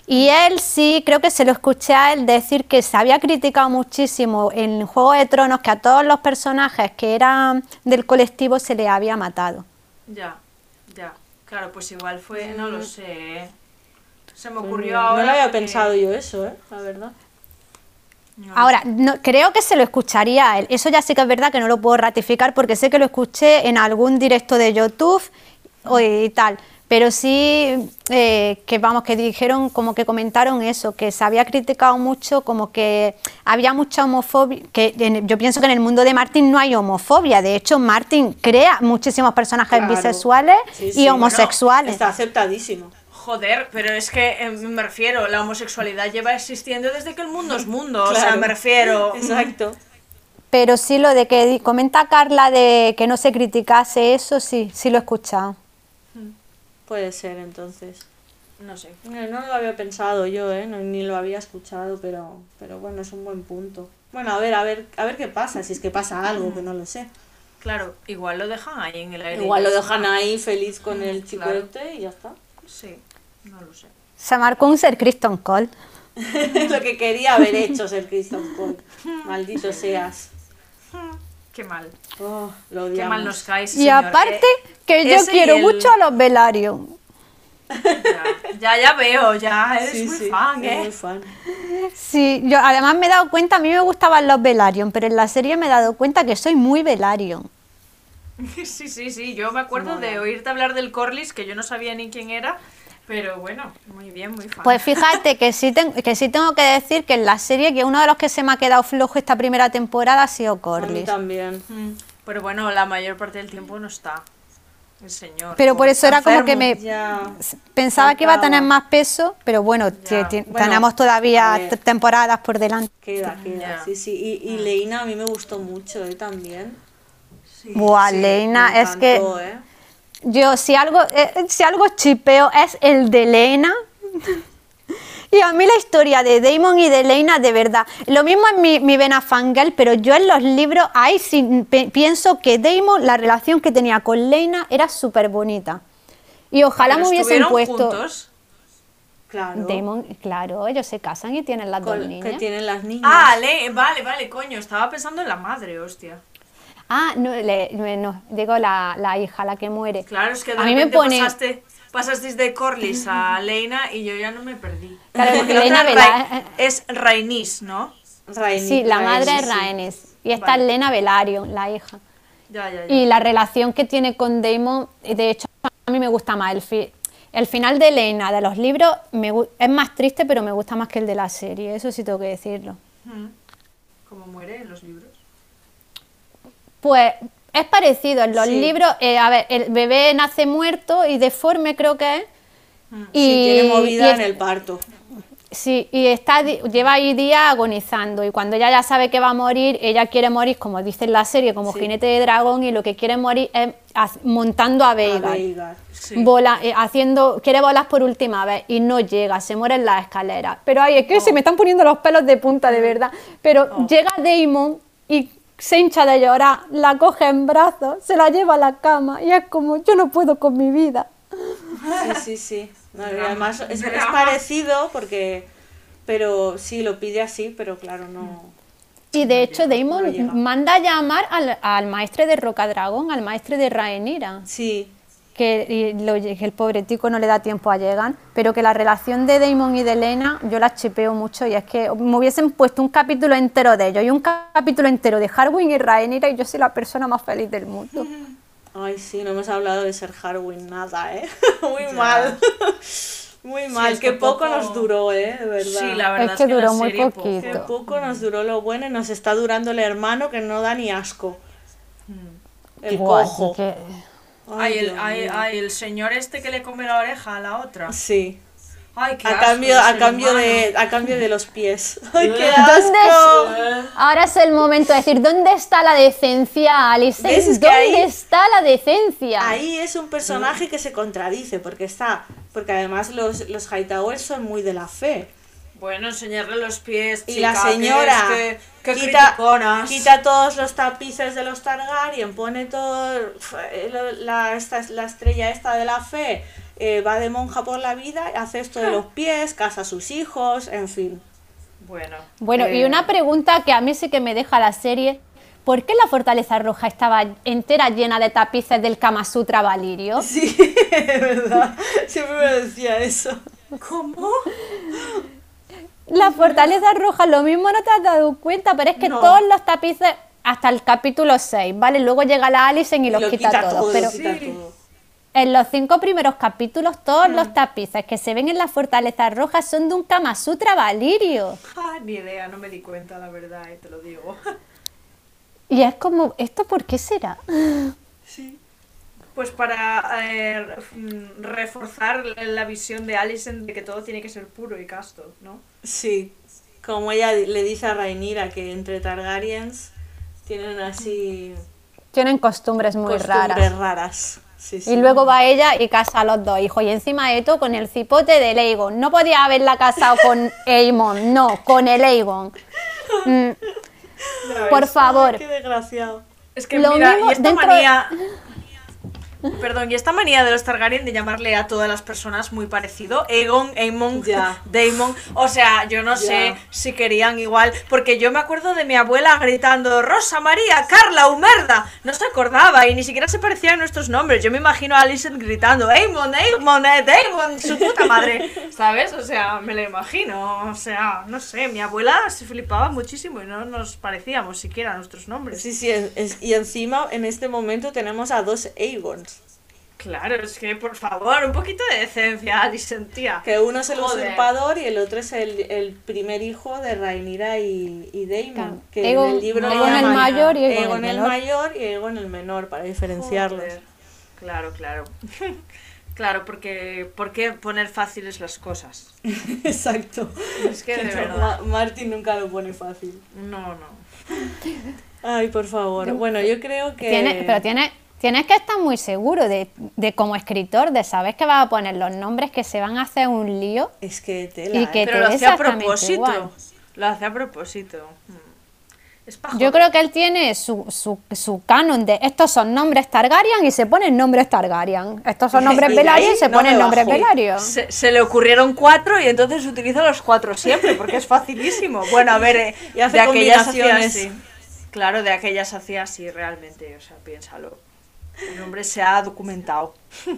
Y él sí, creo que se lo escuché a él decir que se había criticado muchísimo en Juego de Tronos que a todos los personajes que eran del colectivo se les había matado. Ya, ya. Claro, pues igual fue, no lo sé. ¿eh? Se me ocurrió ahora. no lo había porque- pensado yo eso, ¿eh? La verdad. No, Ahora, no, creo que se lo escucharía a él. Eso ya sí que es verdad que no lo puedo ratificar porque sé que lo escuché en algún directo de YouTube o y tal. Pero sí eh, que vamos, que dijeron, como que comentaron eso, que se había criticado mucho, como que había mucha homofobia, que en- yo pienso que en el mundo de Martin no hay homofobia, de hecho Martin crea muchísimos personajes Claro. bisexuales Sí, y bueno, homosexuales. Está aceptadísimo. Joder, pero es que eh, me refiero, la homosexualidad lleva existiendo desde que el mundo es mundo. O sea, me refiero. Exacto. Pero sí lo de que comenta Carla de que no se criticase eso, sí, sí lo he escuchado. Puede ser, entonces. No sé. No lo había pensado yo, ¿eh? No, ni lo había escuchado, pero, pero bueno, es un buen punto. Bueno, a ver, a ver, a ver qué pasa, si es que pasa algo, que no lo sé. Claro, igual lo dejan ahí en el aire. Igual lo dejan ahí feliz con el chico claro. este y ya está. Sí, no lo sé. Se marcó un ser Kristen Cole. Lo que quería haber hecho ser Christian Cole. Maldito seas. Qué mal. Oh, lo Qué mal nos cae ese Y señor. aparte, Eh, que yo quiero el- mucho a los Velaryon. Ya, ya, ya veo, ya eres Sí, muy sí, fan, es ¿eh? muy fan. Sí, yo además me he dado cuenta, a mí me gustaban los Velaryon, pero en la serie me he dado cuenta que soy muy Velaryon. Sí, sí, sí. Yo me acuerdo de oírte hablar del Corlys, que yo no sabía ni quién era. Pero bueno, muy bien, muy fan. Pues fíjate que sí, ten- que sí tengo que decir que en la serie que uno de los que se me ha quedado flojo esta primera temporada ha sido Corlys. también. Mm, Pero bueno, la mayor parte del tiempo no está. El señor. Pero por eso era como que me Ya. pensaba que iba a tener más peso, pero bueno, tenemos todavía temporadas por delante. Queda, queda. Ya. Sí, sí. Y, y Leina a mí me gustó mucho, ¿eh? También. Sí. Buah, Sí, Leina, me es que ¿eh? Yo, si algo, eh, si algo chipeo es el de Lena. Y a mí la historia de Damon y de Lena, de verdad. Lo mismo en mi, mi vena fangirl, pero yo en los libros, ahí sí pienso que Damon, la relación que tenía con Lena era súper bonita. Y ojalá Pero me hubiesen puesto. juntos. Claro. Damon, claro, ellos se casan y tienen las dos niñas. que tienen las niñas. Ah, le- vale, vale, coño. Estaba pensando en la madre, hostia. Ah, no, le- no, digo la, la hija, la que muere. Claro, es que de A mí me repente pone- pasaste, pasasteis de Corlys a Leina y yo ya no me perdí. Claro, porque La Lena otra Vela- Ra- es Rainis, ¿no? Rhaenys, Sí, la madre Rhaenys, es sí. Rhaenys. Y esta Vale. es Lena Velaryon, la hija. Ya, ya, ya. Y la relación que tiene con Damon, de hecho, a mí me gusta más. El, fi- el final de Elena de los libros me es más triste, pero me gusta más que el de la serie. Eso sí tengo que decirlo. ¿Cómo muere en los libros? Pues es parecido. En los Sí. libros, eh, a ver, el bebé nace muerto y deforme, creo que es. Mm. Y, Sí, tiene movida y en el parto. Sí, y está, lleva ahí días agonizando y cuando ella ya sabe que va a morir, ella quiere morir, como dice en la serie, como Sí. jinete de dragón y lo que quiere morir es montando a A Veigar. Veigar. Sí. Vola, eh, haciendo, quiere volar por última vez y no llega, se muere en las escaleras. Pero ay, es que se me están poniendo los pelos de punta, de verdad. Pero llega Damon y se hincha de llorar, la coge en brazos, se la lleva a la cama y es como, yo no puedo con mi vida. Sí, sí, sí. No, y Drama. además es, parecido porque... Pero sí, lo pide así, pero claro, no... Y de hecho Damon manda a llamar al, al maestre de Rocadragón, al maestre de Rhaenyra. Sí, que, y lo- que el pobre tico no le da tiempo a llegar, pero que la relación de Damon y de Elena yo la chipeo mucho y es que me hubiesen puesto un capítulo entero de ellos y un capítulo entero de Harwin y Rhaenyra y yo soy la persona más feliz del mundo. Ay, sí, no hemos hablado de ser Harwin, nada, ¿eh? Muy mal. Muy mal, es que que poco, poco- nos duró, ¿eh? De verdad. Sí, la verdad Es es que que, la duró muy serie poquito. Que poco nos duró lo bueno y nos está durando el hermano que no da ni asco. El Buah, cojo. que- Ay, el, ay, el señor este que le come la oreja a la otra. Sí. Ay, qué A asco cambio, de a cambio humano. de, a cambio de los pies. Ay, qué ¿Dónde asco. es- Ahora es el momento de decir, ¿dónde está la decencia, Alice? ¿Ves? Es que ¿Dónde ahí- está la decencia? Ahí es un personaje que se contradice, porque está, porque además los, los Hightowers son muy de la fe. Bueno, enseñarle los pies, Y chica, la señora es que, que quita, quita todos los tapices de los Targaryen, pone todo eh, la, esta, la estrella esta de la fe, eh, va de monja por la vida, hace esto de los pies, casa a sus hijos, en fin. Bueno. Bueno, y eh, una pregunta que a mí sí que me deja la serie. ¿Por qué la Fortaleza Roja estaba entera llena de tapices del Kama Sutra Valirio? Sí, es verdad, siempre me decía eso. ¿Cómo? La Fortaleza Roja, lo mismo no te has dado cuenta, pero es que No. todos los tapices, hasta el capítulo 6, ¿vale? Luego llega la Alison y los lo quita, todos. todo, pero lo quita Sí. todo. en los cinco primeros capítulos, todos Mm. los tapices que se ven en la Fortaleza Roja son de un Kama Sutra Valirio. Ah, ni idea, no me di cuenta, la verdad, eh, te lo digo. Y es como, ¿esto por qué será? Sí. Pues para eh, mm, reforzar la visión de Alison de que todo tiene que ser puro y casto, ¿no? Sí, como ella le dice a Rhaenyra que entre Targaryens tienen así Tienen costumbres muy costumbres raras. raras. Sí, sí. Y luego va ella y casa a los dos hijos. Y encima de todo con el cipote de Aegon. No podía haberla casado con Aemon, no, con el Aegon. Mm, por favor. Qué desgraciado. Es que Lo mira, mismo y esta dentro manía. Perdón, y esta manía de los Targaryen de llamarle a todas las personas muy parecido, Aegon, Aemon, Ya. Daemon, o sea, yo no sé si querían igual, porque yo me acuerdo de mi abuela gritando, Rosa María, Carla, Humerda, no se acordaba y ni siquiera se parecían nuestros nombres, yo me imagino a Alicent gritando, Aemon, Aemon, eh, Daemon, su puta madre, ¿sabes? O sea, me lo imagino, o sea, no sé, mi abuela se flipaba muchísimo y no nos parecíamos siquiera nuestros nombres. Sí, sí, es- es- y encima en este momento tenemos a dos Aegons. Claro, es que por favor, un poquito de decencia, Alicent, tía. Que uno es el Joder. usurpador y el otro es el, el primer hijo de Rhaenyra y, y Daemon. Claro. Que en el libro mayor y Aegon el Aegon el menor. mayor y Aegon el menor, para diferenciarlos. Joder. Claro, claro. claro, porque ¿por qué poner fáciles las cosas? Exacto. Es que de No, verdad. Ma- Martin nunca lo pone fácil. No, no. Ay, por favor. Bueno, yo creo que... Tiene- pero tiene, tienes que estar muy seguro de, de como escritor, de saber que vas a poner los nombres que se van a hacer un lío. Es que tela, Y que ¿eh? Pero te lo hacía a propósito. igual. Lo hacía a propósito. Es Yo creo que él tiene su, su, su canon de estos son nombres Targaryen y se ponen nombres Targaryen. Estos son nombres Velaryon y se no ponen nombres. Velaryon. Se, se le ocurrieron cuatro y entonces utiliza los cuatro siempre, porque es facilísimo. Bueno, a ver, eh, Y hace de aquellas hacía así. Claro, de aquellas hacía así realmente, o sea, piénsalo. El hombre se ha documentado.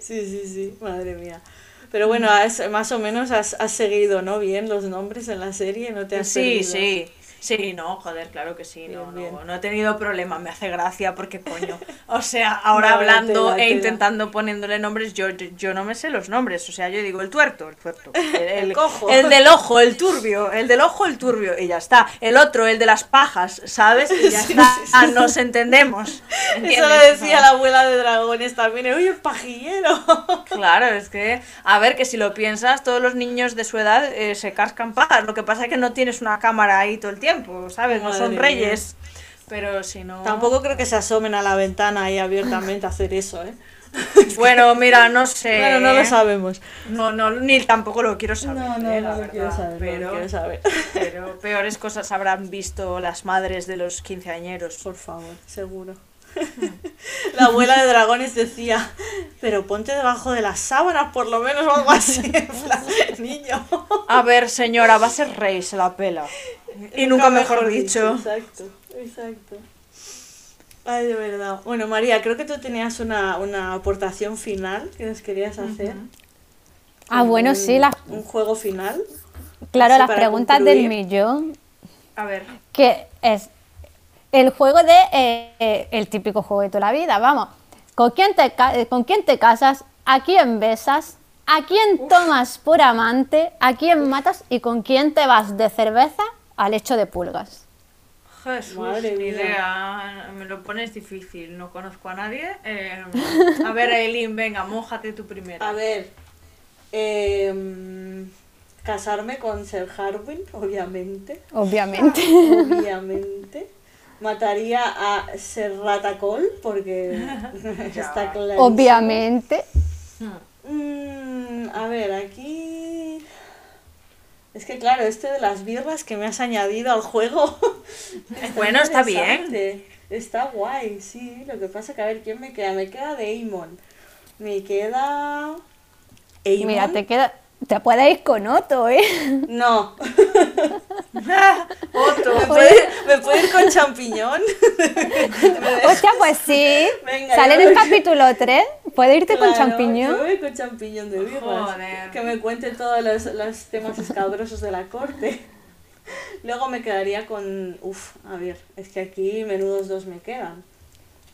Sí, sí, sí, madre mía. Pero bueno, has- más o menos has, has seguido, ¿no? Bien los nombres en la serie, no te has Sí, perdido. sí. Sí, no, joder, claro que sí, no, Bien, no, no he tenido problema, me hace gracia porque coño. O sea, ahora No, hablando e intentando poniéndole nombres, yo, yo, yo no me sé los nombres, o sea, yo digo el tuerto, el tuerto, el, el- cojo. el del ojo, el turbio, el del ojo, el turbio, y ya está. El otro, el de las pajas, ¿sabes? Y ya Sí, está, sí, sí. Nos entendemos. Eso lo decía la abuela de dragones también, oye, el pajillero. Claro, es que, a ver, que si lo piensas, todos los niños de su edad eh, se cascan pajas. Lo que pasa es que no tienes una cámara ahí todo el tiempo, ¿sabes? No son reyes. Pero si no. Tampoco creo que se asomen a la ventana ahí abiertamente a hacer eso, ¿eh? Bueno, mira, no sé. Bueno, no lo sabemos. No, no, ni tampoco lo quiero saber. No, no, eh, no lo quiero verdad, saber, Pero, quiero saber. pero peores cosas habrán visto las madres de los quinceañeros. Por favor, seguro. La abuela de dragones decía, pero ponte debajo de las sábanas por lo menos o algo así. en plan, Niño. A ver, señora, va a ser rey, se la pela. Y nunca mejor dicho. Exacto, exacto. Ay, de verdad. Bueno, María, creo que tú tenías una, una aportación final que nos querías hacer. Ah, bueno, Un- sí, las, Un juego final. claro, así las preguntas concluir. del millón, A ver. que es el juego de eh, eh, el típico juego de toda la vida, vamos. ¿Con quién te, eh, ¿Con quién te casas? ¿A quién besas? ¿A quién tomas por amante? ¿A quién matas? ¿Y con quién te vas de cerveza al hecho de pulgas? Jesús, Madre ni mía. idea. Me lo pones difícil. No conozco a nadie. Eh, a ver, Eileen, venga, mójate tú primero. A ver, Em, casarme con Sir Harwin, obviamente. Obviamente. Obviamente. Mataría a Sir Ratacol porque está claro. Obviamente. Mm, a ver, aquí. Es que claro, este de las birras que me has añadido al juego. Bueno, está bien. Está guay, sí. Lo que pasa que a ver, ¿quién me queda? Me queda Damon. Me queda. Aemon. Mira, te queda. Te puedes ir con Otto, ¿eh? No. Otto. ¿Me puedo, ir, me puedo ir con champiñón? Hostia, pues sí. Venga, Sale en el capítulo 3. Puede irte con champiñón. Yo voy con champiñón de birras. Joder. Que me cuente todos los, los temas escabrosos de la corte. Luego me quedaría con. Uf, a ver, es que aquí menudos dos me quedan.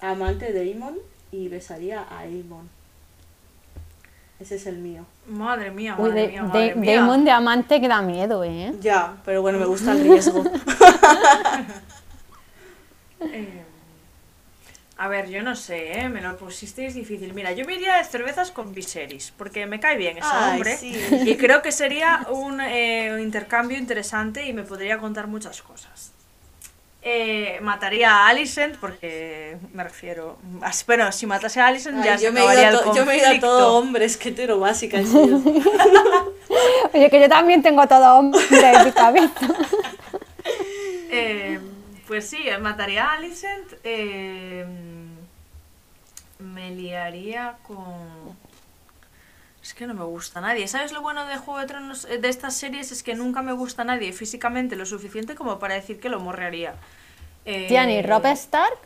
Amante de Aemon y besaría a Aemon. Ese es el mío. Madre mía, Uy, madre de, mía, madre de- mía. Damon de amante que da miedo, ¿eh? Ya, pero bueno, me gusta el riesgo. Eh, a ver, yo no sé, ¿eh? Me lo pusisteis difícil. Mira, yo me iría de cervezas con Viserys, porque me cae bien ese Ay, hombre. sí. Y creo que sería un eh, intercambio interesante y me podría contar muchas cosas. Eh, mataría a Alicent porque me refiero. Bueno, si matase a Alicent ya Ay, se yo, me acabaría el yo me he ido a todo hombres, que hetero básica. Oye, que yo también tengo todo hombre en mi cabeza. Eh, pues sí, mataría a Alicent. eh, me liaría con. Es que no me gusta nadie. ¿Sabes lo bueno de Juego de Tronos eh, de estas series? Es que nunca me gusta nadie físicamente lo suficiente como para decir que lo morrearía. Eh, Tiani, Rob Stark.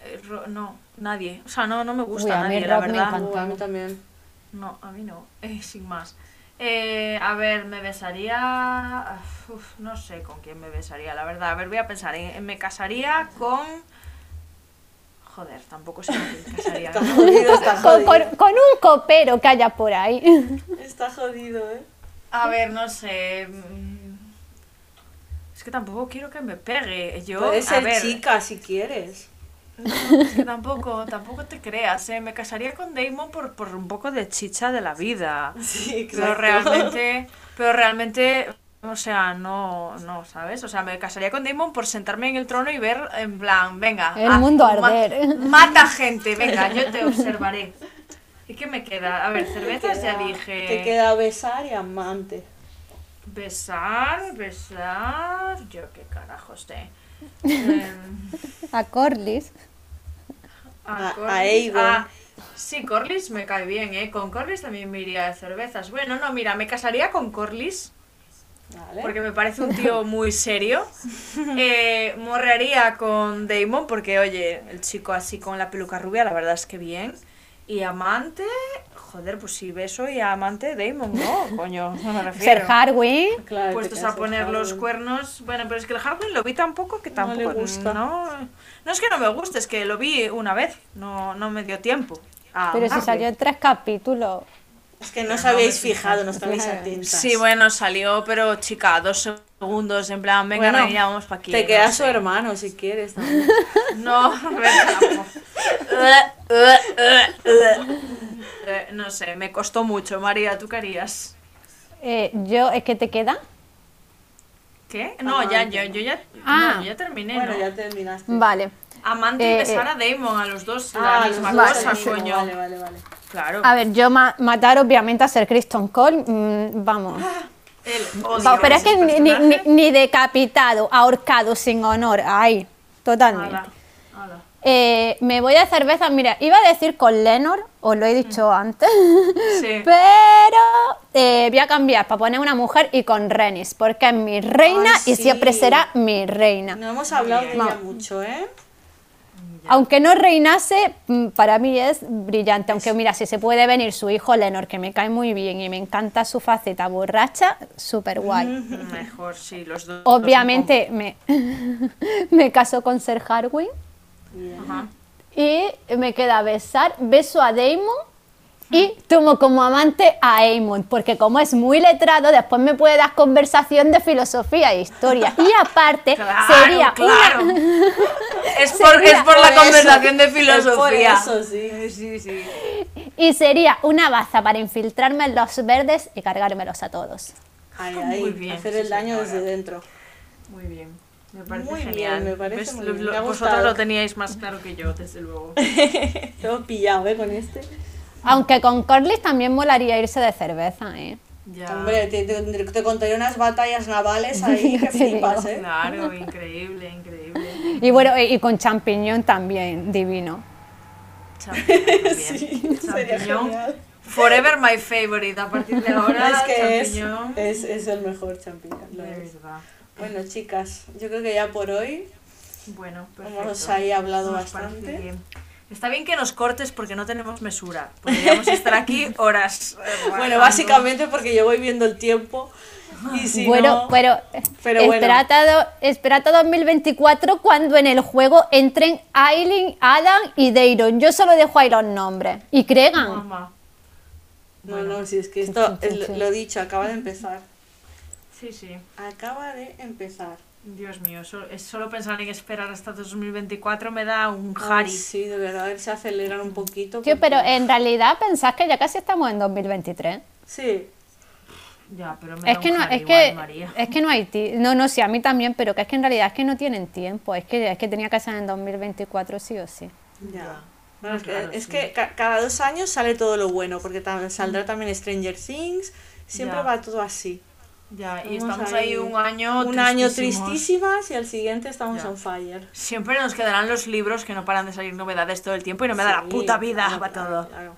eh, Ro- no, nadie. O sea, no, no me gusta Uy, a mí nadie, la Rob me verdad. encanta. A mí también. No, a mí no, eh, sin más. Eh, a ver, me besaría. uf, no sé con quién me besaría, la verdad. A ver, voy a pensar. en- me casaría con. Joder, tampoco sé con quién me casaría. Está jodido, está Con, jodido. con- con un copero que haya por ahí. Está jodido, ¿eh? A ver, no sé. mm, Es que tampoco quiero que me pegue. Yo, Puedes a ser ver, chica si quieres. No, es que tampoco, tampoco te creas, ¿eh? Me casaría con Damon por, por un poco de chicha de la vida. Sí, Pero exacto. realmente, pero realmente, o sea, no, no, ¿sabes? O sea, me casaría con Damon por sentarme en el trono y ver, en plan, venga. El mundo ma- arder. mata gente, venga, yo te observaré. ¿Y qué me queda? A ver, cervezas ya Te dije. queda besar y amante. Besar, besar. Yo qué carajos sé. Em, A Corlys. A- a Corlys. Aegon. Ah, sí, Corlys me cae bien, ¿eh? Con Corlys también me iría de cervezas. Bueno, no, mira, me casaría con Corlys. ¿Vale? porque me parece un tío muy serio. Eh, morrearía con Damon porque, oye, el chico así con la peluca rubia, la verdad es que bien. Y amante, joder, pues si beso y amante Damon, ¿no? Coño, no me refiero. Ser Harwin. Claro, Puestos a poner los cuernos. Bueno, pero es que el Harwin lo vi tan poco que No tampoco. le gusta. No, no es que no me guste, es que lo vi una vez. No, no me dio tiempo. Pero si salió en tres capítulos. Es que no os habéis me fijé. fijado, no estabais Claro. atentas. Sí, bueno, salió, pero chica, dos segundos, en plan, venga, Bueno, reina, vamos para aquí. Te no queda sé. su hermano si quieres también. No, venga, no. Eh, sé, me costó mucho. María, ¿tú qué harías? Eh, yo, ¿es que te queda? ¿Qué? No, ya, yo, yo ya, Ah. no, yo ya terminé, bueno, ¿no? ya terminaste. Vale. Amante y Eh, besar eh. a Damon, a los dos, Ah, la los misma dos cosa, coño. Vale, vale, vale. Claro. A ver, yo ma- matar obviamente a Ser Kristen Cole, mm, vamos. El odio Va, pero es que ni, ni- ni- ni decapitado, ahorcado, sin honor, ay, totalmente. Ala, ala. Eh, me voy a cerveza, mira, iba a decir con Lenor, os lo he dicho antes, Sí. pero eh, voy a cambiar para poner una mujer y con Renis, porque es mi reina Ay, y sí. siempre será mi reina. No hemos hablado de ella mucho, ¿eh? Aunque no reinase, mm, para mí es brillante. Aunque mira, si se puede venir su hijo Lenor, que me cae muy bien y me encanta su faceta borracha, súper guay. Mejor, sí, los dos. Obviamente me, me caso con Ser Harwin y me queda besar. Beso a Damon y tomo como amante a Aemon, porque como es muy letrado, después me puede dar conversación de filosofía e historia. Y aparte, Claro, sería claro. una... Es por, Sería es por la por eso, conversación de es por filosofía. eso, sí. Sí, sí. y sería una baza para infiltrarme en los verdes y cargármelos a todos. Ay, Muy ay, bien, hacer el daño desde dentro. Muy bien. Me parece Muy bien, genial. me parece muy Lo- bien, me ha vosotros lo teníais más claro que yo, desde luego. Te hemos pillado, ¿eh? Con este. Aunque con Corlys también molaría irse de cerveza, ¿eh? Ya. Hombre, te, te, te contaría unas batallas navales ahí que flipas. ¿eh? Claro, increíble, increíble. Y bueno, y, y con champiñón también, divino. Champiñón también. Sí, Champiñón. Forever my favorite. A partir de ahora, es que es, champiñón. es, es el mejor champiñón. lo es. Bueno, chicas, yo creo que ya por hoy Bueno, perfecto. hemos ahí hablado Nos parece bastante. Está bien que nos cortes porque no tenemos mesura. Podríamos estar aquí horas. eh, Bueno, básicamente porque yo voy viendo el tiempo y si bueno, no... pero, Pero bueno. esperad, a do- esperad a 2024 cuando en el juego entren Aileen, Adam y Deiron. Yo solo dejo ahí los nombres. Y Cregan. Mamá. No, no, si es que esto, Sí, sí, es sí. lo- lo dicho, acaba de empezar. Sí, sí. Acaba de empezar. Dios mío, solo, solo pensar en esperar hasta 2024 me da un jari. sí, de verdad, a ver si aceleran un poquito. Porque- pero en realidad pensás que ya casi estamos en 2023. Sí, Ya, pero me Es da que un no, es igual, que, María. es que no hay ti- No, no, sí, a mí también, pero que es que en realidad es que no tienen tiempo. Es que, es que tenía que ser en 2024 sí o sí. ya. Bueno, es que, claro, es sí. que ca- cada dos años sale todo lo bueno, porque tam- saldrá también Stranger Things, siempre Ya. va todo así. Ya, y Vamos estamos ahí ahí un año Un año tristísimas y al siguiente estamos Ya. on fire. Siempre nos quedarán los libros que no paran de salir novedades todo el tiempo y no me da la Sí, puta vida claro, para todo. claro.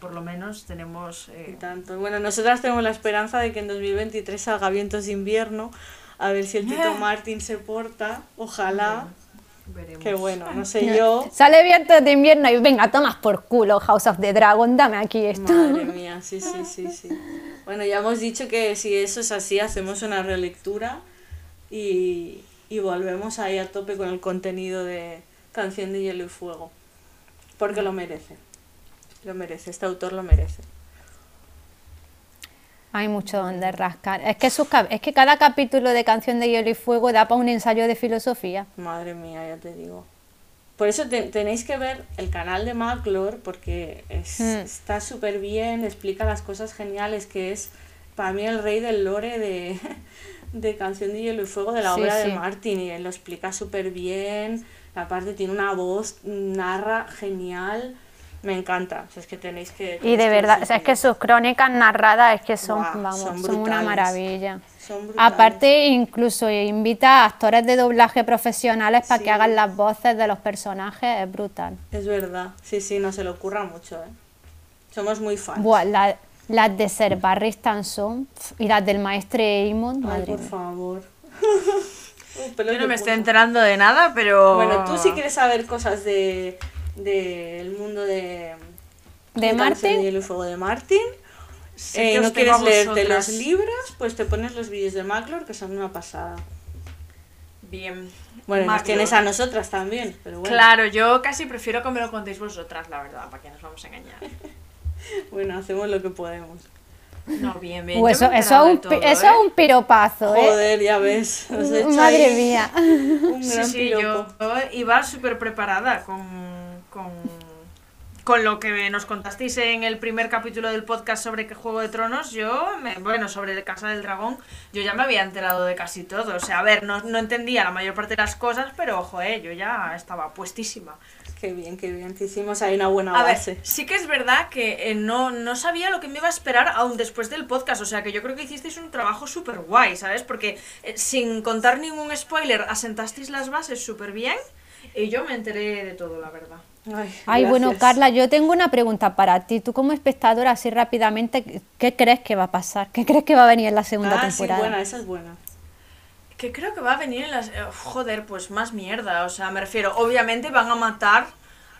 Por lo menos tenemos... Y eh, tanto. Bueno, nosotras tenemos la esperanza de que en 2023 salga Vientos de Invierno, a ver si el Tito Eh. Martín se porta, ojalá. Veremos. Que bueno, no sé yo. Sale viento de invierno y venga, tomas por culo House of the Dragon, dame aquí esto. Madre mía, sí, sí, sí, sí. Bueno, ya hemos dicho que si eso es así, hacemos una relectura y, y volvemos ahí a tope con el contenido de Canción de Hielo y Fuego. Porque lo merece. Lo merece, este autor lo merece. Hay mucho donde rascar. Es que, sus es que cada capítulo de Canción de Hielo y Fuego da para un ensayo de filosofía. Madre mía, ya te digo. Por eso te- tenéis que ver el canal de Maclor porque es- Mm. está súper bien, explica las cosas geniales que es para mí el rey del lore de, de Canción de Hielo y Fuego de la Sí, obra de. Martin y él lo explica súper bien. Aparte tiene una voz, narra genial. Me encanta. O sea, es que tenéis que... Y de verdad, o sea, es que sus crónicas narradas es que son, vamos, son son, una maravilla. Son brutales. Aparte, incluso invita a actores de doblaje profesionales para Sí. que hagan las voces de los personajes, es brutal. Es verdad. Sí, sí, no se le ocurra mucho, ¿eh? Somos muy fans. Buah, la- las de Ser Barry Stanson y las del maestre Eamon, Ay, madre por mía. favor. Yo no me estoy enterando de nada, pero... Bueno, tú si quieres saber cosas de del mundo de ¿De Martin? Y Fuego de Martin. Sé eh, que no quieres leerte los libros, pues te pones los vídeos de Maclor, que son una pasada. Bien. Bueno, nos tienes a nosotras también, pero bueno. Claro, yo casi prefiero que me lo contéis vosotras, la verdad, para que nos vamos a engañar. Bueno, hacemos lo que podemos. No, bien, bien. Yo eso, es un, todo, eso ¿eh? es un piropazo, ¿eh? Joder, ya ves. Madre mía. Un Sí, gran sí, yo piropo. iba súper preparada con, con, con lo que nos contasteis en el primer capítulo del podcast sobre qué Juego de Tronos. Yo, me- bueno, sobre el Casa del Dragón, yo ya me había enterado de casi todo. O sea, a ver, no, no entendía la mayor parte de las cosas, pero ojo, eh, yo ya estaba puestísima. Qué bien, qué bien. Te hicimos ahí una buena A ver, base. sí que es verdad que eh, no, no sabía lo que me iba a esperar aún después del podcast. O sea, que yo creo que hicisteis un trabajo súper guay, ¿sabes? Porque eh, sin contar ningún spoiler, asentasteis las bases súper bien. Y yo me enteré de todo, la verdad. Ay, Ay, bueno. Carla, yo tengo una pregunta para ti. Tú como espectadora, así rápidamente, ¿qué crees que va a pasar? ¿Qué crees que va a venir en la segunda Ah, sí, temporada? buena, esa es buena. Que creo que va a venir en las... eh, joder, pues más mierda. O sea, me refiero, obviamente van a matar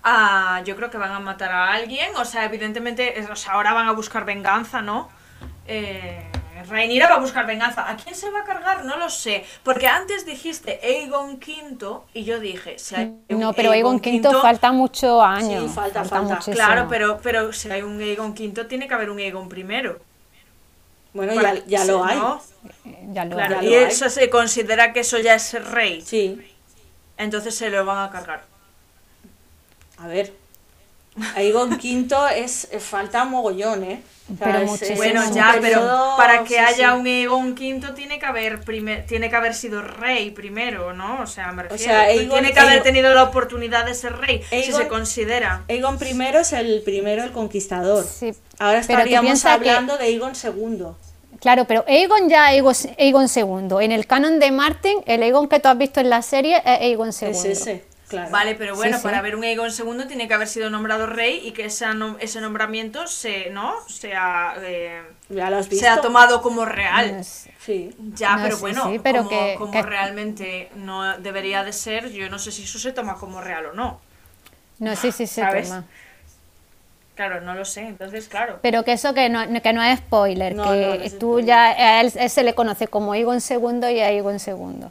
a... Yo creo que van a matar a alguien. O sea, evidentemente, o sea, ahora van a buscar venganza, ¿no? Eh, Rhaenyra va a buscar venganza. ¿A quién se va a cargar? No lo sé. Porque antes dijiste Aegon V y yo dije, si hay un No, pero Aegon V falta mucho años. Sí, falta, falta. muchísimo. Claro, pero, pero si hay un Aegon V, tiene que haber un Aegon primero. Bueno, Para- ya, ya lo hay. ¿no? Ya lo Claro, Ya y hay. eso se considera que eso ya es rey. Sí. Entonces se lo van a cargar. A ver. Aegon V es, eh, falta mogollón, ¿eh? Pero muchísimo. Bueno, ya, pero para que sí, haya sí. un Aegon V tiene que haber prime- tiene que haber sido rey primero, ¿no? O sea, me refiero. sea, tiene que haber tenido la oportunidad de ser rey, si se considera. Aegon I es el primero, el conquistador. Sí. Ahora estaríamos que- hablando de Aegon II. Claro, pero Aegon ya Aegon, Aegon II. En el canon de Martin, el Aegon que tú has visto en la serie es Aegon II. Es ese, claro. Vale, pero bueno, Sí, sí. para haber un Aegon II tiene que haber sido nombrado rey y que esa nom- ese nombramiento se, ¿no? sea, eh, Ya lo has visto. sea tomado como real. No sé. Sí. Ya, No, pero sí, bueno, sí, pero como, que- como que- realmente no debería de ser, yo no sé si eso se toma como real o no. No, sí, sí, se ¿Sabes? toma. Claro, no lo sé, entonces claro. Pero que eso que no, que no es spoiler, No, que no, es tú spoiler. ya a él, él se le conoce como Aegon II y a Aegon II.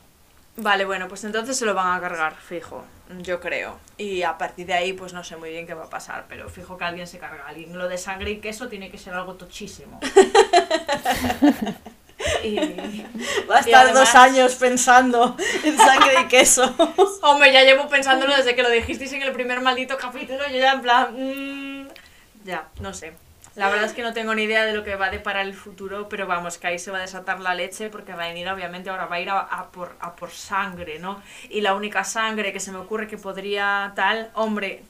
Vale, bueno, pues entonces se lo van a cargar, fijo, yo creo. Y a partir de ahí, pues no sé muy bien qué va a pasar, pero fijo que alguien se carga a alguien. Lo de sangre y queso tiene que ser algo tochísimo. y... Va a estar además- dos años pensando en sangre y queso. Hombre, ya llevo pensándolo desde que lo dijisteis en el primer maldito capítulo, yo ya en plan... mm, ya, no sé. La verdad es que no tengo ni idea de lo que va a deparar el futuro, pero vamos, que ahí se va a desatar la leche porque va a venir, obviamente, ahora va a ir a, a por, a por sangre, ¿no? Y la única sangre que se me ocurre que podría tal, hombre,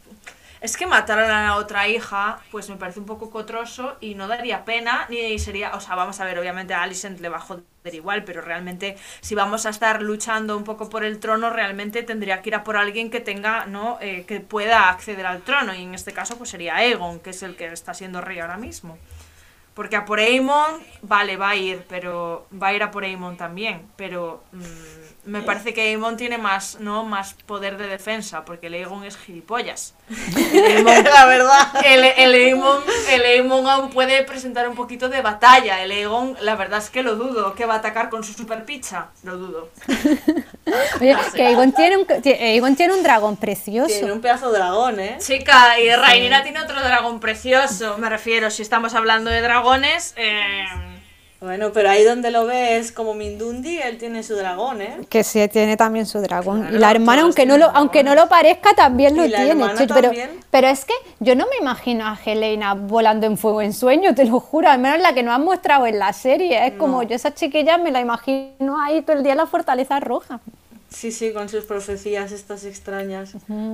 es que matar a la otra hija, pues me parece un poco cotroso y no daría pena, ni sería, o sea, vamos a ver, obviamente a Alicent le va a joder igual, pero realmente si vamos a estar luchando un poco por el trono, realmente tendría que ir a por alguien que tenga, ¿no? Eh, que pueda acceder al trono, y en este caso pues sería Aegon, que es el que está siendo rey ahora mismo. Porque a por Aemon, vale, va a ir, pero va a ir a por Aemon también, pero mm, me parece que Aemon tiene más, ¿no? más poder de defensa, porque el Aegon es gilipollas. El Aemon- la verdad. el, el, Aemon, el Aemon aún puede presentar un poquito de batalla. El Aegon, la verdad es que lo dudo. ¿Que va a atacar con su super pizza? Lo dudo. Oye, que Aegon tiene, un, Aegon tiene un dragón precioso. Tiene un pedazo de dragón, ¿eh? Chica, y Rhaenyra tiene otro dragón precioso. Me refiero, si estamos hablando de dragones. eh, Bueno, pero ahí donde lo ves, como Mindundi, él tiene su dragón, ¿eh? Que sí tiene también su dragón. Claro, y la hermana, aunque no, lo, aunque no lo parezca, también lo Y la tiene. hermana Chuch, pero, también. pero es que yo no me imagino a Helena volando en fuego en sueño, te lo juro. Al menos la que nos han mostrado en la serie. Es como yo, esa chiquilla, me la imagino ahí todo el día en la Fortaleza Roja. Sí, sí, con sus profecías estas extrañas.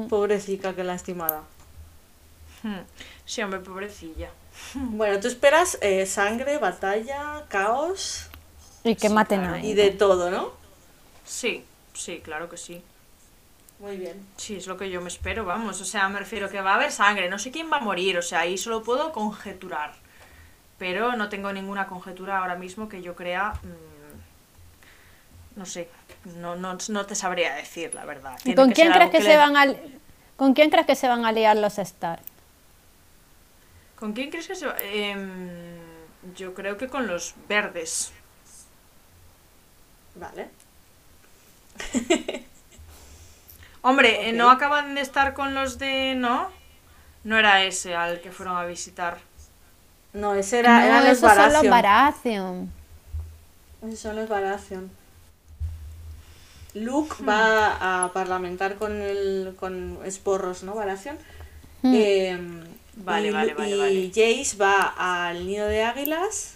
Pobrecita, qué lastimada. hmm, Sí, hombre, pobrecilla. Bueno, tú esperas eh, sangre, batalla, caos Y que maten claro. a y de todo, ¿no? Sí, sí, claro que sí. Muy bien. Sí, es lo que yo me espero, vamos. O sea, me refiero que va a haber sangre. No sé quién va a morir, o sea, ahí solo puedo conjeturar. Pero no tengo ninguna conjetura ahora mismo que yo crea. mm, no sé, no, no, no te sabría decir, la verdad. ¿Y Tiene con que quién crees que, que se le- van a con quién crees que se van a liar los Stark? ¿Con quién crees que se va? Em, yo creo que con los verdes. Vale. Hombre, eh. ¿no acaban de estar con los de... no? No era ese al que fueron a visitar. No, ese era, no, eran los esos son los Baratheon. Baratheon. Esos son los Baratheon. Luke va a parlamentar con el con Esporros, ¿no? Baratheon. Hmm. Em, Vale, y, vale, vale, y vale. Jace va al nido de águilas.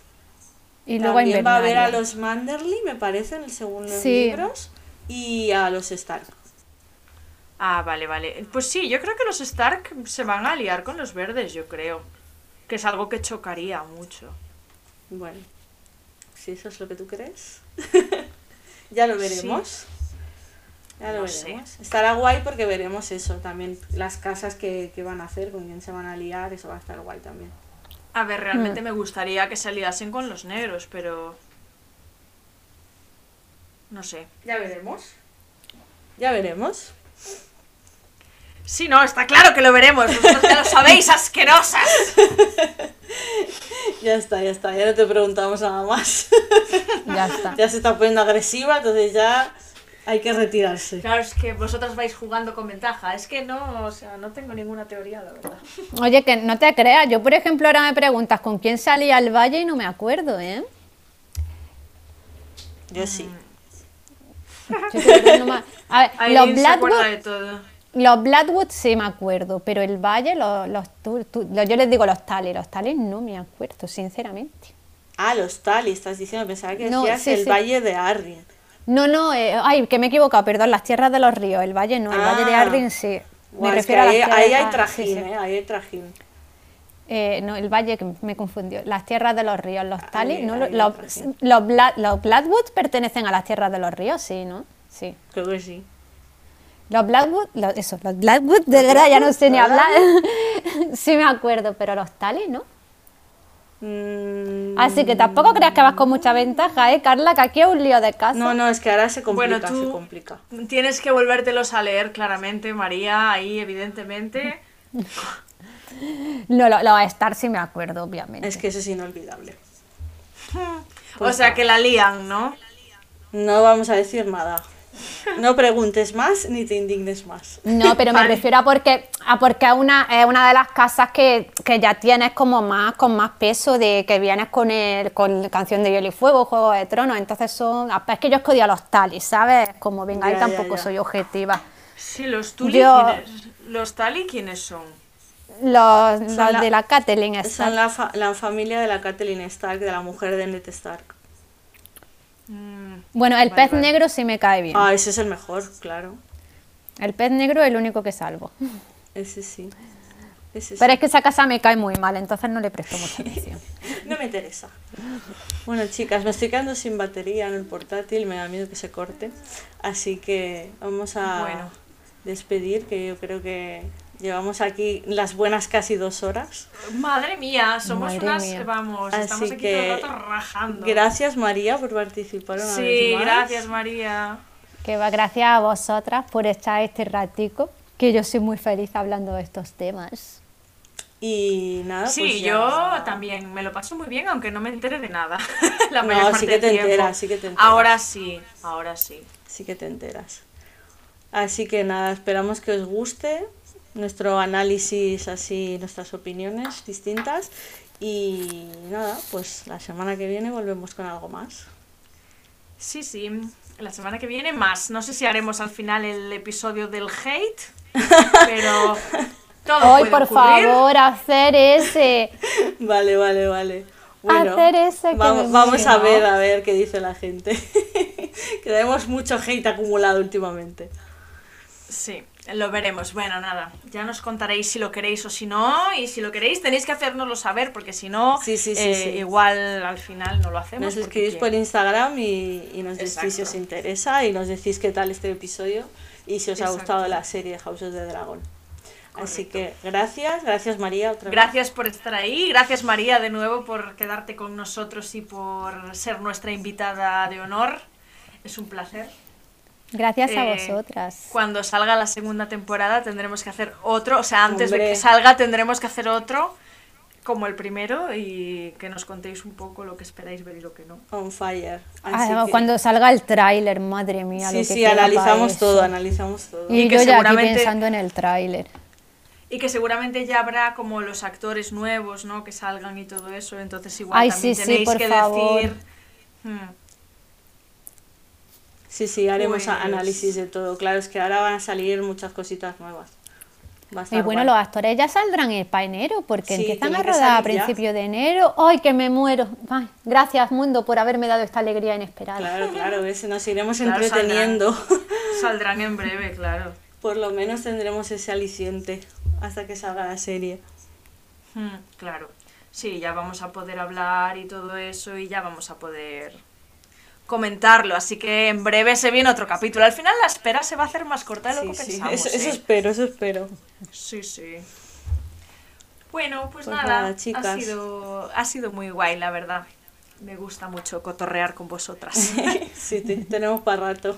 Y luego a También va a ver a los Manderly, me parece, en el segundo Sí. libros. Y a los Stark. Ah, vale, vale. Pues sí, yo creo que los Stark se van a liar con los verdes, yo creo. Que es algo que chocaría mucho. Bueno, si eso es lo que tú crees. ya lo veremos. Ya lo No sé. veremos. Estará guay porque veremos eso también. Las casas que, que van a hacer, con quién se van a liar, eso va a estar guay también. A ver, realmente me gustaría que se liasen con los negros, pero... No sé. Ya veremos. Ya veremos. Sí, no, está claro que lo veremos. Vosotros ya lo sabéis, asquerosas. Ya está, ya está, ya no te preguntamos nada más. Ya está. ya se está poniendo agresiva, entonces ya hay que retirarse. Claro, es que vosotras vais jugando con ventaja. Es que no, o sea, no tengo ninguna teoría, la verdad. Oye, que no te creas. Yo, por ejemplo, ahora me preguntas con quién salía al valle y no me acuerdo, ¿eh? Yo sí. Yo creo que no me- A ver, los Aileen se acuerda Blackwood, de todo. los Blackwood sí me acuerdo, pero el valle, los, los, los- yo les digo los tales, los tales no me acuerdo, sinceramente. Ah, los Tali, estás diciendo, pensaba que No, decías sí, el sí. Valle de Arryn. No, no, eh, ay, que me he equivocado, perdón, las tierras de los ríos, el valle no, el valle de Ah. Arrin sí. Me refiero a las ahí, hay ah, trajín, sí, sí. ¿eh? Ahí hay trajín. Eh, no, el valle que me confundió. Las tierras de los ríos, los tales, ahí- no, los, los, pertenecen a las tierras de los ríos, sí, ¿no? Sí. Creo que sí. Los Blackwood, los, eso, los Blackwood, de verdad ya no sé ni hablar. sí me acuerdo, pero los tales, ¿no? Mm, Así que tampoco creas que vas con mucha ventaja, ¿eh, Carla? Que aquí es un lío de casa. no, no, es que ahora se complica, Bueno, se complica. tienes que volvértelos a leer claramente, María, ahí evidentemente. No, lo- los Star sí me acuerdo, obviamente. Es que eso es inolvidable. o sea, que la lían, ¿no? No vamos a decir nada. No preguntes más ni te indignes más. No, pero me Vale. refiero a porque a porque es una, es una de las casas que, que ya tienes como más, con más peso de que vienes con el, con Canción de Hielo y Fuego, Juego de Tronos, entonces son. Es que yo escogí a los talis, ¿sabes? Como venga, ahí ya, tampoco ya. soy objetiva. Sí, los Tuli, Yo- ¿quiénes? ¿Los Tali quiénes son? Los, los la- de la Catelyn Stark. Son la, fa- la familia de la Catelyn Stark, de la mujer de Ned Stark. Mm, Bueno, el Vale, pez vale. negro sí me cae bien. Ah, ese es el mejor, claro. El pez negro es el único que salvo. Ese sí. Ese sí. Pero es que esa casa me cae muy mal, entonces no le presto mucha atención. No me interesa. Bueno, chicas, me estoy quedando sin batería en el portátil, me da miedo que se corte. Así que vamos a Bueno. despedir, que yo creo que llevamos aquí las buenas casi dos horas. Madre mía, somos Madre unas, mía. vamos, Así estamos aquí que todo el rato rajando. Gracias, María, por participar una Sí, vez más. gracias María. Que va gracias a vosotras por estar este ratico, que yo soy muy feliz hablando de estos temas. Y nada, Sí, pues yo también me lo paso muy bien, aunque no me entere de nada. La No, mayor sí parte que del te tiempo. enteras, sí que te enteras. Ahora sí, ahora sí. Sí que te enteras. Así que nada, esperamos que os guste nuestro análisis, así nuestras opiniones distintas. Y nada, pues la semana que viene volvemos con algo más. Sí, sí. La semana que viene más. No sé si haremos al final el episodio del hate, pero todo Hoy, puede por ocurrir. favor, hacer ese. Vale, vale, vale. Bueno, Hacer ese que vamos, vamos a ver, a ver qué dice la gente. que tenemos mucho hate acumulado últimamente. Sí, lo veremos. Bueno, nada, ya nos contaréis si lo queréis o si no. Y si lo queréis, tenéis que hacérnoslo saber, porque si no, Sí, sí, sí, eh, igual al final no lo hacemos. Nos escribís por Instagram y, y nos decís si os Exacto. interesa y nos decís qué tal este episodio y si os ha Exacto. gustado la serie de House of the Dragon. Así Correcto. que gracias, gracias María otra vez. Gracias por estar ahí, gracias María de nuevo por quedarte con nosotros y por ser nuestra invitada de honor. Es un placer. Gracias a Eh, vosotras. Cuando salga la segunda temporada tendremos que hacer otro, o sea, antes de Hombre. que salga tendremos que hacer otro como el primero y que nos contéis un poco lo que esperáis ver y lo que no. On fire. Así Ah, que- Cuando salga el tráiler, madre mía. Sí, lo que sí, analizamos todo, analizamos todo. Y, Y que yo ya aquí seguramente- pensando en el tráiler. Y que seguramente ya habrá como los actores nuevos, ¿no? Que salgan y todo eso, entonces igual Ay, también sí, sí, tenéis por que favor. decir... Hmm, Sí, sí, haremos Pues- análisis de todo. Claro, es que ahora van a salir muchas cositas nuevas. Y bueno, guay. los actores ya saldrán para enero, porque Sí, empiezan a rodar a principios de enero. ¡Ay, que me muero! Ay, gracias, mundo, por haberme dado esta alegría inesperada. Claro, claro, ves, nos iremos Claro, entreteniendo. Saldrán en breve, claro. Por lo menos tendremos ese aliciente hasta que salga la serie. Hmm, claro. Sí, ya vamos a poder hablar y todo eso y ya vamos a poder comentarlo. Así que en breve se viene otro capítulo. Al final la espera se va a hacer más corta de lo Sí, que sí, pensamos. eso, eso ¿eh? espero, eso espero. Sí, sí. Bueno, pues, Pues nada, nada, ha, chicas. sido, ha sido muy guay, la verdad. Me gusta mucho cotorrear con vosotras. sí, te- tenemos para rato.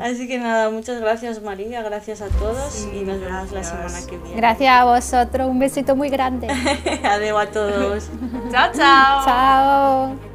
Así que nada, muchas gracias María, gracias a todos y nos vemos la semana que viene. Gracias a vosotros, un besito muy grande. Adeu a todos. Chao, chao. Chao.